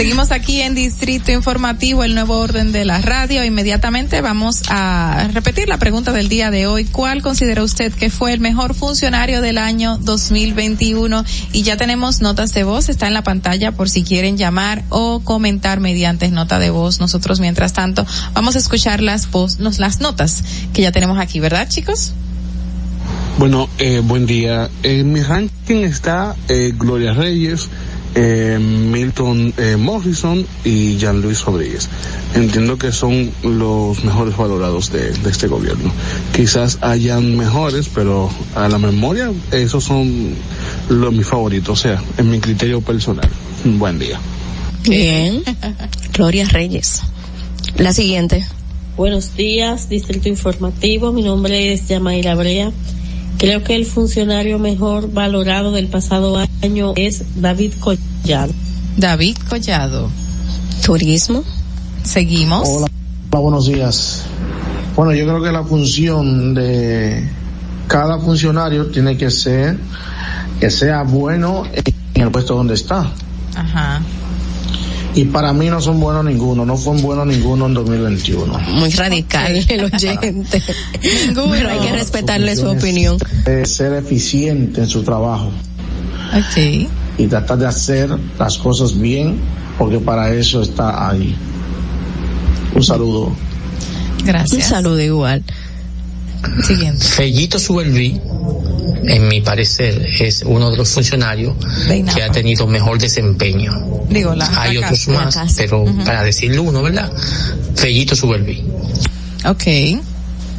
Speaker 12: Seguimos aquí en Distrito Informativo, el nuevo orden de la radio. Inmediatamente vamos a repetir la pregunta del día de hoy. ¿Cuál considera usted que fue el mejor funcionario del año 2021? Y ya tenemos notas de voz, está en la pantalla por si quieren llamar o comentar mediante nota de voz. Nosotros, mientras tanto, vamos a escuchar las voz, notas que ya tenemos aquí, ¿verdad, chicos?
Speaker 34: Bueno, eh, buen día. En mi ranking está eh, Gloria Reyes, eh, Milton eh, Morrison y Jean Luis Rodríguez. Entiendo que son los mejores valorados de, de este gobierno. Quizás hayan mejores, pero a la memoria esos son los mis favoritos, o sea, en mi criterio personal. Buen día.
Speaker 13: Bien. Gloria Reyes. La siguiente.
Speaker 35: Buenos días, Distrito Informativo. Mi nombre es Yamaira Brea. Creo que el funcionario mejor valorado del pasado año es David Collado.
Speaker 12: David Collado.
Speaker 13: Turismo.
Speaker 12: Seguimos.
Speaker 36: Hola, hola, buenos días. Bueno, yo creo que la función de cada funcionario tiene que ser que sea bueno en el puesto donde está.
Speaker 12: Ajá.
Speaker 36: Y para mí no son buenos ninguno, no fue bueno ninguno en 2021.
Speaker 13: Muy radical el oyente. Pero hay que respetarle su opinión.
Speaker 36: Ser eficiente en su trabajo.
Speaker 12: Ok.
Speaker 36: Y tratar de hacer las cosas bien, porque para eso está ahí. Un saludo.
Speaker 12: Gracias.
Speaker 13: Un saludo igual.
Speaker 12: Siguiente.
Speaker 37: Fellito Suberví, en mi parecer, es uno de los funcionarios que ha tenido mejor desempeño.
Speaker 12: Digo, la
Speaker 37: Hay
Speaker 12: la
Speaker 37: otros
Speaker 12: casa.
Speaker 37: más,
Speaker 12: La
Speaker 37: pero
Speaker 12: Ujú.
Speaker 37: para decirlo uno, ¿verdad? Fellito Suberví.
Speaker 12: Ok.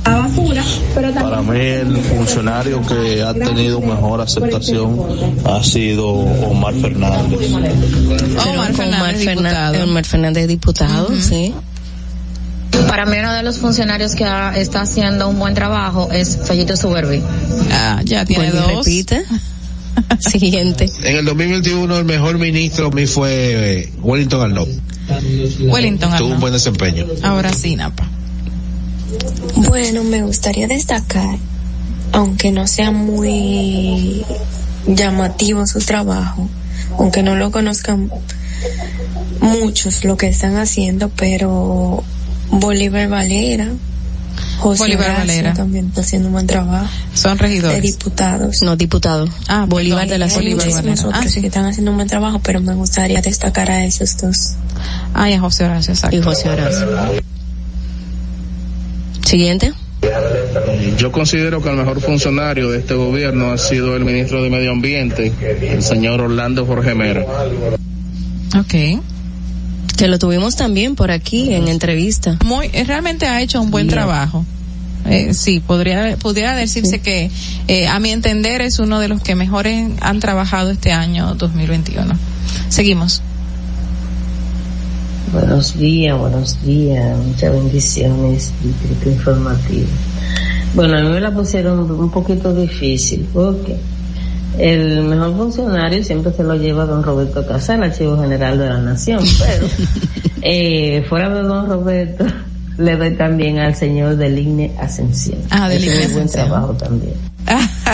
Speaker 34: Para mí el funcionario que ha tenido mejor aceptación ha sido Omar Fernández.
Speaker 13: Omar Fernández, diputado. Omar Fernández, diputado, sí.
Speaker 38: Para mí uno de los funcionarios que está haciendo un buen trabajo es Fellito Suberbi.
Speaker 12: Ah, ya tiene dos.
Speaker 13: repite. Siguiente.
Speaker 34: En el 2021 el mejor ministro a mí fue eh, Wellington Arnold.
Speaker 12: Wellington Arnold.
Speaker 34: Tuvo un buen desempeño.
Speaker 12: Ahora sí, Napa.
Speaker 39: Bueno, me gustaría destacar, aunque no sea muy llamativo su trabajo, aunque no lo conozcan muchos lo que están haciendo, pero Bolívar Valera, José
Speaker 12: Bolívar Valera
Speaker 39: también está haciendo un buen trabajo.
Speaker 12: Son regidores.
Speaker 39: De diputados.
Speaker 13: No, diputado.
Speaker 39: Ah,
Speaker 13: Bolívar de la
Speaker 39: Bolívar Otros ah, sí. que están haciendo un buen trabajo, pero me gustaría destacar a esos dos.
Speaker 12: Ah, y a José Horacio, exacto.
Speaker 13: Y José Horacio. Siguiente.
Speaker 34: Yo considero que el mejor funcionario de este gobierno ha sido el ministro de Medio Ambiente, el señor Orlando Jorge Mera.
Speaker 12: Ok.
Speaker 13: Que lo tuvimos también por aquí en entrevista.
Speaker 12: Muy, eh, realmente ha hecho un buen trabajo. Eh, sí, podría, podría decirse que eh, a mi entender es uno de los que mejores han trabajado este año 2021. Seguimos.
Speaker 35: Buenos días, buenos días, muchas bendiciones, distrito informativo. Bueno, a mí me la pusieron un poquito difícil porque el mejor funcionario siempre se lo lleva don Roberto Casal, archivo general de la nación, pero eh, fuera de don Roberto le doy también al señor Deligne Ascensión.
Speaker 12: Ah, Deligne
Speaker 35: Ascensión. buen trabajo también.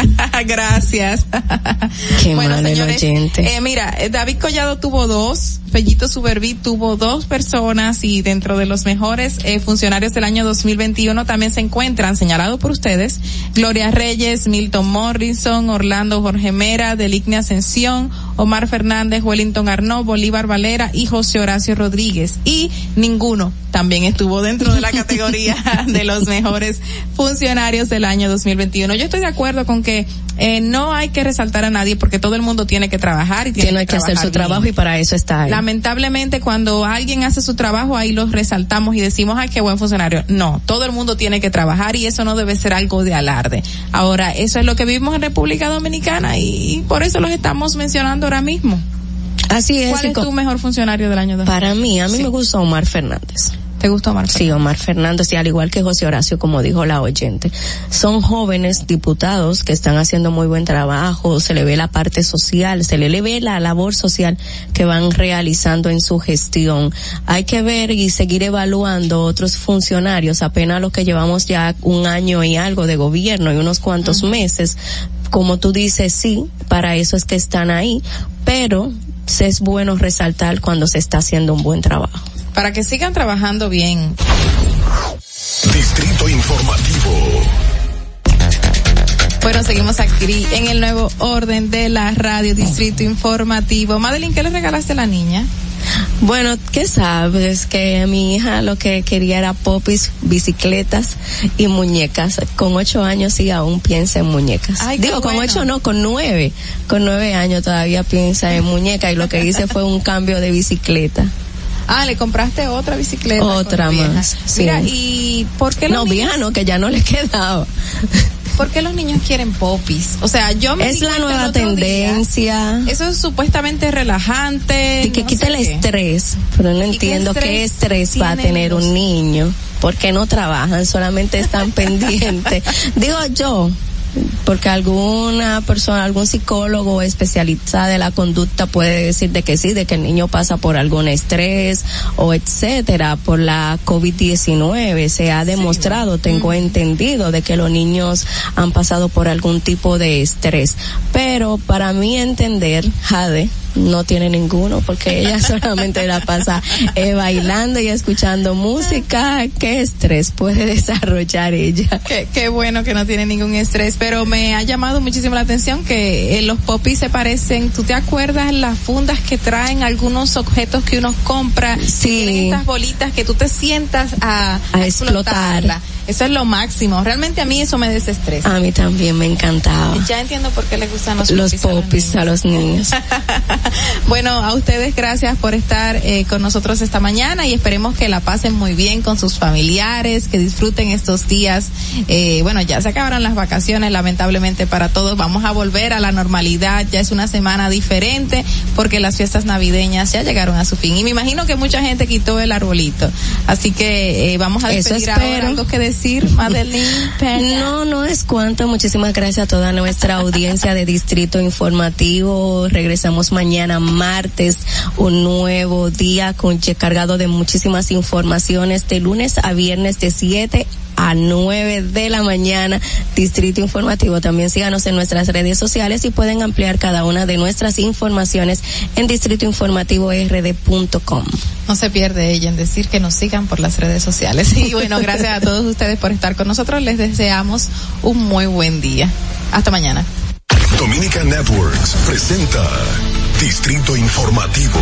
Speaker 12: Gracias.
Speaker 13: Qué bueno, señores,
Speaker 12: eh, mira, eh, David Collado tuvo dos, Fellito Suberví tuvo dos personas y dentro de los mejores eh, funcionarios del año 2021 también se encuentran, señalados por ustedes, Gloria Reyes, Milton Morrison, Orlando Jorge Mera, Deligne Ascensión, Omar Fernández, Wellington Arnaud, Bolívar Valera y José Horacio Rodríguez. Y ninguno también estuvo dentro de la categoría de los mejores funcionarios del año 2021. Yo estoy de acuerdo con que eh, no hay que resaltar a nadie porque todo el mundo tiene que trabajar y tiene,
Speaker 13: que, hacer su trabajo y para eso está ahí.
Speaker 12: Lamentablemente cuando alguien hace su trabajo ahí los resaltamos y decimos, ay, qué buen funcionario. No, todo el mundo tiene que trabajar y eso no debe ser algo de alarde. Ahora, eso es lo que vivimos en República Dominicana y por eso los estamos mencionando ahora mismo.
Speaker 13: Así es.
Speaker 12: ¿Cuál es tu mejor funcionario del año?
Speaker 13: Para mí, a mí me gusta Omar Fernández.
Speaker 12: ¿Te gusta Omar
Speaker 13: Sí, Omar Fernández, y al igual que José Horacio, como dijo la oyente. Son jóvenes diputados que están haciendo muy buen trabajo, se le ve la parte social, se le ve la labor social que van realizando en su gestión. Hay que ver y seguir evaluando otros funcionarios, apenas los que llevamos ya un año y algo de gobierno y unos cuantos meses. Como tú dices, sí, para eso es que están ahí, pero es bueno resaltar cuando se está haciendo un buen trabajo
Speaker 12: para que sigan trabajando bien.
Speaker 11: Distrito Informativo.
Speaker 12: Bueno, seguimos aquí en el nuevo orden de la radio Distrito Informativo. Madeline, ¿qué le regalaste a la niña?
Speaker 13: Bueno, ¿qué sabes? Que mi hija lo que quería era popis, bicicletas y muñecas. Con ocho años y aún piensa en muñecas. Digo, con ocho no, con nueve. Con nueve años todavía piensa en muñecas y lo que hice fue un cambio de bicicleta.
Speaker 12: Ah, le compraste otra bicicleta.
Speaker 13: Otra más. Sí.
Speaker 12: Mira, ¿y por qué los
Speaker 13: No, vieja no, que ya no le quedaba.
Speaker 12: ¿Por qué los niños quieren popis? O sea, yo me
Speaker 13: Es la nueva tendencia.
Speaker 12: eso es supuestamente relajante.
Speaker 13: Y que quita el estrés. Pero no entiendo qué estrés, va a tener un niño. Porque no trabajan, solamente están pendientes. Digo yo, porque alguna persona, algún psicólogo especializado de la conducta puede decir de que sí, de que el niño pasa por algún estrés o etcétera, por la COVID-19. Se ha demostrado, tengo entendido, de que los niños han pasado por algún tipo de estrés. Pero para mí entender, Jade, no tiene ninguno porque ella solamente la pasa eh, bailando y escuchando música. ¿Qué estrés puede desarrollar ella?
Speaker 12: Qué, qué, bueno que no tiene ningún estrés, pero me ha llamado muchísimo la atención que eh, los popis se parecen. ¿Tú te acuerdas las fundas que traen algunos objetos que uno compra?
Speaker 13: Sí.
Speaker 12: Estas bolitas que tú te sientas a,
Speaker 13: a explotar.
Speaker 12: Eso es lo máximo. Realmente a mí eso me desestresa.
Speaker 13: A mí también me encantaba.
Speaker 12: Ya entiendo por qué les gustan los,
Speaker 13: los popis, a los niños.
Speaker 12: Bueno, a ustedes gracias por estar eh, con nosotros esta mañana y esperemos que la pasen muy bien con sus familiares, que disfruten estos días. Eh, bueno, ya se acabaron las vacaciones, lamentablemente para todos. Vamos a volver a la normalidad. Ya es una semana diferente porque las fiestas navideñas ya llegaron a su fin. Y me imagino que mucha gente quitó el arbolito. Así que eh, vamos a despedir ahora. ¿Algo que
Speaker 13: no, no es cuanto. Muchísimas gracias a toda nuestra audiencia de Distrito Informativo. Regresamos mañana martes, un nuevo día con cargado de muchísimas informaciones de lunes a viernes de 7 a 9 de la mañana, Distrito Informativo. También síganos en nuestras redes sociales y pueden ampliar cada una de nuestras informaciones en distritoinformativord.com.
Speaker 12: No se pierde ella en decir que nos sigan por las redes sociales. Y bueno, gracias a todos ustedes por estar con nosotros. Les deseamos un muy buen día. Hasta mañana.
Speaker 2: Dominica Networks presenta Distrito Informativo.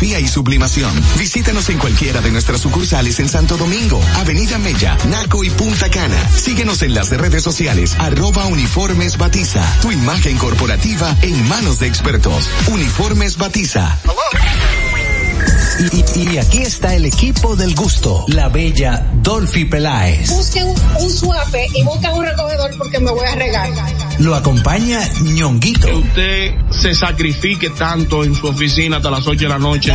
Speaker 15: Serigrafía y sublimación. Visítanos en cualquiera de nuestras sucursales en Santo Domingo, Avenida Mella, Naco y Punta Cana. Síguenos en las redes sociales, arroba Uniformes Batiza, tu imagen corporativa en manos de expertos. Uniformes Batiza.
Speaker 3: Y, y- y aquí está el equipo del gusto, la bella Dolphy Peláez.
Speaker 27: Busquen un suape y busquen un recogedor porque me voy a regar.
Speaker 3: Lo acompaña ñonguito.
Speaker 40: Se sacrifique tanto en su oficina hasta las 8 de la noche.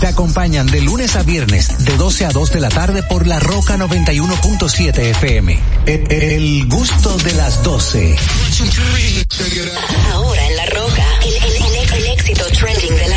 Speaker 3: Te acompañan de lunes a viernes, de 12 a 2 de la tarde por La Roca 91.7 FM. El gusto de las 12.
Speaker 8: Ahora en La Roca, el, el- el- éxito trending de.